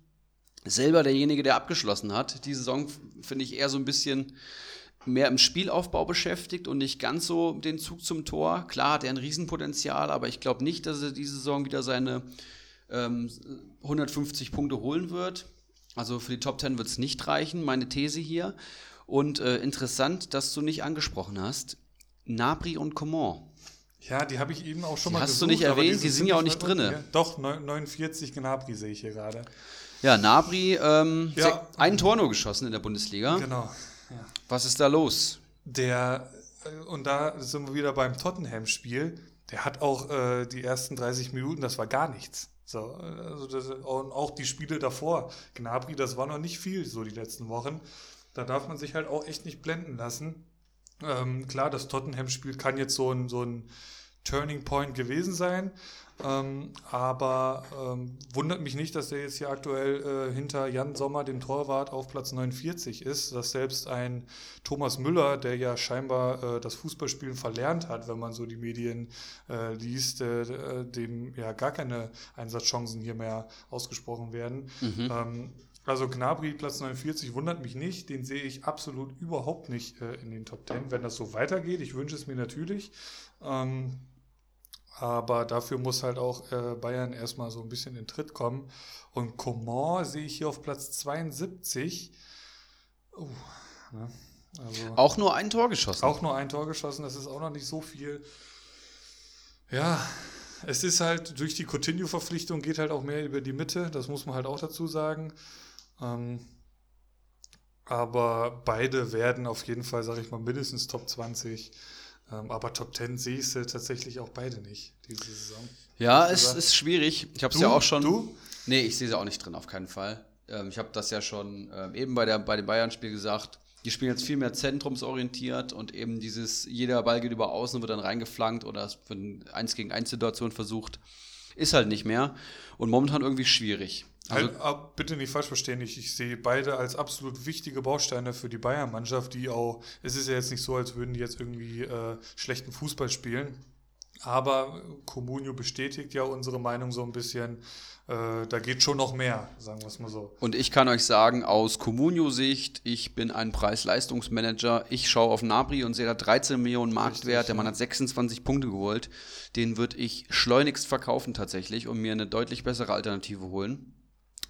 B: selber derjenige, der abgeschlossen hat. Die Saison finde ich eher so ein bisschen mehr im Spielaufbau beschäftigt und nicht ganz so den Zug zum Tor. Klar hat er ein Riesenpotenzial, aber ich glaube nicht, dass er diese Saison wieder seine ähm, 150 Punkte holen wird. Also für die Top 10 wird es nicht reichen, meine These hier. Und äh, interessant, dass du nicht angesprochen hast, Nabri und Coman.
A: Ja, die habe ich eben auch schon
B: die
A: mal
B: hast gesucht. Hast du nicht erwähnt, die sind ja auch nicht drin.
A: Doch, 49 Gnabri sehe ich hier gerade.
B: Ja, Nabri, ähm, ja. ein Tor nur geschossen in der Bundesliga.
A: Genau.
B: Was ist da los?
A: Der, äh, und da sind wir wieder beim Tottenham-Spiel, der hat auch äh, die ersten 30 Minuten, das war gar nichts. So, also das, und auch die Spiele davor, Gnabry, das war noch nicht viel, so die letzten Wochen. Da darf man sich halt auch echt nicht blenden lassen. Ähm, klar, das Tottenham-Spiel kann jetzt so ein, so ein Turning Point gewesen sein. Ähm, aber ähm, wundert mich nicht, dass der jetzt hier aktuell äh, hinter Jan Sommer, dem Torwart, auf Platz 49 ist. Dass selbst ein Thomas Müller, der ja scheinbar äh, das Fußballspielen verlernt hat, wenn man so die Medien äh, liest, äh, äh, dem ja gar keine Einsatzchancen hier mehr ausgesprochen werden. Mhm. Ähm, also Gnabry Platz 49 wundert mich nicht, den sehe ich absolut überhaupt nicht äh, in den Top 10, wenn das so weitergeht. Ich wünsche es mir natürlich. Ähm, aber dafür muss halt auch äh, Bayern erstmal so ein bisschen in Tritt kommen. Und Coman sehe ich hier auf Platz 72. Uh,
B: ne? also auch nur ein Tor geschossen.
A: Auch nur ein Tor geschossen, das ist auch noch nicht so viel. Ja, es ist halt durch die Coutinho-Verpflichtung geht halt auch mehr über die Mitte, das muss man halt auch dazu sagen. Ähm, aber beide werden auf jeden Fall, sage ich mal, mindestens Top 20. Ähm, aber Top 10 sehe ich sie tatsächlich auch beide nicht, diese Saison.
B: Ja, es ist schwierig. Ich habe es ja auch schon. Du? Nee, ich sehe sie auch nicht drin, auf keinen Fall. Ähm, ich habe das ja schon ähm, eben bei, der, bei dem Bayern-Spiel gesagt. Die spielen jetzt viel mehr zentrumsorientiert und eben dieses, jeder Ball geht über außen und wird dann reingeflankt oder es wird eine 1 gegen 1 Situation versucht. Ist halt nicht mehr. Und momentan irgendwie schwierig.
A: Also, halt, bitte nicht falsch verstehen, ich, ich sehe beide als absolut wichtige Bausteine für die Bayern-Mannschaft, die auch, es ist ja jetzt nicht so, als würden die jetzt irgendwie äh, schlechten Fußball spielen, aber Comunio bestätigt ja unsere Meinung so ein bisschen, äh, da geht schon noch mehr, sagen wir es mal so.
B: Und ich kann euch sagen, aus Comunio-Sicht, ich bin ein Preis-Leistungsmanager, ich schaue auf Nabri und sehe da 13 Millionen Marktwert, Richtig, der Mann hat 26 Punkte geholt, den würde ich schleunigst verkaufen tatsächlich und mir eine deutlich bessere Alternative holen.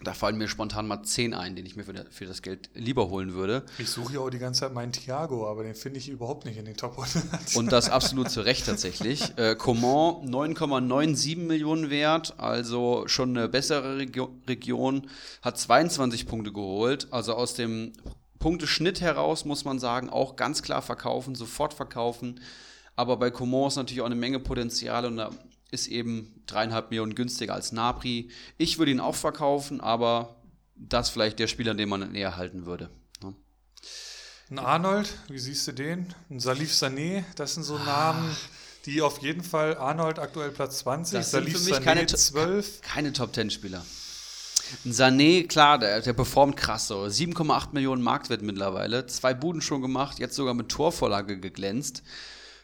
B: Da fallen mir spontan mal 10 ein, den ich mir für, für das Geld lieber holen würde.
A: Ich suche ja auch die ganze Zeit meinen Thiago, aber den finde ich überhaupt nicht in den Top 100.
B: Und das absolut zu Recht tatsächlich. Äh, Coman 9,97 Millionen wert, also schon eine bessere Regio Region, hat 22 Punkte geholt. Also aus dem Punkteschnitt heraus muss man sagen, auch ganz klar verkaufen, sofort verkaufen. Aber bei Coman ist natürlich auch eine Menge Potenzial und da ist eben dreieinhalb Millionen günstiger als Napri. Ich würde ihn auch verkaufen, aber das vielleicht der Spieler, den man eher halten würde. Ne?
A: Ein Arnold, wie siehst du den? Ein Salif Sané, das sind so Namen, die auf jeden Fall Arnold aktuell Platz 20,
B: Das
A: Salif Sané
B: keine,
A: 12.
B: keine Top 10 Spieler. Ein Sané, klar, der, der performt krass so. 7,8 Millionen Marktwert mittlerweile. Zwei Buden schon gemacht, jetzt sogar mit Torvorlage geglänzt.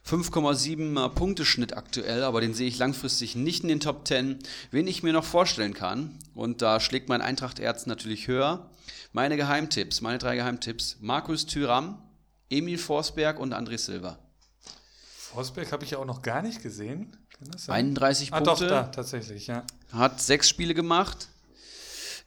B: 5,7 Punkteschnitt aktuell, aber den sehe ich langfristig nicht in den Top 10. Wen ich mir noch vorstellen kann, und da schlägt mein Eintracht-Erz natürlich höher. Meine Geheimtipps, meine drei Geheimtipps: Markus Thüram, Emil Forsberg und André Silva.
A: Forsberg habe ich ja auch noch gar nicht gesehen. Kann das sein?
B: 31
A: ah,
B: Punkte.
A: doch, da, tatsächlich, ja.
B: hat sechs Spiele gemacht,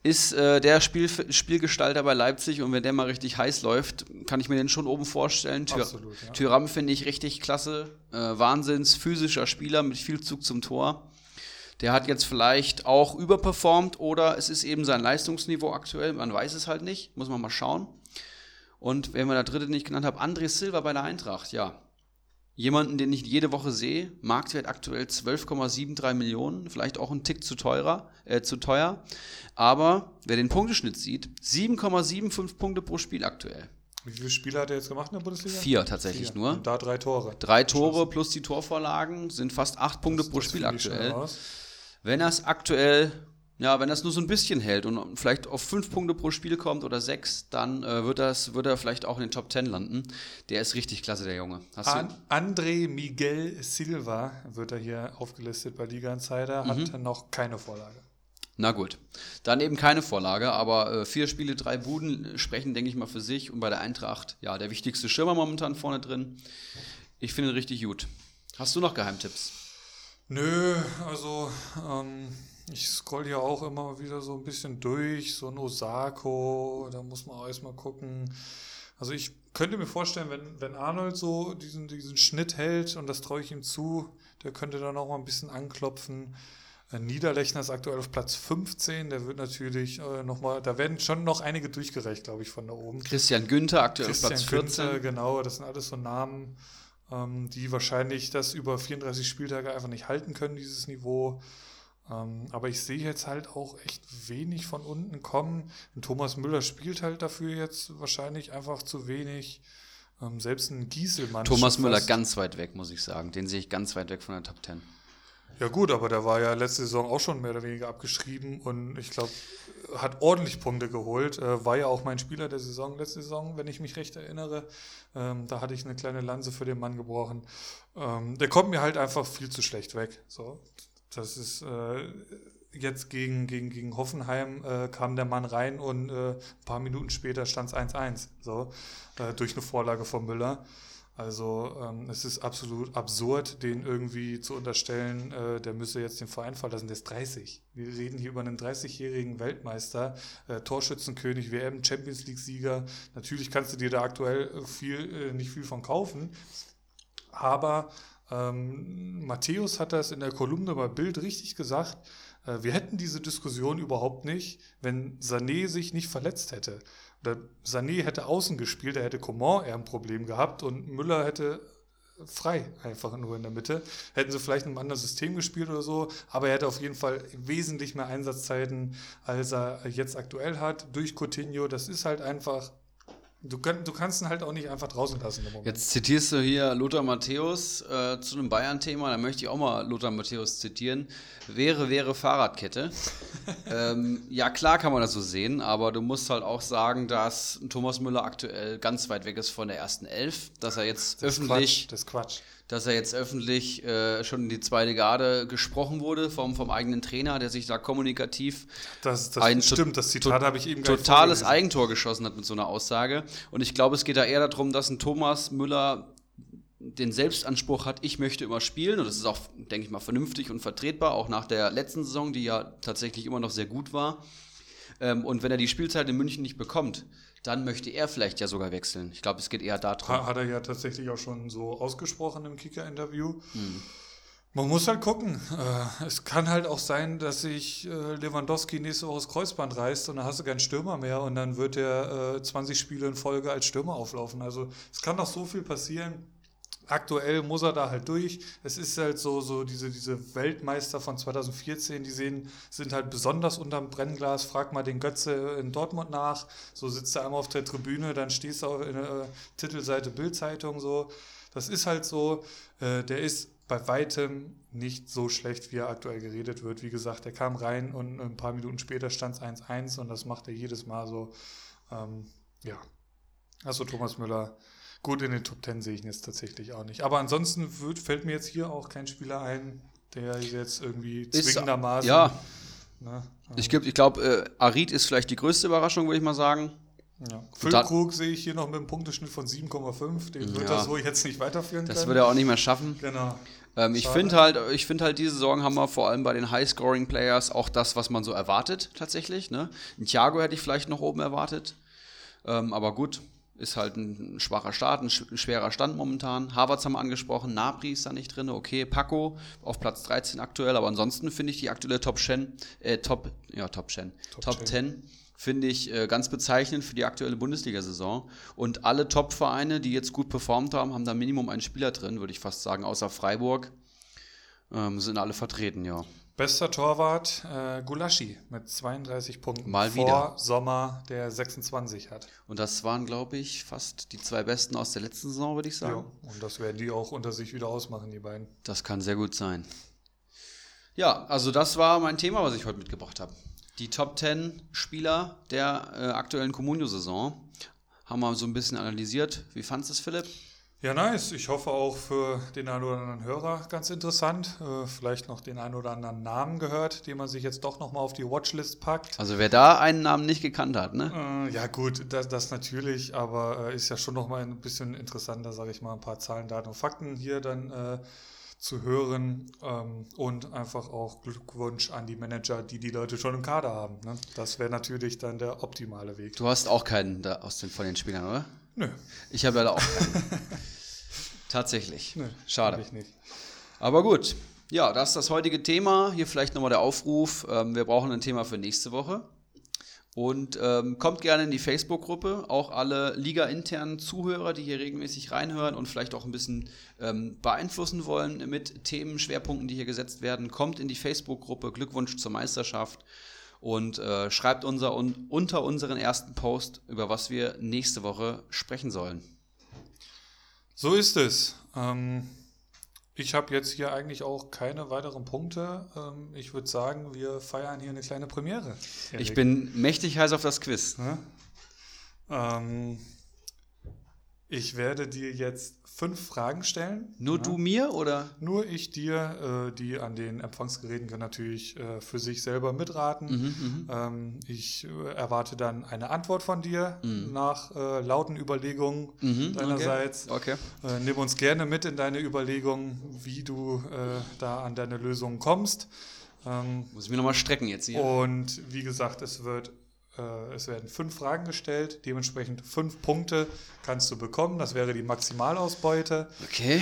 B: ist äh, der Spiel, Spielgestalter bei Leipzig und wenn der mal richtig heiß läuft, kann ich mir den schon oben vorstellen. Thür
A: Absolut, ja.
B: Thüram finde ich richtig klasse, äh, wahnsinns physischer Spieler mit viel Zug zum Tor. Der hat jetzt vielleicht auch überperformt oder es ist eben sein Leistungsniveau aktuell, man weiß es halt nicht, muss man mal schauen. Und wenn wir der dritte nicht genannt haben, André Silva bei der Eintracht, ja. Jemanden, den ich jede Woche sehe, Marktwert aktuell 12,73 Millionen, vielleicht auch ein Tick zu teurer, äh, zu teuer. Aber wer den Punkteschnitt sieht, 7,75 Punkte pro Spiel aktuell.
A: Wie viele Spiele hat er jetzt gemacht in der Bundesliga?
B: Vier tatsächlich
A: Vier.
B: nur.
A: Und da drei Tore.
B: Drei Tore plus die Torvorlagen sind fast acht Punkte pro
A: Das
B: Spiel
A: ich schon
B: aktuell. Wenn er es aktuell, ja, wenn es nur so ein bisschen hält und vielleicht auf fünf Punkte pro Spiel kommt oder sechs, dann äh, wird, das, wird er vielleicht auch in den Top Ten landen. Der ist richtig klasse, der Junge. Hast
A: An? André Miguel Silva wird er hier aufgelistet bei Liga Insider, hat
B: Mhm.
A: noch keine Vorlage.
B: Na gut. Dann eben keine Vorlage, aber äh, vier Spiele, drei Buden sprechen, denke ich mal, für sich. Und bei der Eintracht, ja, der wichtigste Schirmer momentan vorne drin. Ich finde ihn richtig gut. Hast du noch Geheimtipps?
A: Nö, also ähm, ich scroll hier auch immer wieder so ein bisschen durch, so ein Osako, da muss man auch erstmal gucken. Also ich könnte mir vorstellen, wenn, wenn Arnold so diesen, diesen Schnitt hält und das traue ich ihm zu, der könnte dann auch mal ein bisschen anklopfen. Äh, Niederlechner ist aktuell auf Platz 15, der wird natürlich äh, nochmal, da werden schon noch einige durchgereicht, glaube ich, von da oben.
B: Christian Günther, aktuell auf
A: Christian
B: Platz 14.
A: Günther, genau, das sind alles so Namen, ähm, die wahrscheinlich das über 34 Spieltage einfach nicht halten können, dieses Niveau. Ähm, aber ich sehe jetzt halt auch echt wenig von unten kommen. Und Thomas Müller spielt halt dafür jetzt wahrscheinlich einfach zu wenig. Ähm, selbst ein Gieselmann.
B: Thomas Müller ganz weit weg, muss ich sagen. Den sehe ich ganz weit weg von der Top 10.
A: Ja gut, aber der war ja letzte Saison auch schon mehr oder weniger abgeschrieben und ich glaube, hat ordentlich Punkte geholt. Äh, war ja auch mein Spieler der Saison letzte Saison, wenn ich mich recht erinnere. Ähm, da hatte ich eine kleine Lanze für den Mann gebrochen. Der kommt mir halt einfach viel zu schlecht weg. So, das ist äh, jetzt gegen, gegen, gegen Hoffenheim äh, kam der Mann rein und äh, ein paar Minuten später stand es 1-1. So, äh, durch eine Vorlage von Müller. Also ähm, es ist absolut absurd, den irgendwie zu unterstellen, äh, der müsse jetzt den Verein verlassen. Der ist 30. Wir reden hier über einen 30-jährigen Weltmeister, äh, Torschützenkönig, WM, Champions League-Sieger. Natürlich kannst du dir da aktuell äh, viel, äh, nicht viel von kaufen. Aber ähm, Matthäus hat das in der Kolumne bei Bild richtig gesagt. Äh, wir hätten diese Diskussion überhaupt nicht, wenn Sané sich nicht verletzt hätte. Oder Sané hätte außen gespielt, da hätte Coman eher ein Problem gehabt und Müller hätte frei einfach nur in der Mitte. Hätten sie vielleicht in einem anderen System gespielt oder so, aber er hätte auf jeden Fall wesentlich mehr Einsatzzeiten, als er jetzt aktuell hat, durch Coutinho. Das ist halt einfach, du, kann, du kannst ihn halt auch nicht einfach draußen lassen im Moment.
B: Jetzt zitierst du hier Lothar Matthäus äh, zu einem Bayern-Thema, da möchte ich auch mal Lothar Matthäus zitieren. Wäre, wäre Fahrradkette. ähm, ja, klar kann man das so sehen, aber du musst halt auch sagen, dass Thomas Müller aktuell ganz weit weg ist von der ersten Elf, dass er jetzt
A: Das
B: öffentlich,
A: Quatsch, das ist Quatsch.
B: Dass er jetzt öffentlich äh, schon in die zweite Garde gesprochen wurde vom, vom eigenen Trainer, der sich da kommunikativ
A: Das, das
B: Ein
A: stimmt, das Zitat habe ich eben nicht
B: totales. Eigentor geschossen hat mit so einer Aussage. Und ich glaube, es geht da eher darum, dass ein Thomas Müller den Selbstanspruch hat, ich möchte immer spielen. Und das ist auch, denke ich mal, vernünftig und vertretbar, auch nach der letzten Saison, die ja tatsächlich immer noch sehr gut war. Ähm, und wenn er die Spielzeit in München nicht bekommt, dann möchte er vielleicht ja sogar wechseln. Ich glaube, es geht eher darum.
A: Ha- Hat er ja tatsächlich auch schon so ausgesprochen im Kicker-Interview. Man muss halt gucken. Äh, es kann halt auch sein, dass sich äh, Lewandowski nächste Woche das Kreuzband reißt und dann hast du keinen Stürmer mehr und dann wird er äh, 20 Spiele in Folge als Stürmer auflaufen. Also es kann doch so viel passieren. Aktuell muss er da halt durch. Es ist halt so, so diese, diese Weltmeister von 2014, die sehen, sind halt besonders unterm Brennglas. Frag mal den Götze in Dortmund nach. So sitzt er einmal auf der Tribüne, dann stehst du auf in der äh, Titelseite Bildzeitung so. Das ist halt so, äh, der ist bei weitem nicht so schlecht, wie er aktuell geredet wird. Wie gesagt, er kam rein und ein paar Minuten später stand es 1-1 und das macht er jedes Mal so. Ähm, ja. Also Thomas Müller, gut in den Top 10 sehe ich ihn jetzt tatsächlich auch nicht. Aber ansonsten wird, fällt mir jetzt hier auch kein Spieler ein, der jetzt irgendwie zwingendermaßen.
B: Ja. Ne, ich, ich glaube, äh, Arid ist vielleicht die größte Überraschung, würde ich mal sagen.
A: Ja. Füllkrug sehe ich hier noch mit einem Punkteschnitt von 7,5. Den wird ja. er so jetzt nicht weiterführen
B: Das können. wird er auch nicht mehr schaffen.
A: Genau.
B: Ähm, ich finde halt, ich finde halt, diese Saison haben wir vor allem bei den High-Scoring-Players auch das, was man so erwartet, tatsächlich. Ne? Ein Thiago hätte ich vielleicht noch oben erwartet. Ähm, aber gut, ist halt ein schwacher Start, ein, schwerer Stand momentan. Harvards haben wir angesprochen, Nabri ist da nicht drin, okay, Paco auf Platz 13 aktuell, aber ansonsten finde ich die aktuelle Top 10, äh, Top, ja, Top 10, Top, Top 10 finde ich äh, ganz bezeichnend für die aktuelle Bundesliga-Saison. Und alle Top-Vereine, die jetzt gut performt haben, haben da Minimum einen Spieler drin, würde ich fast sagen, außer Freiburg. Ähm, sind alle vertreten, ja.
A: Bester Torwart äh, Gulaschi mit 32 Punkten.
B: Mal
A: vor
B: wieder.
A: Sommer, der 26 hat.
B: Und das waren, glaube ich, fast die zwei besten aus der letzten Saison, würde ich sagen.
A: Ja, und das werden die auch unter sich wieder ausmachen, die beiden.
B: Das kann sehr gut sein. Ja, also das war mein Thema, was ich heute mitgebracht habe. Die Top 10 Spieler der äh, aktuellen Comunio-Saison haben wir so ein bisschen analysiert. Wie fandest du es, Philipp?
A: Ja, nice. Ich hoffe auch für den einen oder anderen Hörer ganz interessant. Äh, vielleicht noch den einen oder anderen Namen gehört, den man sich jetzt doch nochmal auf die Watchlist packt.
B: Also wer da einen Namen nicht gekannt hat, ne?
A: Äh, ja gut, das, das natürlich, aber äh, ist ja schon nochmal ein bisschen interessanter, sage ich mal, ein paar Zahlen, Daten und Fakten hier dann äh, zu hören ähm, und einfach auch Glückwunsch an die Manager, die die Leute schon im Kader haben. Ne? Das wäre natürlich dann der optimale Weg.
B: Du hast auch keinen da aus den, von den Spielern, oder?
A: Nö.
B: Ich habe leider auch keinen. Tatsächlich.
A: Nö,
B: Schade.
A: Ich nicht.
B: Aber gut. Ja, das ist das heutige Thema. Hier vielleicht nochmal der Aufruf. Ähm, wir brauchen ein Thema für nächste Woche. Und ähm, kommt gerne in die Facebook-Gruppe. Auch alle Liga-internen Zuhörer, die hier regelmäßig reinhören und vielleicht auch ein bisschen ähm, beeinflussen wollen mit Themen, Schwerpunkten, die hier gesetzt werden, kommt in die Facebook-Gruppe. Glückwunsch zur Meisterschaft. Und äh, schreibt unser, un, unter unseren ersten Post, über was wir nächste Woche sprechen sollen.
A: So ist es. Ähm ich habe jetzt hier eigentlich auch keine weiteren Punkte. Ähm, ich würde sagen, wir feiern hier eine kleine Premiere.
B: Erik. Ich bin mächtig heiß auf das Quiz.
A: Ja? Ähm, ich werde dir jetzt fünf Fragen stellen.
B: Nur ja. du mir oder?
A: Nur ich dir. Äh, die an den Empfangsgeräten können natürlich äh, für sich selber mitraten. Mhm, mhm. ähm, ich äh, erwarte dann eine Antwort von dir mhm. nach äh, lauten Überlegungen mhm, deinerseits.
B: Okay. okay.
A: Äh, nimm uns gerne mit in deine Überlegungen, wie du äh, da an deine Lösungen kommst.
B: Ähm, Muss ich mir nochmal strecken jetzt hier.
A: Und wie gesagt, es wird es werden fünf Fragen gestellt, dementsprechend fünf Punkte kannst du bekommen. Das wäre die Maximalausbeute.
B: Okay.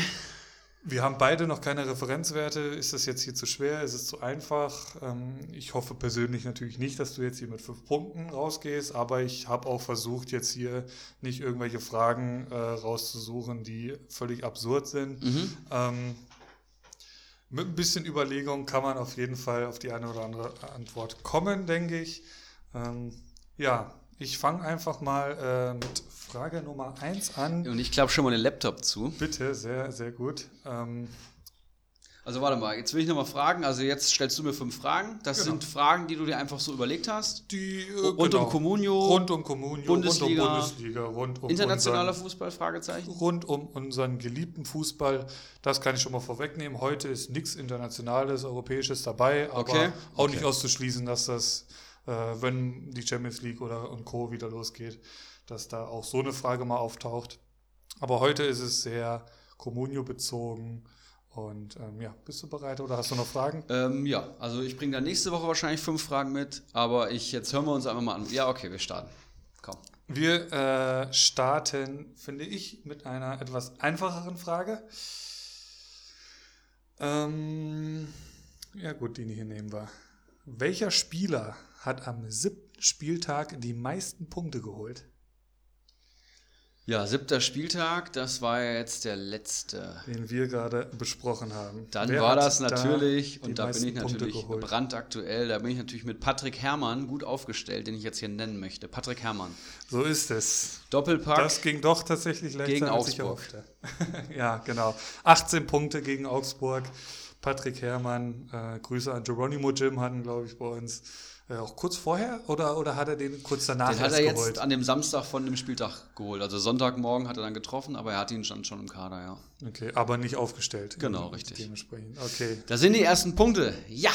A: Wir haben beide noch keine Referenzwerte. Ist das jetzt hier zu schwer? Ist es zu einfach? Ähm, ich hoffe persönlich natürlich nicht, dass du jetzt hier mit fünf Punkten rausgehst, aber ich habe auch versucht, jetzt hier nicht irgendwelche Fragen äh, rauszusuchen, die völlig absurd sind. Mhm. Ähm, mit ein bisschen Überlegung kann man auf jeden Fall auf die eine oder andere Antwort kommen, denke ich. Ähm, ja, ich fange einfach mal äh, mit Frage Nummer 1 an.
B: Und ich klappe schon mal den Laptop zu.
A: Bitte, sehr, sehr gut. Ähm,
B: also warte mal, jetzt will ich nochmal fragen. Also jetzt stellst du mir fünf Fragen. Das genau. sind Fragen, die du dir einfach so überlegt hast.
A: Die äh,
B: rund
A: genau.
B: um Comunio,
A: rund um Comunio,
B: Bundesliga,
A: rund um Bundesliga, rund um
B: internationaler unseren, Fußball, Fragezeichen.
A: Rund um unseren geliebten Fußball. Das kann ich schon mal vorwegnehmen. Heute ist nichts Internationales, Europäisches dabei, aber
B: okay.
A: auch
B: okay.
A: nicht auszuschließen, dass das wenn die Champions League oder und Co. wieder losgeht, dass da auch so eine Frage mal auftaucht. Aber heute ist es sehr Communio bezogen. Und ähm, ja, bist du bereit oder hast du noch Fragen?
B: Ähm, ja, also ich bringe dann nächste Woche wahrscheinlich fünf Fragen mit, aber ich jetzt hören wir uns einfach mal an. Ja, okay, wir starten. Komm.
A: Wir äh, starten, finde ich, mit einer etwas einfacheren Frage. Ähm, ja gut, die hier nehmen wir. Welcher Spieler hat am siebten Spieltag die meisten Punkte geholt?
B: Ja, siebter Spieltag, das war ja jetzt der letzte.
A: Den wir gerade besprochen haben.
B: Dann Wer war das natürlich, da und da bin ich natürlich brandaktuell, da bin ich natürlich mit Patrick Herrmann gut aufgestellt, den ich jetzt hier nennen möchte. Patrick Herrmann.
A: So ist es.
B: Doppelpack.
A: Das ging doch tatsächlich
B: leichter, gegen Augsburg.
A: ja, genau. 18 Punkte gegen Augsburg. Patrick Herrmann, äh, Grüße an Geronimo Jim hatten, glaube ich, bei uns auch kurz vorher oder, oder hat er den kurz danach
B: Den hat er jetzt geholt? an dem Samstag von dem Spieltag geholt. Also Sonntagmorgen hat er dann getroffen, aber er hat ihn schon, schon im Kader, ja.
A: Okay, aber nicht aufgestellt.
B: Genau, richtig.
A: Dementsprechend. Okay.
B: Da sind die ersten Punkte. Ja!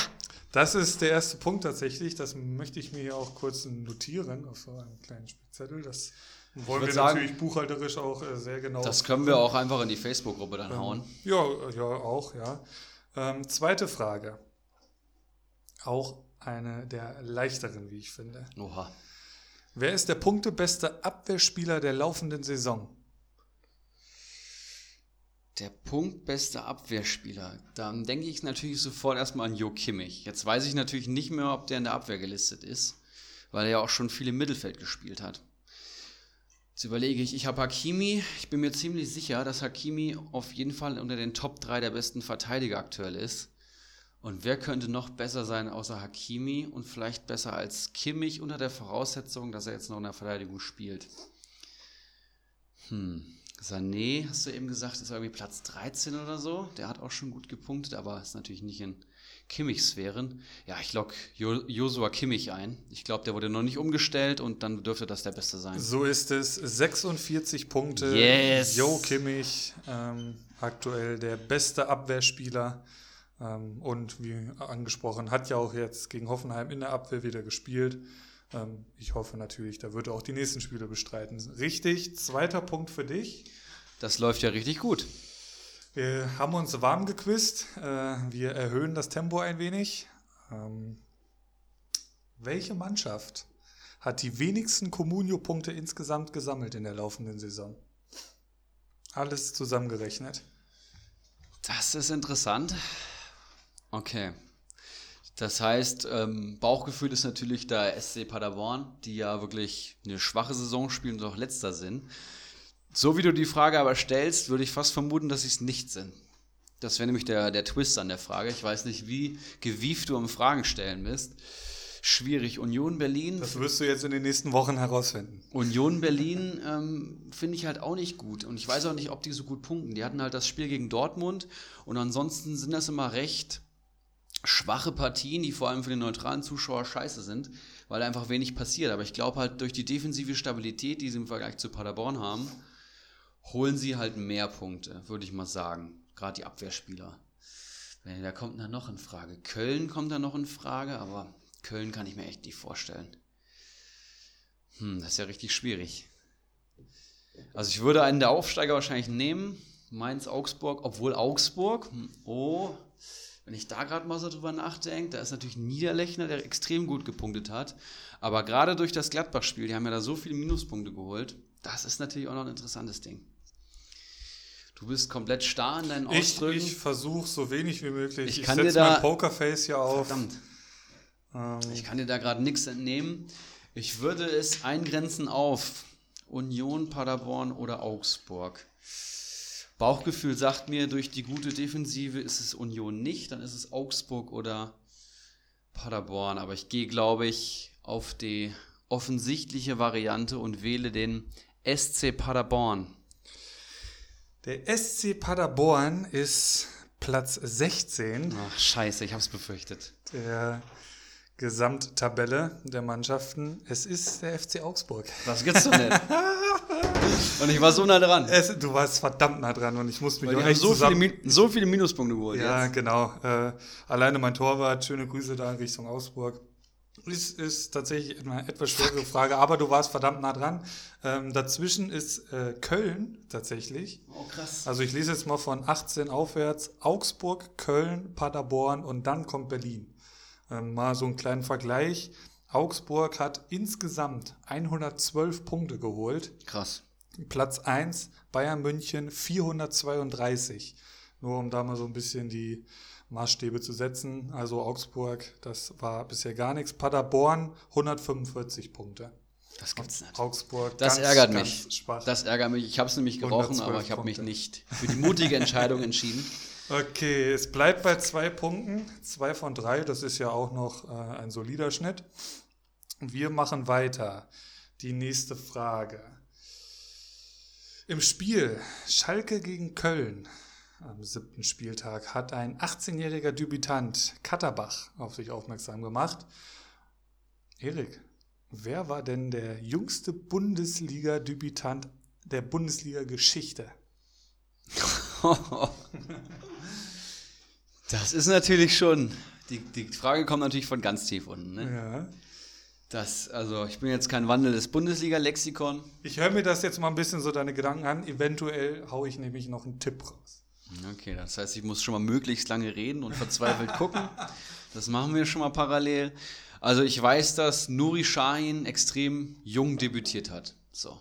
A: Das ist der erste Punkt tatsächlich. Das möchte ich mir hier auch kurz notieren auf so einem kleinen Spickzettel. Das wollen wir sagen, natürlich buchhalterisch auch äh, sehr genau.
B: Das können wir auch einfach in die Facebook-Gruppe dann ähm, hauen.
A: Ja, ja, auch, ja. Ähm, zweite Frage. Auch eine der leichteren, wie ich finde.
B: Oha.
A: Wer ist der punktebeste Abwehrspieler der laufenden Saison?
B: Der punktbeste Abwehrspieler. Dann denke ich natürlich sofort erstmal an Jo Kimmich. Jetzt weiß ich natürlich nicht mehr, ob der in der Abwehr gelistet ist, weil er ja auch schon viel im Mittelfeld gespielt hat. Jetzt überlege ich, ich habe Hakimi. Ich bin mir ziemlich sicher, dass Hakimi auf jeden Fall unter den Top 3 der besten Verteidiger aktuell ist. Und wer könnte noch besser sein außer Hakimi und vielleicht besser als Kimmich unter der Voraussetzung, dass er jetzt noch in der Verteidigung spielt? Hm. Sané, hast du eben gesagt, ist irgendwie Platz 13 oder so. Der hat auch schon gut gepunktet, aber ist natürlich nicht in Kimmich-Sphären. Ja, ich log jo Josua Kimmich ein. Ich glaube, der wurde noch nicht umgestellt und dann dürfte das der Beste sein.
A: So ist es. 46 Punkte.
B: Yes.
A: Jo Kimmich, ähm, aktuell der beste Abwehrspieler. Ähm, und wie angesprochen, hat ja auch jetzt gegen Hoffenheim in der Abwehr wieder gespielt. Ähm, ich hoffe natürlich, da wird er auch die nächsten Spiele bestreiten. Richtig, zweiter Punkt für dich.
B: Das läuft ja richtig gut.
A: Wir haben uns warm gequist. Äh, wir erhöhen das Tempo ein wenig. Ähm, welche Mannschaft hat die wenigsten Comunio-Punkte insgesamt gesammelt in der laufenden Saison? Alles zusammengerechnet.
B: Das ist interessant. Okay. Das heißt, ähm, Bauchgefühl ist natürlich der SC Paderborn, die ja wirklich eine schwache Saison spielen und auch letzter sind. So wie du die Frage aber stellst, würde ich fast vermuten, dass sie es nicht sind. Das wäre nämlich der, der Twist an der Frage. Ich weiß nicht, wie gewieft du am Fragen stellen bist. Schwierig. Union Berlin.
A: Das wirst du jetzt in den nächsten Wochen herausfinden.
B: Union Berlin ähm, finde ich halt auch nicht gut. Und ich weiß auch nicht, ob die so gut punkten. Die hatten halt das Spiel gegen Dortmund. Und ansonsten sind das immer recht schwache Partien, die vor allem für den neutralen Zuschauer scheiße sind, weil einfach wenig passiert. Aber ich glaube halt durch die defensive Stabilität, die sie im Vergleich zu Paderborn haben, holen sie halt mehr Punkte, würde ich mal sagen. Gerade die Abwehrspieler. Da kommt dann noch in Frage. Köln kommt da noch in Frage, aber Köln kann ich mir echt nicht vorstellen. Hm, das ist ja richtig schwierig. Also ich würde einen der Aufsteiger wahrscheinlich nehmen. Mainz, Augsburg, obwohl Augsburg, hm, oh, wenn ich da gerade mal so drüber nachdenke, da ist natürlich Niederlechner, der extrem gut gepunktet hat. Aber gerade durch das Gladbach-Spiel, die haben ja da so viele Minuspunkte geholt, das ist natürlich auch noch ein interessantes Ding. Du bist komplett starr in deinen Ausdrücken.
A: Ich, ich versuche so wenig wie möglich.
B: Ich, ich setze
A: mein Pokerface hier auf.
B: Verdammt. Ähm. Ich kann dir da gerade nichts entnehmen. Ich würde es eingrenzen auf Union, Paderborn oder Augsburg. Bauchgefühl sagt mir, durch die gute Defensive ist es Union nicht, dann ist es Augsburg oder Paderborn. Aber ich gehe, glaube ich, auf die offensichtliche Variante und wähle den SC Paderborn.
A: Der SC Paderborn ist Platz 16.
B: Ach, scheiße, ich habe es befürchtet.
A: Der Gesamttabelle der Mannschaften. Es ist der FC Augsburg.
B: Das gibt's doch nicht. Und ich war so nah dran.
A: Es, du warst verdammt nah dran und ich musste mich
B: Weil haben so viele, so viele Minuspunkte geholt.
A: Ja, jetzt. genau. Äh, alleine mein Torwart, schöne Grüße da in Richtung Augsburg. Ist, ist tatsächlich eine etwas schwere Frage, aber du warst verdammt nah dran. Ähm, dazwischen ist äh, Köln tatsächlich.
B: Oh, krass.
A: Also ich lese jetzt mal von 18 aufwärts. Augsburg, Köln, Paderborn und dann kommt Berlin. Ähm, mal so einen kleinen Vergleich. Augsburg hat insgesamt 112 Punkte geholt.
B: Krass.
A: Platz 1 Bayern München 432. Nur um da mal so ein bisschen die Maßstäbe zu setzen. Also Augsburg, das war bisher gar nichts. Paderborn 145 Punkte.
B: Das gibt's nicht.
A: Augsburg.
B: Das
A: ganz,
B: ärgert
A: ganz
B: mich.
A: Schwach.
B: Das ärgert mich. Ich habe es nämlich gerochen,
A: 112
B: aber ich habe mich nicht für die mutige Entscheidung entschieden.
A: Okay, es bleibt bei zwei Punkten. Zwei von drei, das ist ja auch noch äh, ein solider Schnitt. Wir machen weiter. Die nächste Frage. Im Spiel Schalke gegen Köln am siebten Spieltag hat ein 18-jähriger Debütant Katterbach auf sich aufmerksam gemacht. Erik, wer war denn der jüngste Bundesliga-Debütant der Bundesliga-Geschichte?
B: Das ist natürlich schon. Die, die Frage kommt natürlich von ganz tief unten. Ne?
A: Ja.
B: Das, also ich bin jetzt kein wandelndes Bundesliga-Lexikon.
A: Ich höre mir das jetzt mal ein bisschen so deine Gedanken an. Eventuell haue ich nämlich noch einen Tipp raus.
B: Okay, das heißt, ich muss schon mal möglichst lange reden und verzweifelt gucken. Das machen wir schon mal parallel. Also ich weiß, dass Nuri Sahin extrem jung debütiert hat. So.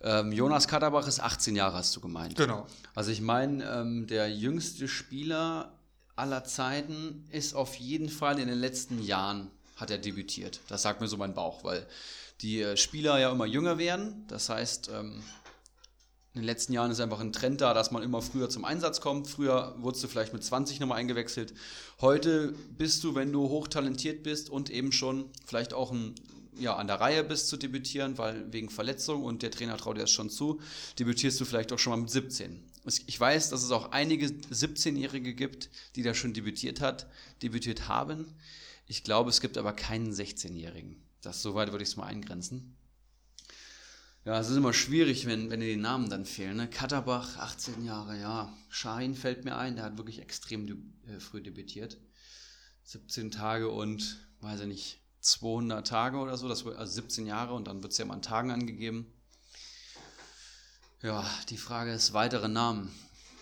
B: Ähm, Jonas Katterbach ist 18 Jahre, hast du gemeint.
A: Genau.
B: Also ich meine, ähm, der jüngste Spieler aller Zeiten ist auf jeden Fall in den letzten Jahren hat er debütiert. Das sagt mir so mein Bauch, weil die äh, Spieler ja immer jünger werden. Das heißt, ähm, in den letzten Jahren ist einfach ein Trend da, dass man immer früher zum Einsatz kommt. Früher wurdest du vielleicht mit 20 nochmal eingewechselt. Heute bist du, wenn du hochtalentiert bist und eben schon vielleicht auch ein, ja, an der Reihe bist zu debütieren, weil wegen Verletzung und der Trainer traut dir das schon zu, debütierst du vielleicht auch schon mal mit 17. Es- Ich weiß, dass es auch einige 17-Jährige gibt, die da schon debütiert hat, debütiert haben. Ich glaube, es gibt aber keinen 16-Jährigen. Das soweit würde ich es mal eingrenzen. Ja, es ist immer schwierig, wenn, wenn dir die Namen dann fehlen. Ne? Katterbach, 18 Jahre, ja. Schein fällt mir ein, der hat wirklich extrem äh, früh debütiert. 17 Tage und, weiß ich nicht, 200 Tage oder so, das, wird- also 17 Jahre und dann wird es ja mal in Tagen angegeben. Ja, die Frage ist, weitere Namen.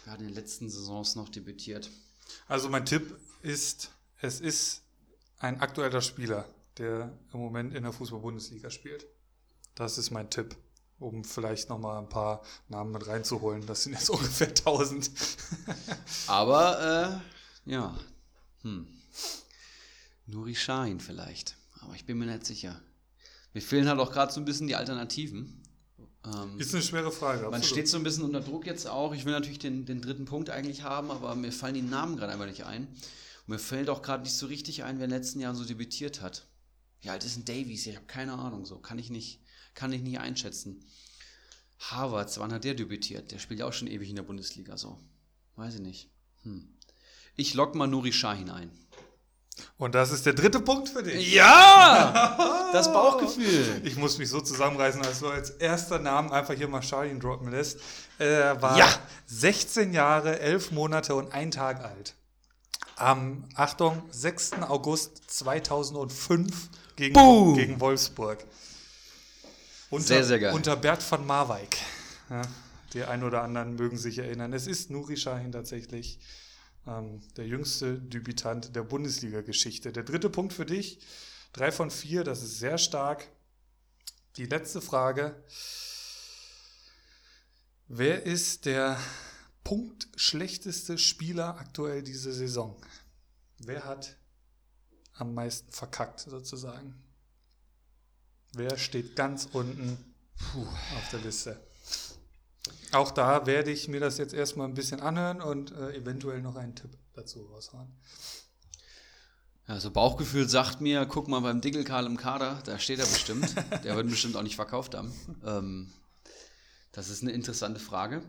B: Wer hat in den letzten Saisons noch debütiert?
A: Also mein Tipp ist, es ist ein aktueller Spieler, der im Moment in der Fußball-Bundesliga spielt. Das ist mein Tipp, um vielleicht nochmal ein paar Namen mit reinzuholen. Das sind jetzt ungefähr 1000.
B: Aber, äh, ja, hm. Nuri Sahin vielleicht. Aber ich bin mir nicht sicher. Mir fehlen halt auch gerade so ein bisschen die Alternativen. Ähm,
A: Ist eine schwere Frage.
B: man
A: absolut.
B: steht so ein bisschen unter Druck jetzt auch. Ich will natürlich den, den dritten Punkt eigentlich haben, aber mir fallen die Namen gerade einfach nicht ein. Und mir fällt auch gerade nicht so richtig ein, wer in den letzten Jahren so debütiert hat. Wie alt ist ein Davies? Ich habe keine Ahnung. So kann ich nicht, kann ich nicht einschätzen. Harvards, wann hat der debütiert? Der spielt ja auch schon ewig in der Bundesliga so. Weiß ich nicht. Hm. Ich lock mal Nuri Sahin ein.
A: Und das ist der dritte Punkt für dich.
B: Ja! Das Bauchgefühl.
A: Ich muss mich so zusammenreißen, als du als erster Namen einfach hier mal Charlene droppen lässt. Er war
B: Ja.
A: 16 Jahre, 11 Monate und ein Tag alt. Am, Achtung, 6. August 2005 gegen,
B: Boom.
A: gegen Wolfsburg. Unter,
B: Sehr, sehr geil.
A: Unter Bert van Marwijk. Ja, die ein oder anderen mögen sich erinnern. Es ist Nuri Sahin tatsächlich ähm, der jüngste Debütant der Bundesliga-Geschichte. Der dritte Punkt für dich. Drei von vier, das ist sehr stark. Die letzte Frage. Wer ist der punktschlechteste Spieler aktuell diese Saison? Wer hat am meisten verkackt sozusagen? Wer steht ganz unten auf der Liste? Auch da werde ich mir das jetzt erstmal ein bisschen anhören und äh, eventuell noch einen Tipp dazu raushauen.
B: Also Bauchgefühl sagt mir, guck mal beim Dickelkarl im Kader, da steht er bestimmt. Der wird bestimmt auch nicht verkauft haben. Ähm, das ist eine interessante Frage.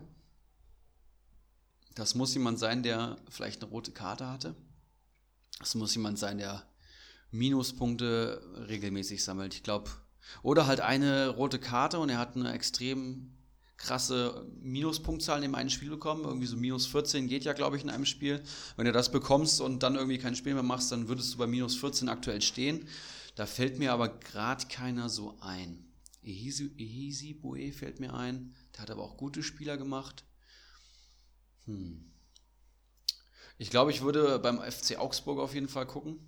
B: Das muss jemand sein, der vielleicht eine rote Karte hatte. Das muss jemand sein, der Minuspunkte regelmäßig sammelt. Ich glaube, oder halt eine rote Karte und er hat eine extrem krasse Minuspunktzahl in dem einen Spiel bekommen. Irgendwie so minus 14 geht ja, glaube ich, in einem Spiel. Wenn du das bekommst und dann irgendwie kein Spiel mehr machst, dann würdest du bei minus 14 aktuell stehen. Da fällt mir aber gerade keiner so ein. Ehisi Boe fällt mir ein. Der hat aber auch gute Spieler gemacht. Hm. Ich glaube, ich würde beim FC Augsburg auf jeden Fall gucken,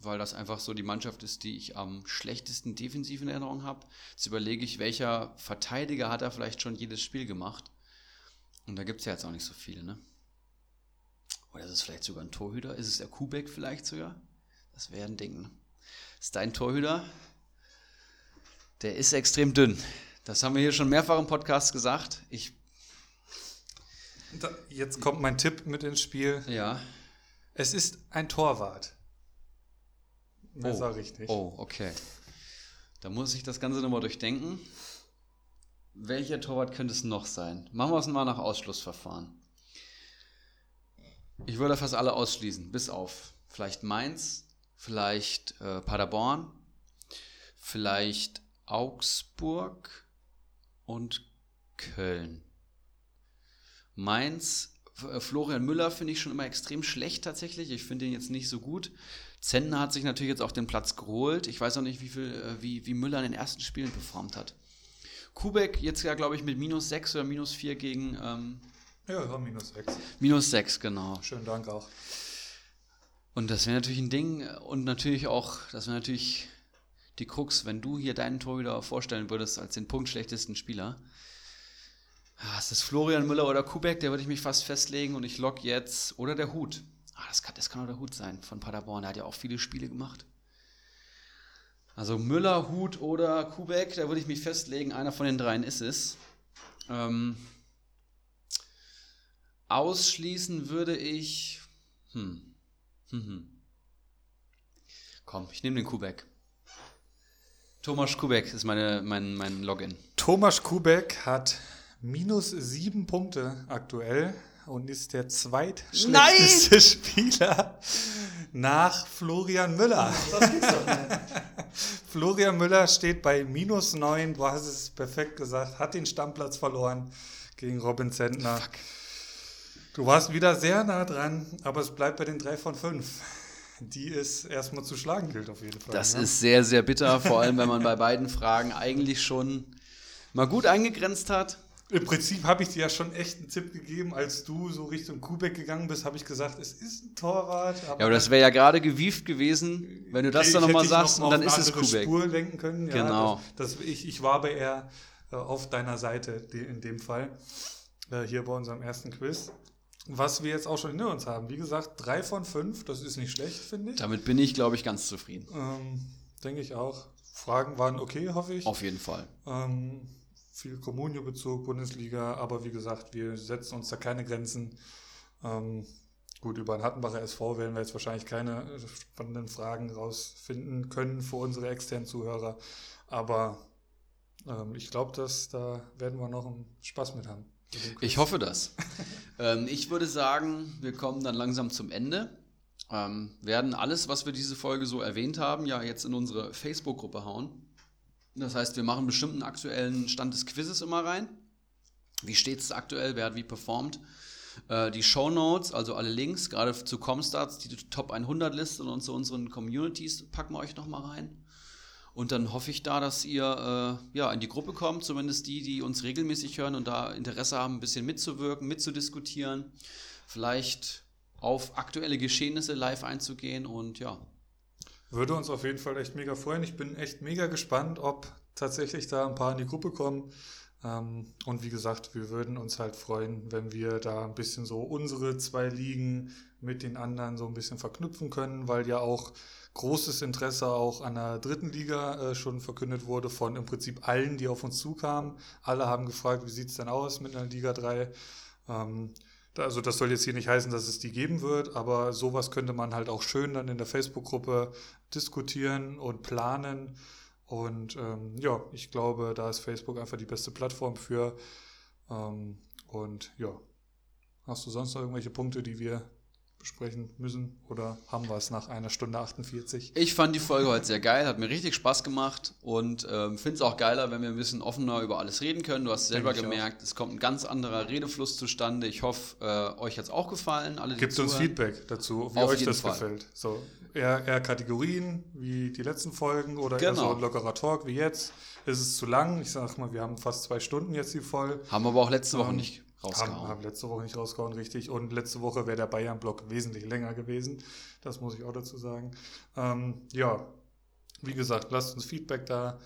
B: weil das einfach so die Mannschaft ist, die ich am schlechtesten defensiv in Erinnerung habe. Jetzt überlege ich, welcher Verteidiger hat er vielleicht schon jedes Spiel gemacht. Und da gibt es ja jetzt auch nicht so viele, ne? Oder ist es vielleicht sogar ein Torhüter? Ist es der Kubek vielleicht sogar? Das wäre ein Ding, ne? Ist dein Torhüter? Der ist extrem dünn. Das haben wir hier schon mehrfach im Podcast gesagt. Ich.
A: Jetzt kommt mein Tipp mit ins Spiel.
B: Ja.
A: Es ist ein Torwart.
B: Mehr oh. ich nicht. Oh, okay. Da muss ich das Ganze nochmal durchdenken. Welcher Torwart könnte es noch sein? Machen wir es mal nach Ausschlussverfahren. Ich würde fast alle ausschließen, bis auf vielleicht Mainz, vielleicht äh, Paderborn, vielleicht Augsburg und Köln. Mainz, äh, Florian Müller finde ich schon immer extrem schlecht tatsächlich. Ich finde ihn jetzt nicht so gut. Zentner hat sich natürlich jetzt auch den Platz geholt. Ich weiß auch nicht, wie, viel, äh, wie, wie Müller in den ersten Spielen performt hat. Kubek jetzt ja, glaube ich, mit minus 6 oder minus 4 gegen. Ähm,
A: ja, ja, minus 6.
B: Minus 6, genau.
A: Schönen Dank auch.
B: Und das wäre natürlich ein Ding und natürlich auch, das wäre natürlich die Krux, wenn du hier deinen Tor wieder vorstellen würdest als den punktschlechtesten Spieler. Ja, ist das Florian Müller oder Kubek, der würde ich mich fast festlegen und ich log jetzt, oder der Hut. Ah, das kann, das kann auch der Hut sein von Paderborn, der hat ja auch viele Spiele gemacht. Also Müller, Hut oder Kubek, da würde ich mich festlegen, einer von den dreien ist es. Ähm, ausschließen würde ich. Hm. Hm, hm. Komm, ich nehme den Kubek. Thomas Kubek ist meine, mein, mein Login.
A: Thomas Kubek hat minus sieben Punkte aktuell und ist der zweitschlechteste Nein! Spieler nach Florian Müller. Das gibt's doch nicht. Florian Müller steht bei minus neun, du hast es perfekt gesagt, hat den Stammplatz verloren gegen Robin Zentner. Fuck. Du warst wieder sehr nah dran, aber es bleibt bei den drei von fünf die es erstmal zu schlagen gilt, auf jeden Fall.
B: Das ja. ist sehr, sehr bitter, vor allem wenn man bei beiden Fragen eigentlich schon mal gut eingegrenzt hat.
A: Im Prinzip habe ich dir ja schon echt einen Tipp gegeben, als du so Richtung Kubek gegangen bist, habe ich gesagt, es ist ein Torwart.
B: Aber ja, aber das wäre ja gerade gewieft gewesen, wenn du das dann nochmal sagst noch und dann ist es Kubek.
A: Spur lenken können.
B: Ja, genau.
A: Das, das, ich, ich war bei eher äh, auf deiner Seite in dem Fall, äh, hier bei unserem ersten Quiz. Was wir jetzt auch schon hinter uns haben. Wie gesagt, drei von fünf, das ist nicht schlecht, finde ich.
B: Damit bin ich, glaube ich, ganz zufrieden.
A: Ähm, Denke ich auch. Fragen waren okay, hoffe ich.
B: Auf jeden Fall.
A: Ähm, viel Kommunio-Bezug, Bundesliga, aber wie gesagt, wir setzen uns da keine Grenzen. Ähm, gut, über den Hattenbacher SV werden wir jetzt wahrscheinlich keine spannenden Fragen rausfinden können für unsere externen Zuhörer, aber ähm, ich glaube, dass da werden wir noch einen Spaß mit haben.
B: Ich hoffe das. ähm, ich würde sagen, wir kommen dann langsam zum Ende. Ähm, werden alles, was wir diese Folge so erwähnt haben, ja jetzt in unsere Facebook-Gruppe hauen. Das heißt, wir machen einen aktuellen Stand des Quizzes immer rein. Wie steht es aktuell? Wer hat wie performt? Äh, die Show Notes, also alle Links, gerade zu Comstarts, die Top 100 Liste und zu unseren Communities packen wir euch nochmal rein. Und dann hoffe ich da, dass ihr äh, ja, in die Gruppe kommt, zumindest die, die uns regelmäßig hören und da Interesse haben, ein bisschen mitzuwirken, mitzudiskutieren, vielleicht auf aktuelle Geschehnisse live einzugehen und ja,
A: würde uns auf jeden Fall echt mega freuen. Ich bin echt mega gespannt, ob tatsächlich da ein paar in die Gruppe kommen. Ähm, und wie gesagt, wir würden uns halt freuen, wenn wir da ein bisschen so unsere zwei Ligen mit den anderen so ein bisschen verknüpfen können, weil ja auch großes Interesse auch an der dritten Liga äh, schon verkündet wurde von im Prinzip allen, die auf uns zukamen. Alle haben gefragt, wie sieht es denn aus mit einer Liga 3? Ähm, also das soll jetzt hier nicht heißen, dass es die geben wird, aber sowas könnte man halt auch schön dann in der Facebook-Gruppe diskutieren und planen. Und ähm, ja, ich glaube, da ist Facebook einfach die beste Plattform für. Ähm, und ja, hast du sonst noch irgendwelche Punkte, die wir besprechen müssen oder haben wir es nach einer Stunde 48?
B: Ich fand die Folge heute sehr geil, hat mir richtig Spaß gemacht und ähm, finde es auch geiler, wenn wir ein bisschen offener über alles reden können. Du hast selber gemerkt, auch. es kommt ein ganz anderer Redefluss zustande. Ich hoffe, äh, euch hat es auch gefallen.
A: Alle, Gibt uns Feedback dazu, wie Auf euch das Fall. gefällt. So, eher, eher Kategorien wie die letzten Folgen oder genau. eher so ein lockerer Talk wie jetzt. Ist es zu lang? Ich sag mal, wir haben fast zwei Stunden jetzt hier voll.
B: Haben wir aber auch letzte Woche ähm, nicht rausgehauen.
A: Haben, haben letzte Woche nicht rausgehauen, richtig. Und letzte Woche wäre der Bayern-Block wesentlich länger gewesen. Das muss ich auch dazu sagen. Ähm, ja, wie gesagt, lasst uns Feedback da.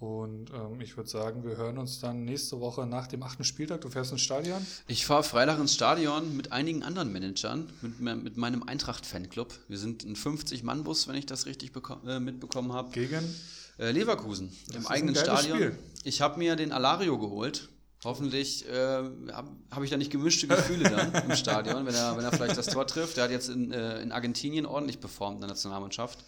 A: Und ähm, ich würde sagen, wir hören uns dann nächste Woche nach dem achten Spieltag. Du fährst ins Stadion?
B: Ich fahre Freitag ins Stadion mit einigen anderen Managern, mit, mit meinem Eintracht-Fanclub. Wir sind ein 50-Mann-Bus, wenn ich das richtig äh, mitbekommen habe.
A: Gegen?
B: Äh, Leverkusen, das im eigenen Stadion. Spiel. Ich habe mir den Alario geholt. Hoffentlich äh, habe hab ich da nicht gemischte Gefühle dann im Stadion, wenn er, wenn er vielleicht das Tor trifft. Der hat jetzt in, äh, in Argentinien ordentlich performt in der Nationalmannschaft.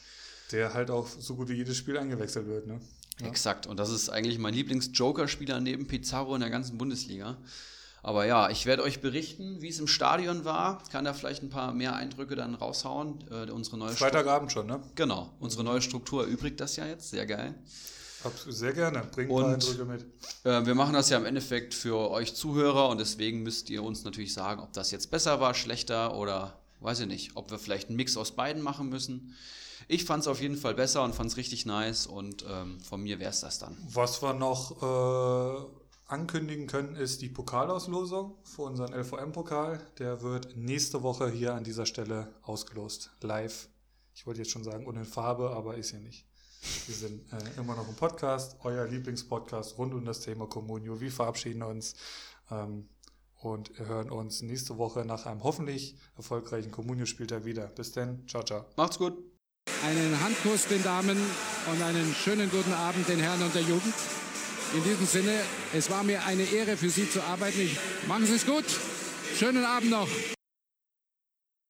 A: Der halt auch so gut wie jedes Spiel eingewechselt wird, ne?
B: Ja. Exakt. Und das ist eigentlich mein Lieblings-Joker-Spieler neben Pizarro in der ganzen Bundesliga. Aber ja, ich werde euch berichten, wie es im Stadion war. Kann da vielleicht ein paar mehr Eindrücke dann raushauen. Äh, unsere neue
A: Freitagabend schon, ne?
B: Genau. Unsere neue Struktur erübrigt das ja jetzt. Sehr geil.
A: Sehr gerne. Bringt paar Eindrücke mit.
B: Äh, wir machen das ja im Endeffekt für euch Zuhörer und deswegen müsst ihr uns natürlich sagen, ob das jetzt besser war, schlechter oder weiß ich nicht, ob wir vielleicht einen Mix aus beiden machen müssen. Ich fand es auf jeden Fall besser und fand es richtig nice und ähm, von mir wäre es das dann.
A: Was wir noch äh, ankündigen können, ist die Pokalauslosung für unseren LVM-Pokal. Der wird nächste Woche hier an dieser Stelle ausgelost, live. Ich wollte jetzt schon sagen, ohne Farbe, aber ist ja nicht. Wir sind äh, immer noch im Podcast, euer Lieblingspodcast rund um das Thema Communio. Wir verabschieden uns ähm, und hören uns nächste Woche nach einem hoffentlich erfolgreichen Communio-Spieltag wieder. Bis dann, ciao, ciao.
B: Macht's gut.
C: Einen Handkuss den Damen und einen schönen guten Abend den Herren und der Jugend. In diesem Sinne, es war mir eine Ehre für Sie zu arbeiten. Ich, machen Sie es gut. Schönen Abend noch.